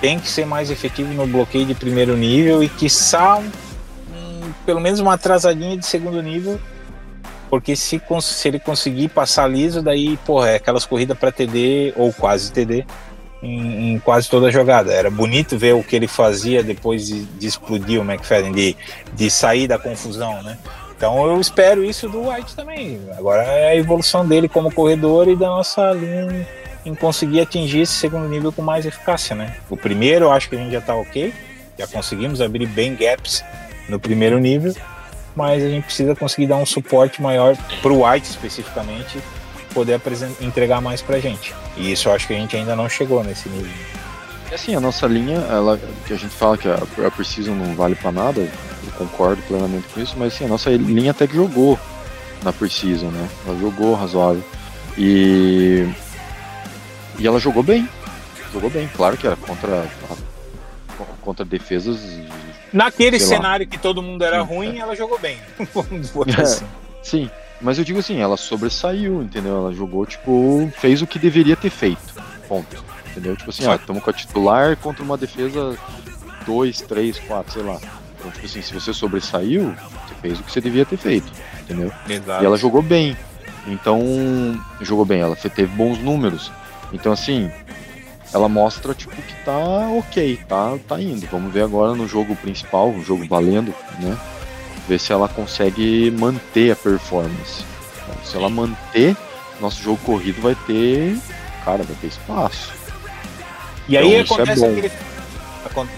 tem que ser mais efetivo no bloqueio de primeiro nível e que um, pelo menos uma atrasadinha de segundo nível, porque se, se ele conseguir passar liso, daí, porra, é aquelas corridas para TD ou quase TD em, em quase toda a jogada. Era bonito ver o que ele fazia depois de, de explodir o McFadden, de, de sair da confusão, né? Então eu espero isso do White também. Agora é a evolução dele como corredor e da nossa linha em conseguir atingir esse segundo nível com mais eficácia, né? O primeiro eu acho que a gente já tá ok, já conseguimos abrir bem gaps no primeiro nível, mas a gente precisa conseguir dar um suporte maior pro White especificamente, poder entregar mais pra gente. E isso eu acho que a gente ainda não chegou nesse nível. Assim, a nossa linha, ela, que a gente fala que a, a Precision não vale pra nada, eu concordo plenamente com isso, mas assim, a nossa linha até que jogou na Precision, né? Ela jogou razoável. E. E ela jogou bem. Jogou bem, claro que era contra, contra defesas. Naquele Sei lá. cenário que todo mundo era Sim, ruim, ela jogou bem. [laughs] Botar assim. Sim, mas eu digo assim, ela sobressaiu, entendeu? Ela jogou, tipo, fez o que deveria ter feito. Ponto. Entendeu? Tipo assim, ó, estamos com a titular contra uma defesa 2, 3, 4, sei lá. Então, tipo assim, se você sobressaiu, você fez o que você devia ter feito, entendeu? Exato. E ela jogou bem. Então, jogou bem, ela teve bons números. Então, assim, ela mostra, tipo, que tá ok, tá, tá indo. Vamos ver agora no jogo principal, o jogo valendo, né? Ver se ela consegue manter a performance. Então, se ela manter, nosso jogo corrido vai ter. Cara, vai ter espaço. E aí Então, é acontece bom. aquele.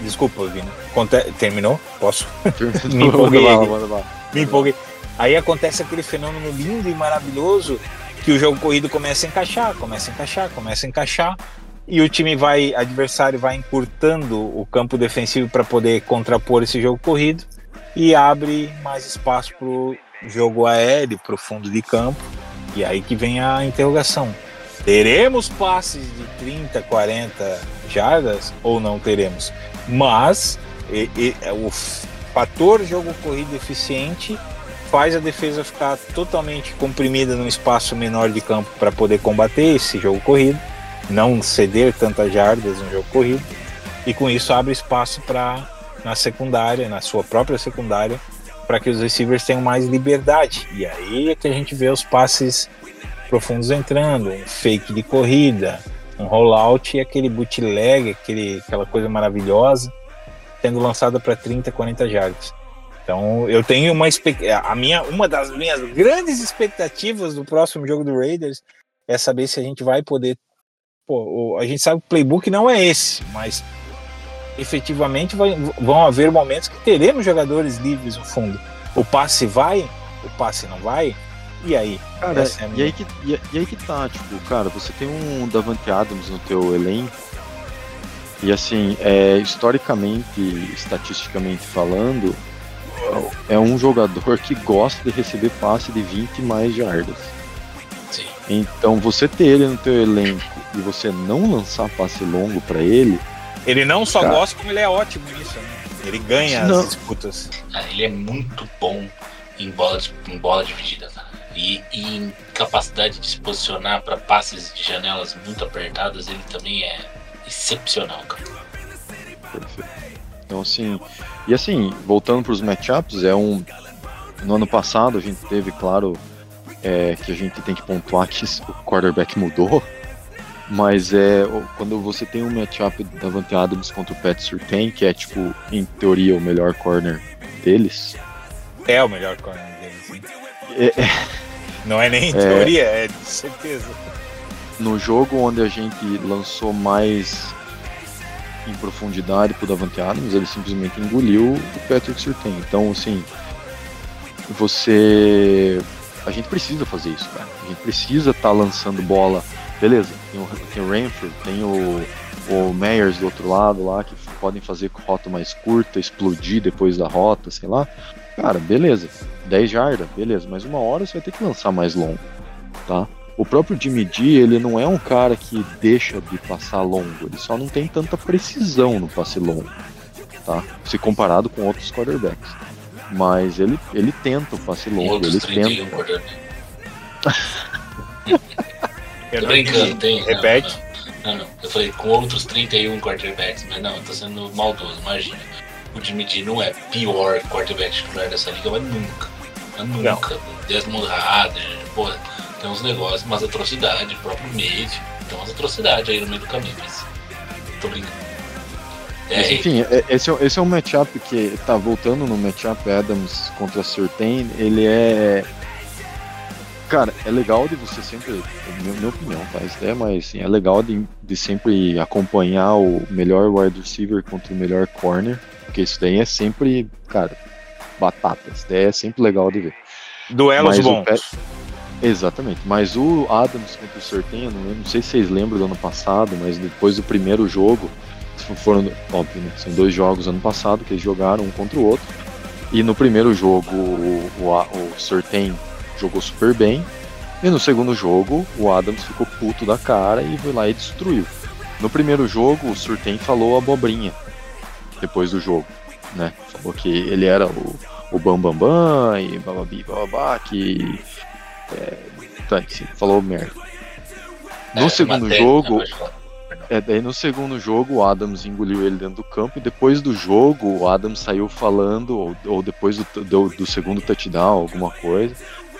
Desculpa, Vina. Aconte- Terminou? Posso? [laughs] Me Manda empolguei lá, manda lá. Me empolguei. Aí acontece aquele fenômeno lindo e maravilhoso que o jogo corrido começa a encaixar, começa a encaixar, começa a encaixar. E o time vai, adversário vai encurtando o campo defensivo para poder contrapor esse jogo corrido e abre mais espaço para o jogo aéreo, para o fundo de campo. E aí que vem a interrogação. Teremos passes de 30, 40 jardas ou não teremos? Mas e- e- o fator jogo corrido eficiente faz a defesa ficar totalmente comprimida num espaço menor de campo para poder combater esse jogo corrido não ceder tantas jardas no jogo corrido e com isso abre espaço para na secundária, na sua própria secundária, para que os receivers tenham mais liberdade. E aí é que a gente vê os passes profundos entrando, um fake de corrida, um rollout e aquele bootleg, aquele, aquela coisa maravilhosa, sendo lançada para 30, 40 jardas. Então eu tenho uma a minha uma das minhas grandes expectativas do próximo jogo do Raiders é saber se a gente vai poder pô, a gente sabe que o playbook não é esse, mas efetivamente vai- vão haver momentos que teremos jogadores livres no fundo. O passe vai, o passe não vai. E aí? Cara, é e, minha- aí que, e, e aí que tá, tipo, cara, você tem um Davante Adams no teu elenco, e assim, é, historicamente, estatisticamente falando, é um jogador que gosta de receber passe de 20 e mais jardas. Então, você ter ele no teu elenco e você não lançar passe longo pra ele, Ele não só Cara. gosta, como ele é ótimo nisso. Né? Ele ganha Não. as disputas. Ele é muito bom em bola, de- em bola dividida, cara. E, e em capacidade de se posicionar para passes de janelas muito apertadas, ele também é excepcional, cara. Perfeito. Então, assim, e assim, voltando para os matchups, é um. No ano passado a gente teve, claro, é, que a gente tem que pontuar que o quarterback mudou, mas é quando você tem um matchup da Davante Adams contra o Pat Surtain, que é, tipo, em teoria, o melhor corner deles, É o melhor corner dele. sim. é, é, Não é nem em É. teoria, é de certeza. no jogo onde a gente lançou mais em profundidade pro Davante Adams, ele simplesmente engoliu o Patrick Surtain. Então, assim, você... A gente precisa fazer isso, cara. A gente precisa estar lançando bola. Beleza, tem o, tem o Renfrew, tem o, o Meyers do outro lado lá, que podem fazer rota mais curta, explodir depois da rota, sei lá. Cara, beleza. 10 jardas, beleza. Mas uma hora você vai ter que lançar mais longo, tá? O próprio Jimmy ele não é um cara que deixa de passar longo, ele só não tem tanta precisão no passe longo, tá? Se comparado com outros quarterbacks. Mas ele, ele tenta o passe longo, outros ele 31 tenta. [laughs] Eu Tô não brincando, tem. não, Repete. Não, não, não. Eu falei com outros 31 quarterbacks, mas não, eu tô sendo maldoso, imagina. O Jimmy G não é pior quarterback titular dessa liga, mas nunca. Mas nunca. Desmond Hader, pô, tem uns negócios, umas atrocidades, o próprio meio, tem umas atrocidades aí no meio do caminho, mas. Tô brincando. É, Mas, enfim, é- esse é, esse é um matchup que tá voltando no matchup Adams contra Surtain, ele é. Cara, é legal de você sempre. Minha, minha opinião, tá? Isso é mais assim, é legal de, de sempre acompanhar o melhor wide receiver contra o melhor corner. Porque isso daí é sempre, cara, batata. Isso daí é sempre legal de ver. Duelos Mas bons. Exatamente, mas o Adams contra o Surtain, eu não, não sei se vocês lembram do ano passado, mas depois do primeiro jogo, foram, óbvio, né, são dois jogos ano passado que eles jogaram um contra o outro, e no primeiro jogo o, o, o Surtain jogou super bem, e no segundo jogo o Adams ficou puto da cara e foi lá e destruiu. No primeiro jogo o Surtain falou abobrinha, depois do jogo, né, falou que ele era o, o Bambambam Bam Bam, e bababi bababá, que é, tá, falou merda. No é, segundo matéria, jogo, falar. É, daí no segundo jogo o Adams engoliu ele dentro do campo e depois do jogo o Adams saiu falando, ou, ou depois do, do, do segundo touchdown, alguma coisa,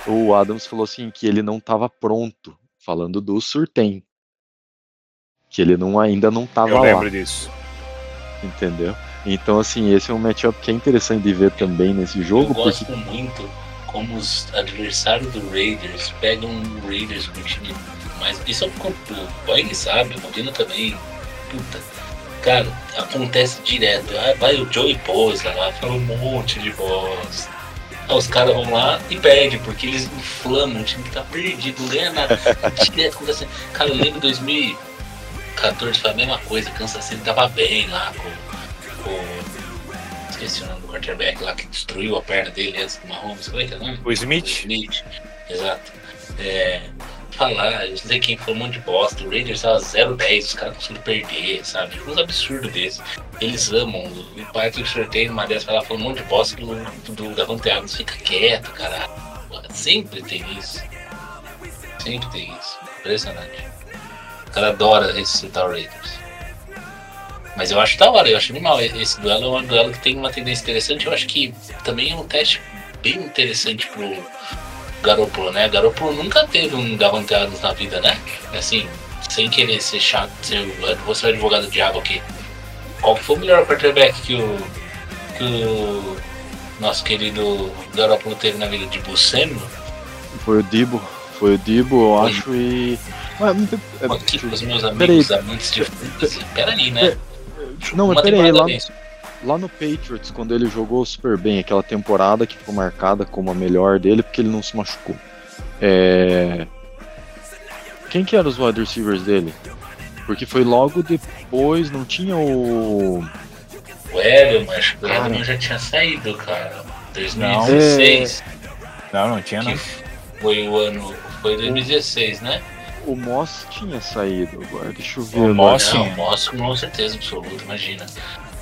o Adams falou assim que ele não estava pronto, falando do Surtain. Que ele não, ainda não estava Eu lá, lembro disso. entendeu? Então, assim, esse é um matchup que é interessante de ver também nesse jogo, Eu porque gosto muito como os adversários do Raiders pegam o Raiders com o time mais. Isso é o o Boeing sabe, o Modena também. Puta. Cara, acontece direto. Ah, vai o Joey Bosa lá, fala um monte de bosta. Aí os caras vão lá e perdem, porque eles inflamam o time que tá perdido, não ganha nada. [laughs] direto acontece. Cara, eu lembro 2014 foi a mesma coisa, Kansas City tava bem lá com, com esqueci o nome do quarterback lá que destruiu a perna dele antes do Mahomes. Como é que é o nome? O Smith? Smith, exato. É, falar, eu sei quem falou um monte de bosta. O Raiders tava 0-10, os caras conseguiram perder, sabe? Uns absurdos desses. Eles amam. O Patrick Surtain, numa dessas, ela falou um monte de bosta do, do, Davante Adams. Fica quieto. Porra, Sempre tem isso. Sempre tem isso. Impressionante. cara adora ressuscitar o Raiders. Mas eu acho da hora, eu acho animal. Esse duelo é um duelo que tem uma tendência interessante. Eu acho que também é um teste bem interessante pro Garoppolo, né? Garoppolo nunca teve um Davante Adams na vida, né? Assim, sem querer ser chato, ser, vou ser advogado do diabo aqui. Qual foi o melhor quarterback que o, que o nosso querido Garoppolo teve na vida de Buscemi? Foi o Dibo, foi o Dibo, eu Foi. acho, e. Mas, é, Aqui com os meus Peraí. amigos amantes de fantasy. Peraí, né? Não, mas peraí, lá, vez. Lá no Patriots, quando ele jogou super bem, aquela temporada que ficou marcada como a melhor dele, porque ele não se machucou. É... Quem que eram os wide receivers dele? Porque foi logo depois, não tinha o. O Edelman, acho que o Cara. Edelman já tinha saído, cara. 2016, Não, não tinha que não. foi o ano. Foi 2016, né? O Moss tinha saído agora, deixa eu ver. O. Moss Não, tinha. mostro com certeza absoluta, imagina.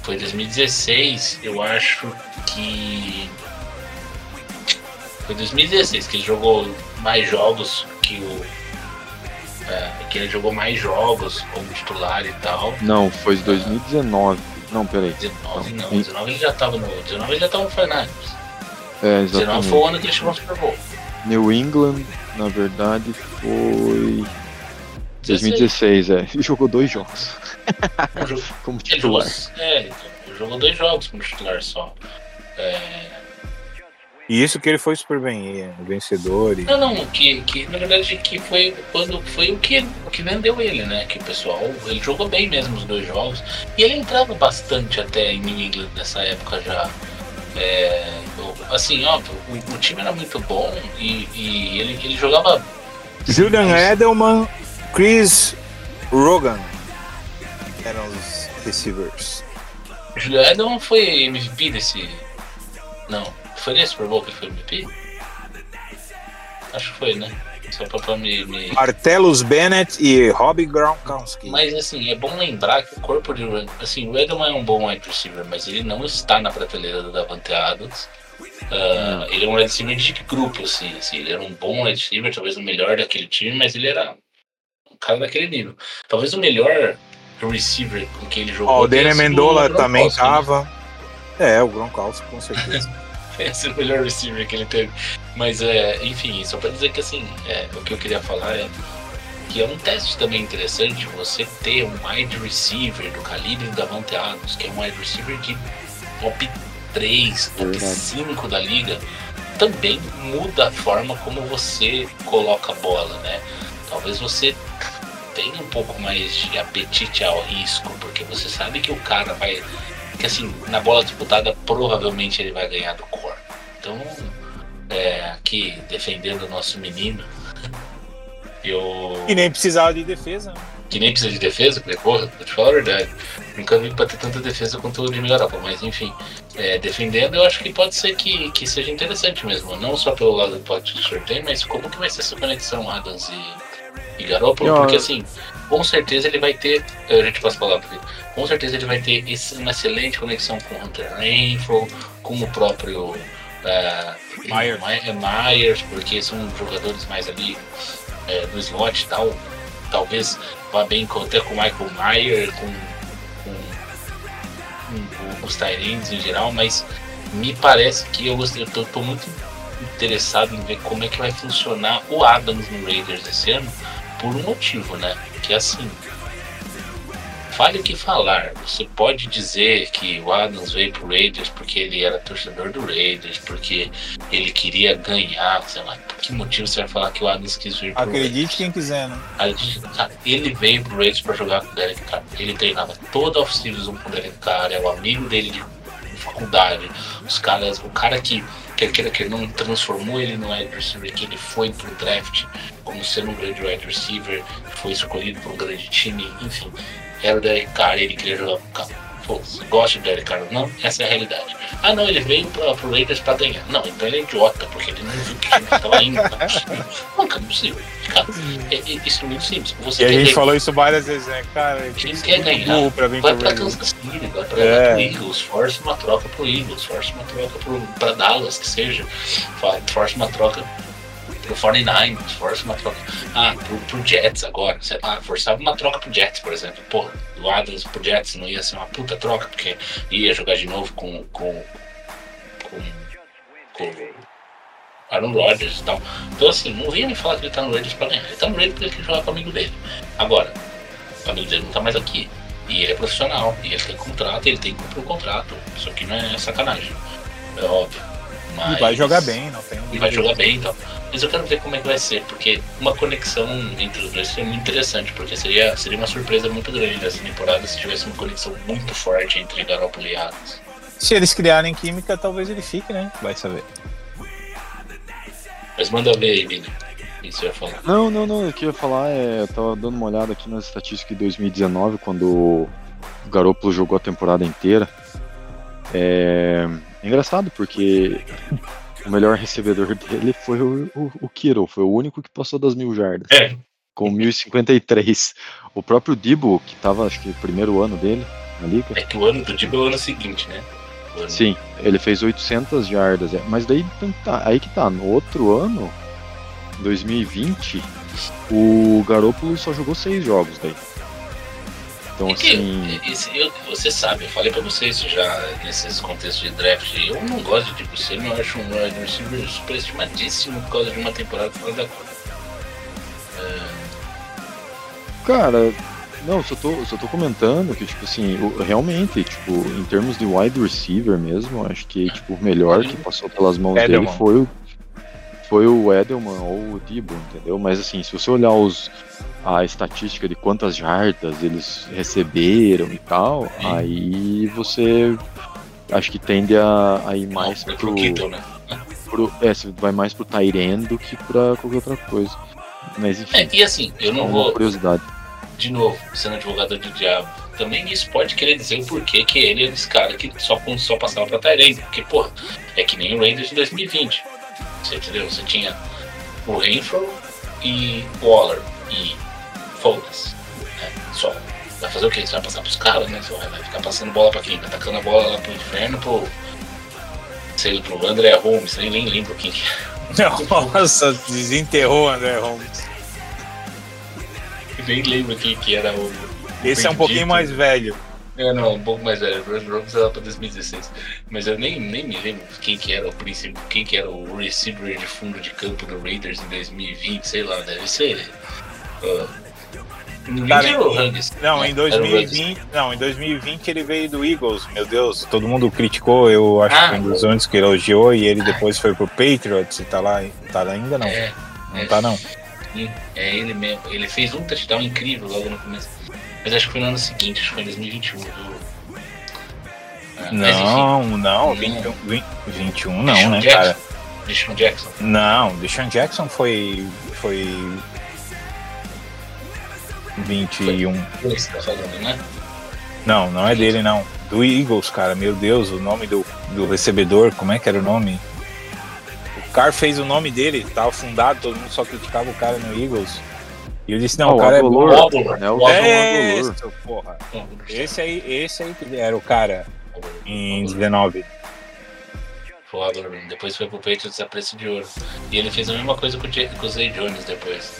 Foi 2016, eu acho que. Foi 2016 que ele jogou mais jogos que o. é, que ele jogou mais jogos como titular e tal. Não, foi 2019. Não, peraí. 19 não, Não. 19 ele já tava no. 19 ele já tava no Fernandes. É, 19 foi o exatamente. ano que ele chegou ao Super Bowl. New England, na verdade, foi. 2016, é. [laughs] E jogou dois jogos Ele jogou- como Ele jogou, titular. é, ele jogou dois jogos como titular só. É, E isso que ele foi super bem, é, vencedor. E... Não, não, que, que na verdade que foi quando foi o que, o que vendeu ele, né? Que o pessoal, ele jogou bem mesmo os dois jogos. E ele entrava bastante até em New England nessa época já. É, assim, óbvio, o, o time era muito bom e, e ele, ele jogava. Julian Edelman, Chris Rogan eram os receivers. Julio Edelman foi MVP desse. Não, foi nesse Super Bowl que ele foi MVP? Acho que foi, né? Só pra, pra me- me... Martellus Bennett e Robbie Gronkowski. Mas assim, é bom lembrar que o corpo de assim, o Edelman é um bom wide receiver, mas ele não está na prateleira do Davante Adams. Ah, Ele é um wide receiver de grupo, assim, assim, ele era um bom wide receiver, talvez o melhor daquele time, mas ele era um cara daquele nível. Talvez o melhor receiver com quem ele jogou. Ó, o Daniel Mendola também Gronkowski, né? tava. É, o Gronkowski com certeza. [laughs] Esse é o melhor receiver que ele teve. Mas, é, enfim, só pra dizer que, assim, é, o que eu queria falar é que é um teste também interessante você ter um wide receiver do calibre do Davante Adams, que é um wide receiver de top 3, top Verdade. 5 da liga, também muda a forma como você coloca a bola, né? Talvez você tenha um pouco mais de apetite ao risco, porque você sabe que o cara vai que assim, na bola disputada provavelmente ele vai ganhar do core. Então, é, aqui defendendo o nosso menino, eu. e nem precisava de defesa. né? Que nem precisa de defesa, porque, porra, vou te falar a verdade. Nunca vi pra ter tanta defesa quanto o Jimmy Garoppolo, mas enfim, é, defendendo eu acho que pode ser que, que seja interessante mesmo. Não só pelo lado do pote de sorteio, mas como que vai ser essa conexão Adams e, e Garoppolo, Eu- porque assim, com certeza ele vai ter. A gente passa a palavra aqui. Com certeza ele vai ter esse- uma excelente conexão com o Hunter Renfro, com o próprio é, Myers. My- Myers, porque são jogadores mais ali é, do slot e tal. Talvez vá bem até com o Michael Mayer, com, com, com- com os Tyrants em geral, mas me parece que eu, gostei, eu tô, tô muito interessado em ver como é que vai funcionar o Adams no Raiders esse ano, por um motivo, né? Que assim, fale o que falar. Você pode dizer que o Adams veio pro Raiders porque ele era torcedor do Raiders, porque ele queria ganhar, sei lá. Por que motivo você vai falar que o Adams quis vir pro Raiders? Acredite quem quiser, né? Ele veio pro Raiders pra jogar com o Derek Carr. Ele treinava toda a off-season com o Derek Carr, é o amigo dele de de faculdade. Os caras, o cara que, quer queira que não transformou ele no wide receiver, que ele foi pro draft como sendo um grande wide receiver, foi escolhido por um grande time, enfim. Era o Derek Carr, ele queria jogar com o cara. Pô, você gosta do Derek Carr não? Essa é a realidade. Ah, não, ele veio pra, pro Raiders pra ganhar. Não, então ele é idiota, porque ele não viu que o time tava indo. Não é não é possível. Cara, é, é, isso é muito simples. Você E a gente ganhar- falou isso várias vezes, né? Cara, Ele que quer ganhar. pra vir Vai pra. Kansas City, vai pra, É. pro Eagles, force uma troca pro Eagles, force uma troca pro, pra Dallas, que seja, force uma troca pro 49ers, força uma troca. Ah, pro, pro Jets agora, sei lá, forçava uma troca pro Jets, por exemplo. Pô, do Adams pro Jets não ia ser uma puta troca, porque ia jogar de novo com. com. com. com Aaron Rodgers e tal. Então assim, não vinha me falar que ele tá no Raiders pra ganhar. Ele tá no Raiders porque ele quer jogar com o amigo dele. Agora, o amigo dele não tá mais aqui. E ele é profissional, e ele tem contrato, ele tem que cumprir o contrato. Isso aqui não é sacanagem. É óbvio. Mas... E vai jogar bem, não tem E vai jogar bem e tal. Mas eu quero ver como é que vai ser, porque uma conexão entre os dois seria muito interessante, porque seria, seria uma surpresa muito grande nessa temporada se tivesse uma conexão muito forte entre Garoppolo e Adams. Se eles criarem química, talvez ele fique, né? Vai saber. Mas manda ver aí, Vini. Falar? Não, não, não. O que eu ia falar é. Eu tava dando uma olhada aqui nas estatísticas de 2019, quando o Garoppolo jogou a temporada inteira. É, é engraçado, porque o melhor recebedor dele foi o, o, o Kittle, foi o único que passou das mil jardas. É. Com 1053. O próprio Dibo, que tava, acho que, o primeiro ano dele na liga. É que o ano do Dibo é o ano seguinte, né? Ano- Sim, ele fez 800 jardas. é. Mas daí tá, aí que tá, no outro ano, 2020, o Garoppolo só jogou seis jogos daí. Então É que, assim, esse- eu- você sabe, eu falei pra vocês isso já nesses contextos de draft. Eu não gosto de Dibu Samuel, eu acho um wide receiver superestimadíssimo por causa de uma temporada fora da curva. cara, não, só tô, só tô comentando que, tipo assim, o- realmente, tipo, em termos de wide receiver mesmo, acho que, tipo, o melhor que passou pelas mãos Edelman. dele foi o, foi o Edelman ou o Debo, entendeu? Mas assim, se você olhar os, a estatística de quantas jardas eles receberam e tal, aí você acho que tende a, a ir mais Não, pro, pro Kittle, né? pro. É, você vai mais pro Tyrene do que pra qualquer outra coisa. Mas enfim, É, e assim, eu é não uma vou, curiosidade. de novo, sendo advogado do diabo, também isso pode querer dizer o porquê que ele é esse cara que só, só passava pra Tyrande. Porque, porra, é que nem o Raiders de 2020. Você entendeu? Você tinha o Renfro e o Waller. E foda-se. né? Só. Vai fazer o quê? Você vai passar pros caras, né? Você vai ficar passando bola pra quem? Vai tacando a bola lá pro inferno, pro. Sei, pro André Holmes, nem, nem lembro quem que é. [laughs] Nossa, desenterrou o André Holmes. Nem lembro quem que era o. Esse é um pouquinho mais velho. É, não, um pouco mais velho. O Brandon Robbins era pra 2016. Mas eu nem, nem me lembro quem que era o princípio, quem que era o receiver de fundo de campo do Raiders em 2020, sei lá, deve ser. Uh, Cara, Huggs. Não, né? em Era o 2020, não, em 2020 ele veio do Eagles. Meu Deus, todo mundo criticou, eu acho Ah. que um dos únicos que elogiou e ele depois foi pro Patriots e tá lá, tá lá ainda não. É, não é. tá não. é ele mesmo. Ele fez um touchdown incrível logo no começo. Mas acho que foi no ano seguinte, acho que foi em 2021. viu? Ah, mas enfim, Não, não, Não. 21, 20, 21 não, Deshaun né, Jackson. cara? Deshaun Jackson. Não, Deshaun Jackson foi foi 21. Foi esse que tá falando, né? Não, não é dele não. Do Eagles, cara. Meu Deus, o nome do, do recebedor, como é que era o nome? O cara fez o nome dele, tava fundado, todo mundo só criticava o cara no Eagles. E eu disse, não, Ah, o cara é bom. Agolor, Óbolo, né? O. É Agolor. isso, porra. Não, Esse aí, esse aí que era o cara em 19. Foi o Adler. Depois foi pro Patriots a preço de ouro. E ele fez a mesma coisa com o, J- com o Zay Jones depois.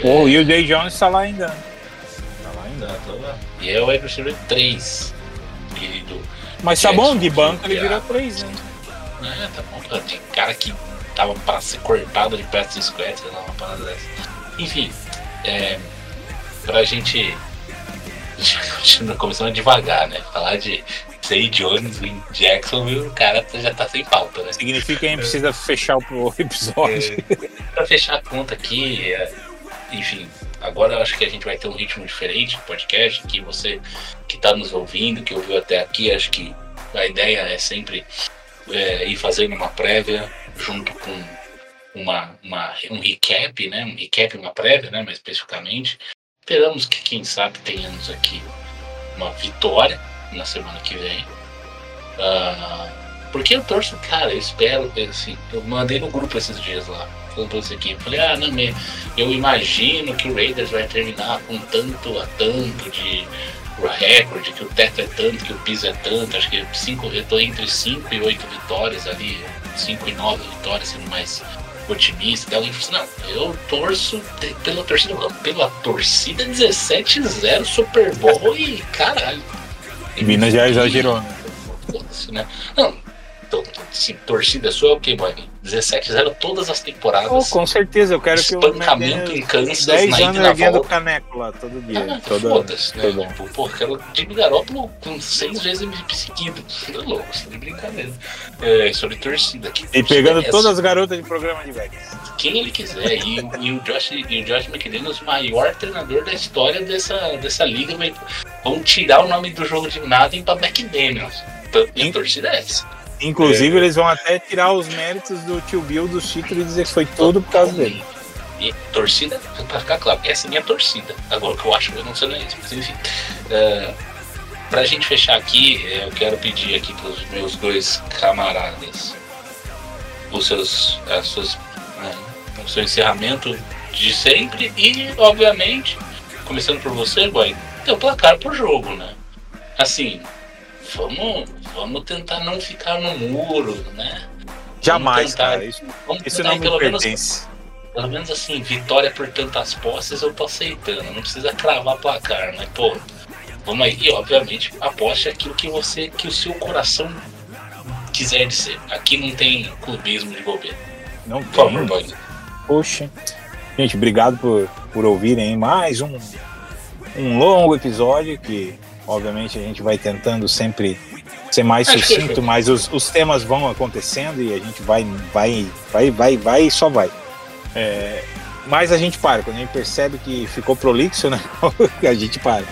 Pô, e o Jay Jones tá lá ainda. Tá lá ainda. tá lá. E é o wide receiver 3, querido. Mas tá bom, de banco ele Jackson. virou 3, né? É, tá bom. cara. Tem cara que tava pra ser cortado de squad, sei lá, uma parada dessa. Enfim, é, pra gente. Continua [laughs] começando devagar, né? Falar de Zay Jones em Jacksonville, o cara já tá sem pauta, né? Significa que a gente precisa fechar o [laughs] episódio. Pra fechar a conta aqui, é, enfim, agora eu acho que a gente vai ter um ritmo diferente no podcast, que você que está nos ouvindo, que ouviu até aqui, acho que a ideia é sempre é, ir fazendo uma prévia junto com uma, uma- um recap, né? Um recap, uma prévia, né? Mais especificamente. Esperamos que, quem sabe, tenhamos aqui uma vitória na semana que vem. Ah, porque eu torço, cara, eu espero, assim, eu mandei no grupo esses dias lá, falando você aqui, eu falei, ah, não, eu imagino que o Raiders vai terminar com tanto a tanto de recorde, que o teto é tanto, que o piso é tanto, acho que cinco, eu tô entre 5 e 8 vitórias ali, 5 e 9 vitórias, sendo mais otimista, alguém fala assim, não, eu torço pela torcida, pela torcida 17-0 Super Bowl e caralho. Minas já exagerou, né? Né? Não, assim, torcida sua é o quê, boy? 17-0 todas as temporadas. Oh, com certeza, eu quero que o Espancamento em Kansas, 10 na anos erguendo o caneco lá todo dia. Ah, toda, foda-se, né? toda- Tipo, pô, quero Jimmy Garoppolo com seis vezes MVP seguido. É louco, você tá de brincadeira. É, sobre torcida. Que E pegando é todas as garotas de programa de Vegas. Quem ele quiser. E, o- e o Josh, e o Josh McDaniels, o maior treinador da história dessa, dessa liga, vai, vão tirar o nome do jogo de Madden pra McDaniels. E a Hein? torcida é essa. Inclusive, eles vão até tirar os méritos do tio Bill dos títulos e dizer que foi tudo por causa dele. E torcida, pra ficar claro, essa é a minha torcida. Agora o que eu acho que eu não sei não é isso. Mas enfim. é, pra gente fechar aqui, é, eu quero pedir aqui pros meus dois camaradas os seus, as suas, né, o seu encerramento de sempre e, obviamente, começando por você, boy, teu placar pro jogo, né? Assim, vamos, vamos tentar não ficar no muro, né? Jamais, tentar- cara. Isso, Vamos isso tentar não me pelo menos pertence. pelo menos assim, vitória por tantas posses eu tô aceitando. Não precisa cravar placar, mas pô, vamos aí. E obviamente aposte aquilo que você, que o seu coração quiser dizer. Aqui não tem clubismo de bobeira. Não Por favor. Poxa. Gente, obrigado por, por ouvirem mais um, um longo episódio que, obviamente, a gente vai tentando sempre ser mais Acho sucinto, mas os, os temas vão acontecendo e a gente vai, vai, vai, vai, vai e só vai. É, mas a gente para, quando a gente percebe que ficou prolixo, né? [laughs] a gente para.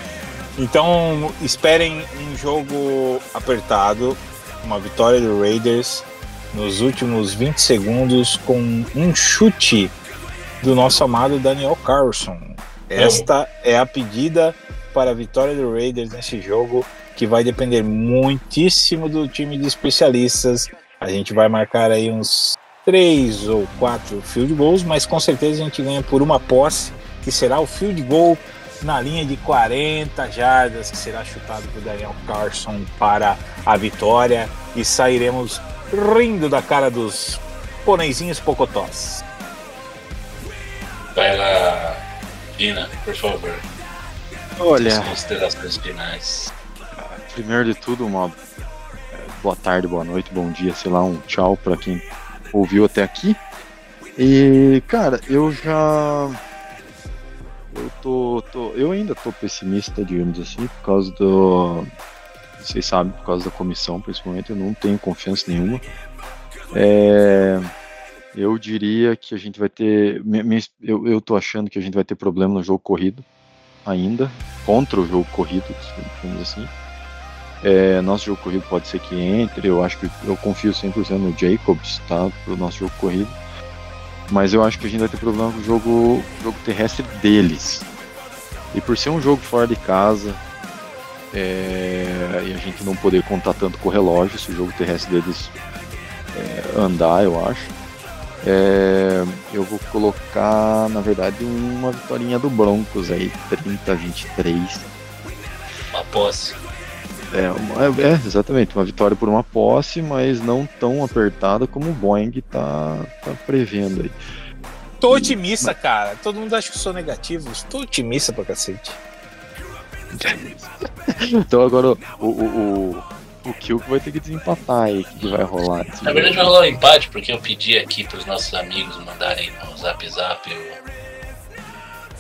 Então, esperem um jogo apertado, uma vitória do Raiders nos últimos 20 segundos com um chute do nosso amado Daniel Carlson. Esta é a pedida para a vitória do Raiders nesse jogo, que vai depender muitíssimo do time de especialistas. A gente vai marcar aí uns três ou quatro field goals, mas com certeza a gente ganha por uma posse, que será o field goal na linha de 40 jardas, que será chutado por Daniel Carlson para a vitória e sairemos rindo da cara dos pôneizinhos pocotós. Vai lá, Dina, por favor. Olha, considerações finais. primeiro de tudo, uma é, boa tarde, boa noite, bom dia, sei lá, um tchau pra quem ouviu até aqui. E, cara, eu já. Eu tô, tô. Eu ainda tô pessimista, digamos assim, por causa do. Vocês sabem, por causa da comissão, principalmente, eu não tenho confiança nenhuma. É, eu diria que a gente vai ter. Eu, eu tô achando que a gente vai ter problema no jogo corrido ainda, contra o jogo corrido, digamos assim. É, nosso jogo corrido pode ser que entre, eu acho que eu confio 100% no Jacobs, tá? Pro nosso jogo corrido. Mas eu acho que a gente vai ter problema com o jogo, jogo terrestre deles. E por ser um jogo fora de casa, é, e a gente não poder contar tanto com o relógio, se o jogo terrestre deles é, andar, eu acho. É, eu vou colocar, na verdade, uma vitória do Broncos aí, 30 a 23. Uma posse. É, uma- é, exatamente, uma vitória por uma posse, mas não tão apertada como o Boeing tá, tá prevendo aí. Tô otimista, cara. Todo mundo acha que eu sou negativo. Estou otimista pra cacete. [laughs] Então agora o, o, o, o Kilk vai ter que desempatar aí, o que, que vai rolar. Na verdade vai rolar um empate, porque eu pedi aqui pros nossos amigos mandarem no zap zap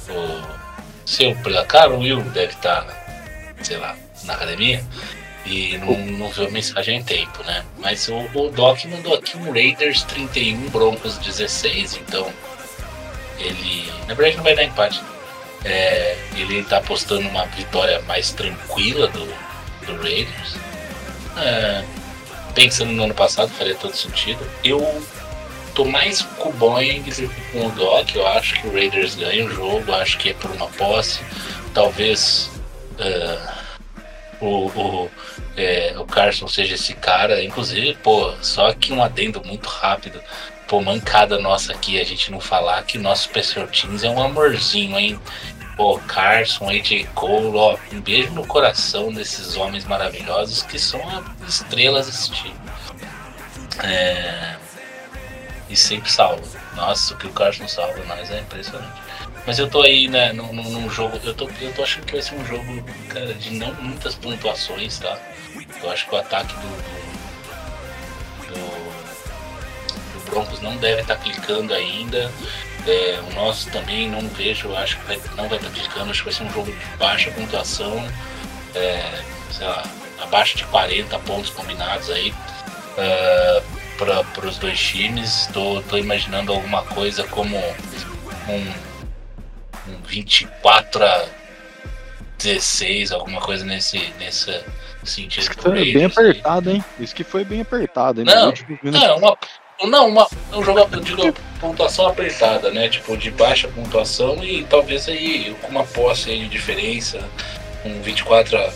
o, o seu placar, o Will deve estar, sei lá, na academia. E não, não viu a mensagem em tempo, né? Mas o, o Doc mandou aqui um Raiders 31, Broncos 16, então ele. Na verdade não vai dar empate. É, ele tá apostando uma vitória mais tranquila do, do Raiders. É, pensando no ano passado, faria todo sentido. Eu tô mais com o Boeing do que com o Doc. Eu acho que o Raiders ganha o jogo, acho que é por uma posse. Talvez ah, o, o, é, o Carson seja esse cara. Inclusive, pô, só que um adendo muito rápido. Pô, mancada nossa aqui, a gente não falar que nosso Special Teams é um amorzinho, hein? Pô, Carson, AJ Cole, ó, um beijo no coração desses homens maravilhosos que são as estrelas desse time. É, E sempre salva. Nossa, o que o Carson salva nós é impressionante. Mas eu tô aí, né, num, num- jogo. Eu tô, eu tô achando que vai ser um jogo, cara, de não muitas pontuações, tá? Eu acho que o ataque do. do, do- do Broncos não deve estar clicando ainda. É, o nosso também não vejo, acho que vai- não vai estar clicando, acho que vai ser um jogo de baixa pontuação. É, sei lá, abaixo de 40 pontos combinados aí para os dois times. Tô, tô imaginando alguma coisa como um, um 24 a 16, alguma coisa nesse, nesse sentido. Isso que foi bem apertado, hein? Isso que foi bem apertado, hein? Não. Não, uma, não, uma, um jogo, eu digo, pontuação apertada, né? Tipo, de baixa pontuação e talvez aí com uma posse aí de diferença, um 24 a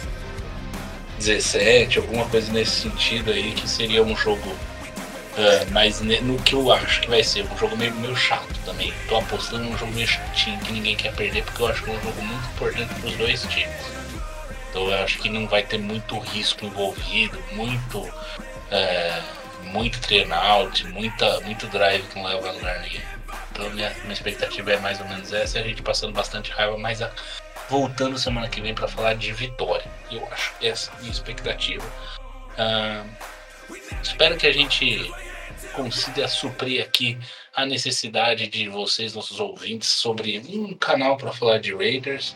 17, alguma coisa nesse sentido aí, que seria um jogo é, mas no que eu acho que vai ser um jogo meio, meio chato também. Tô apostando num jogo meio chatinho que ninguém quer perder, porque eu acho que é um jogo muito importante para os dois times. Então eu acho que não vai ter muito risco envolvido, muito é, muito turnout, muita, muito drive que não leva a. Então minha, minha expectativa é mais ou menos essa, a gente passando bastante raiva, mas a- voltando semana que vem para falar de vitória. Eu acho essa é a minha expectativa. Ah, espero que a gente consiga suprir aqui a necessidade de vocês, nossos ouvintes, sobre um canal para falar de Raiders.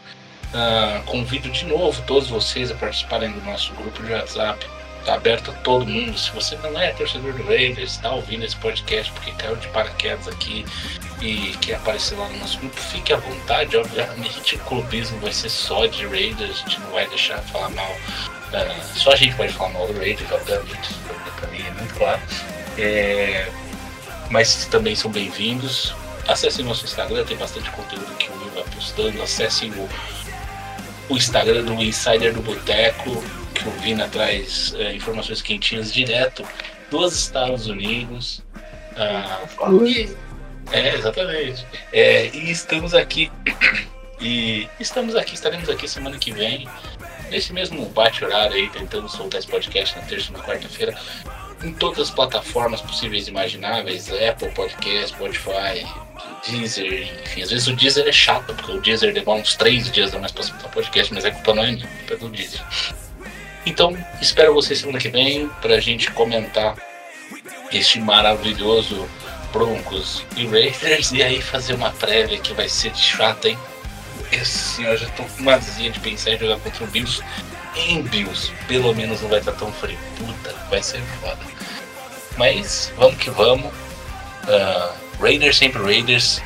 Ah, convido de novo todos vocês a participarem do nosso grupo de WhatsApp. Está aberto a todo mundo. Se você não é torcedor do Raiders, está ouvindo esse podcast porque caiu de paraquedas aqui e quer aparecer lá no nosso grupo, fique à vontade. Obviamente, o clubismo vai ser só de Raiders, a gente não vai deixar falar mal. ah, só a gente pode falar mal do Raiders, obviamente, para mim é muito claro. É, mas também são bem-vindos. Acessem nosso Instagram, tem bastante conteúdo que o Will vai postando. Acessem o, o Instagram do Insider do Boteco, que o Vina traz é, informações quentinhas direto dos Estados Unidos. Ah, e- é, exatamente. É, e estamos aqui. [clears throat] E estamos aqui, estaremos aqui semana que vem, nesse mesmo bate-horário aí, tentando soltar esse podcast na terça e na quarta-feira, em todas as plataformas possíveis e imagináveis, Apple Podcast, Spotify, Deezer, enfim, às vezes o Deezer é chato, porque o Deezer demora uns três dias a mais pra soltar podcast, mas a culpa não é minha, culpa é do Deezer. Então, espero vocês semana que vem pra gente comentar este maravilhoso Broncos e Raiders e aí fazer uma prévia que vai ser chata, hein? Esse senhor já tô com uma azia de pensar em jogar contra o Bills. Em Bills, pelo menos não vai estar tão frio. Puta, vai ser foda. Mas vamos que vamos. Ah, Raiders sempre Raiders.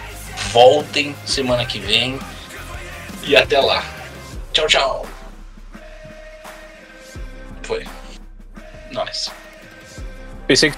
Voltem semana que vem. E até lá. Tchau, tchau. Foi. Nós. Pensei que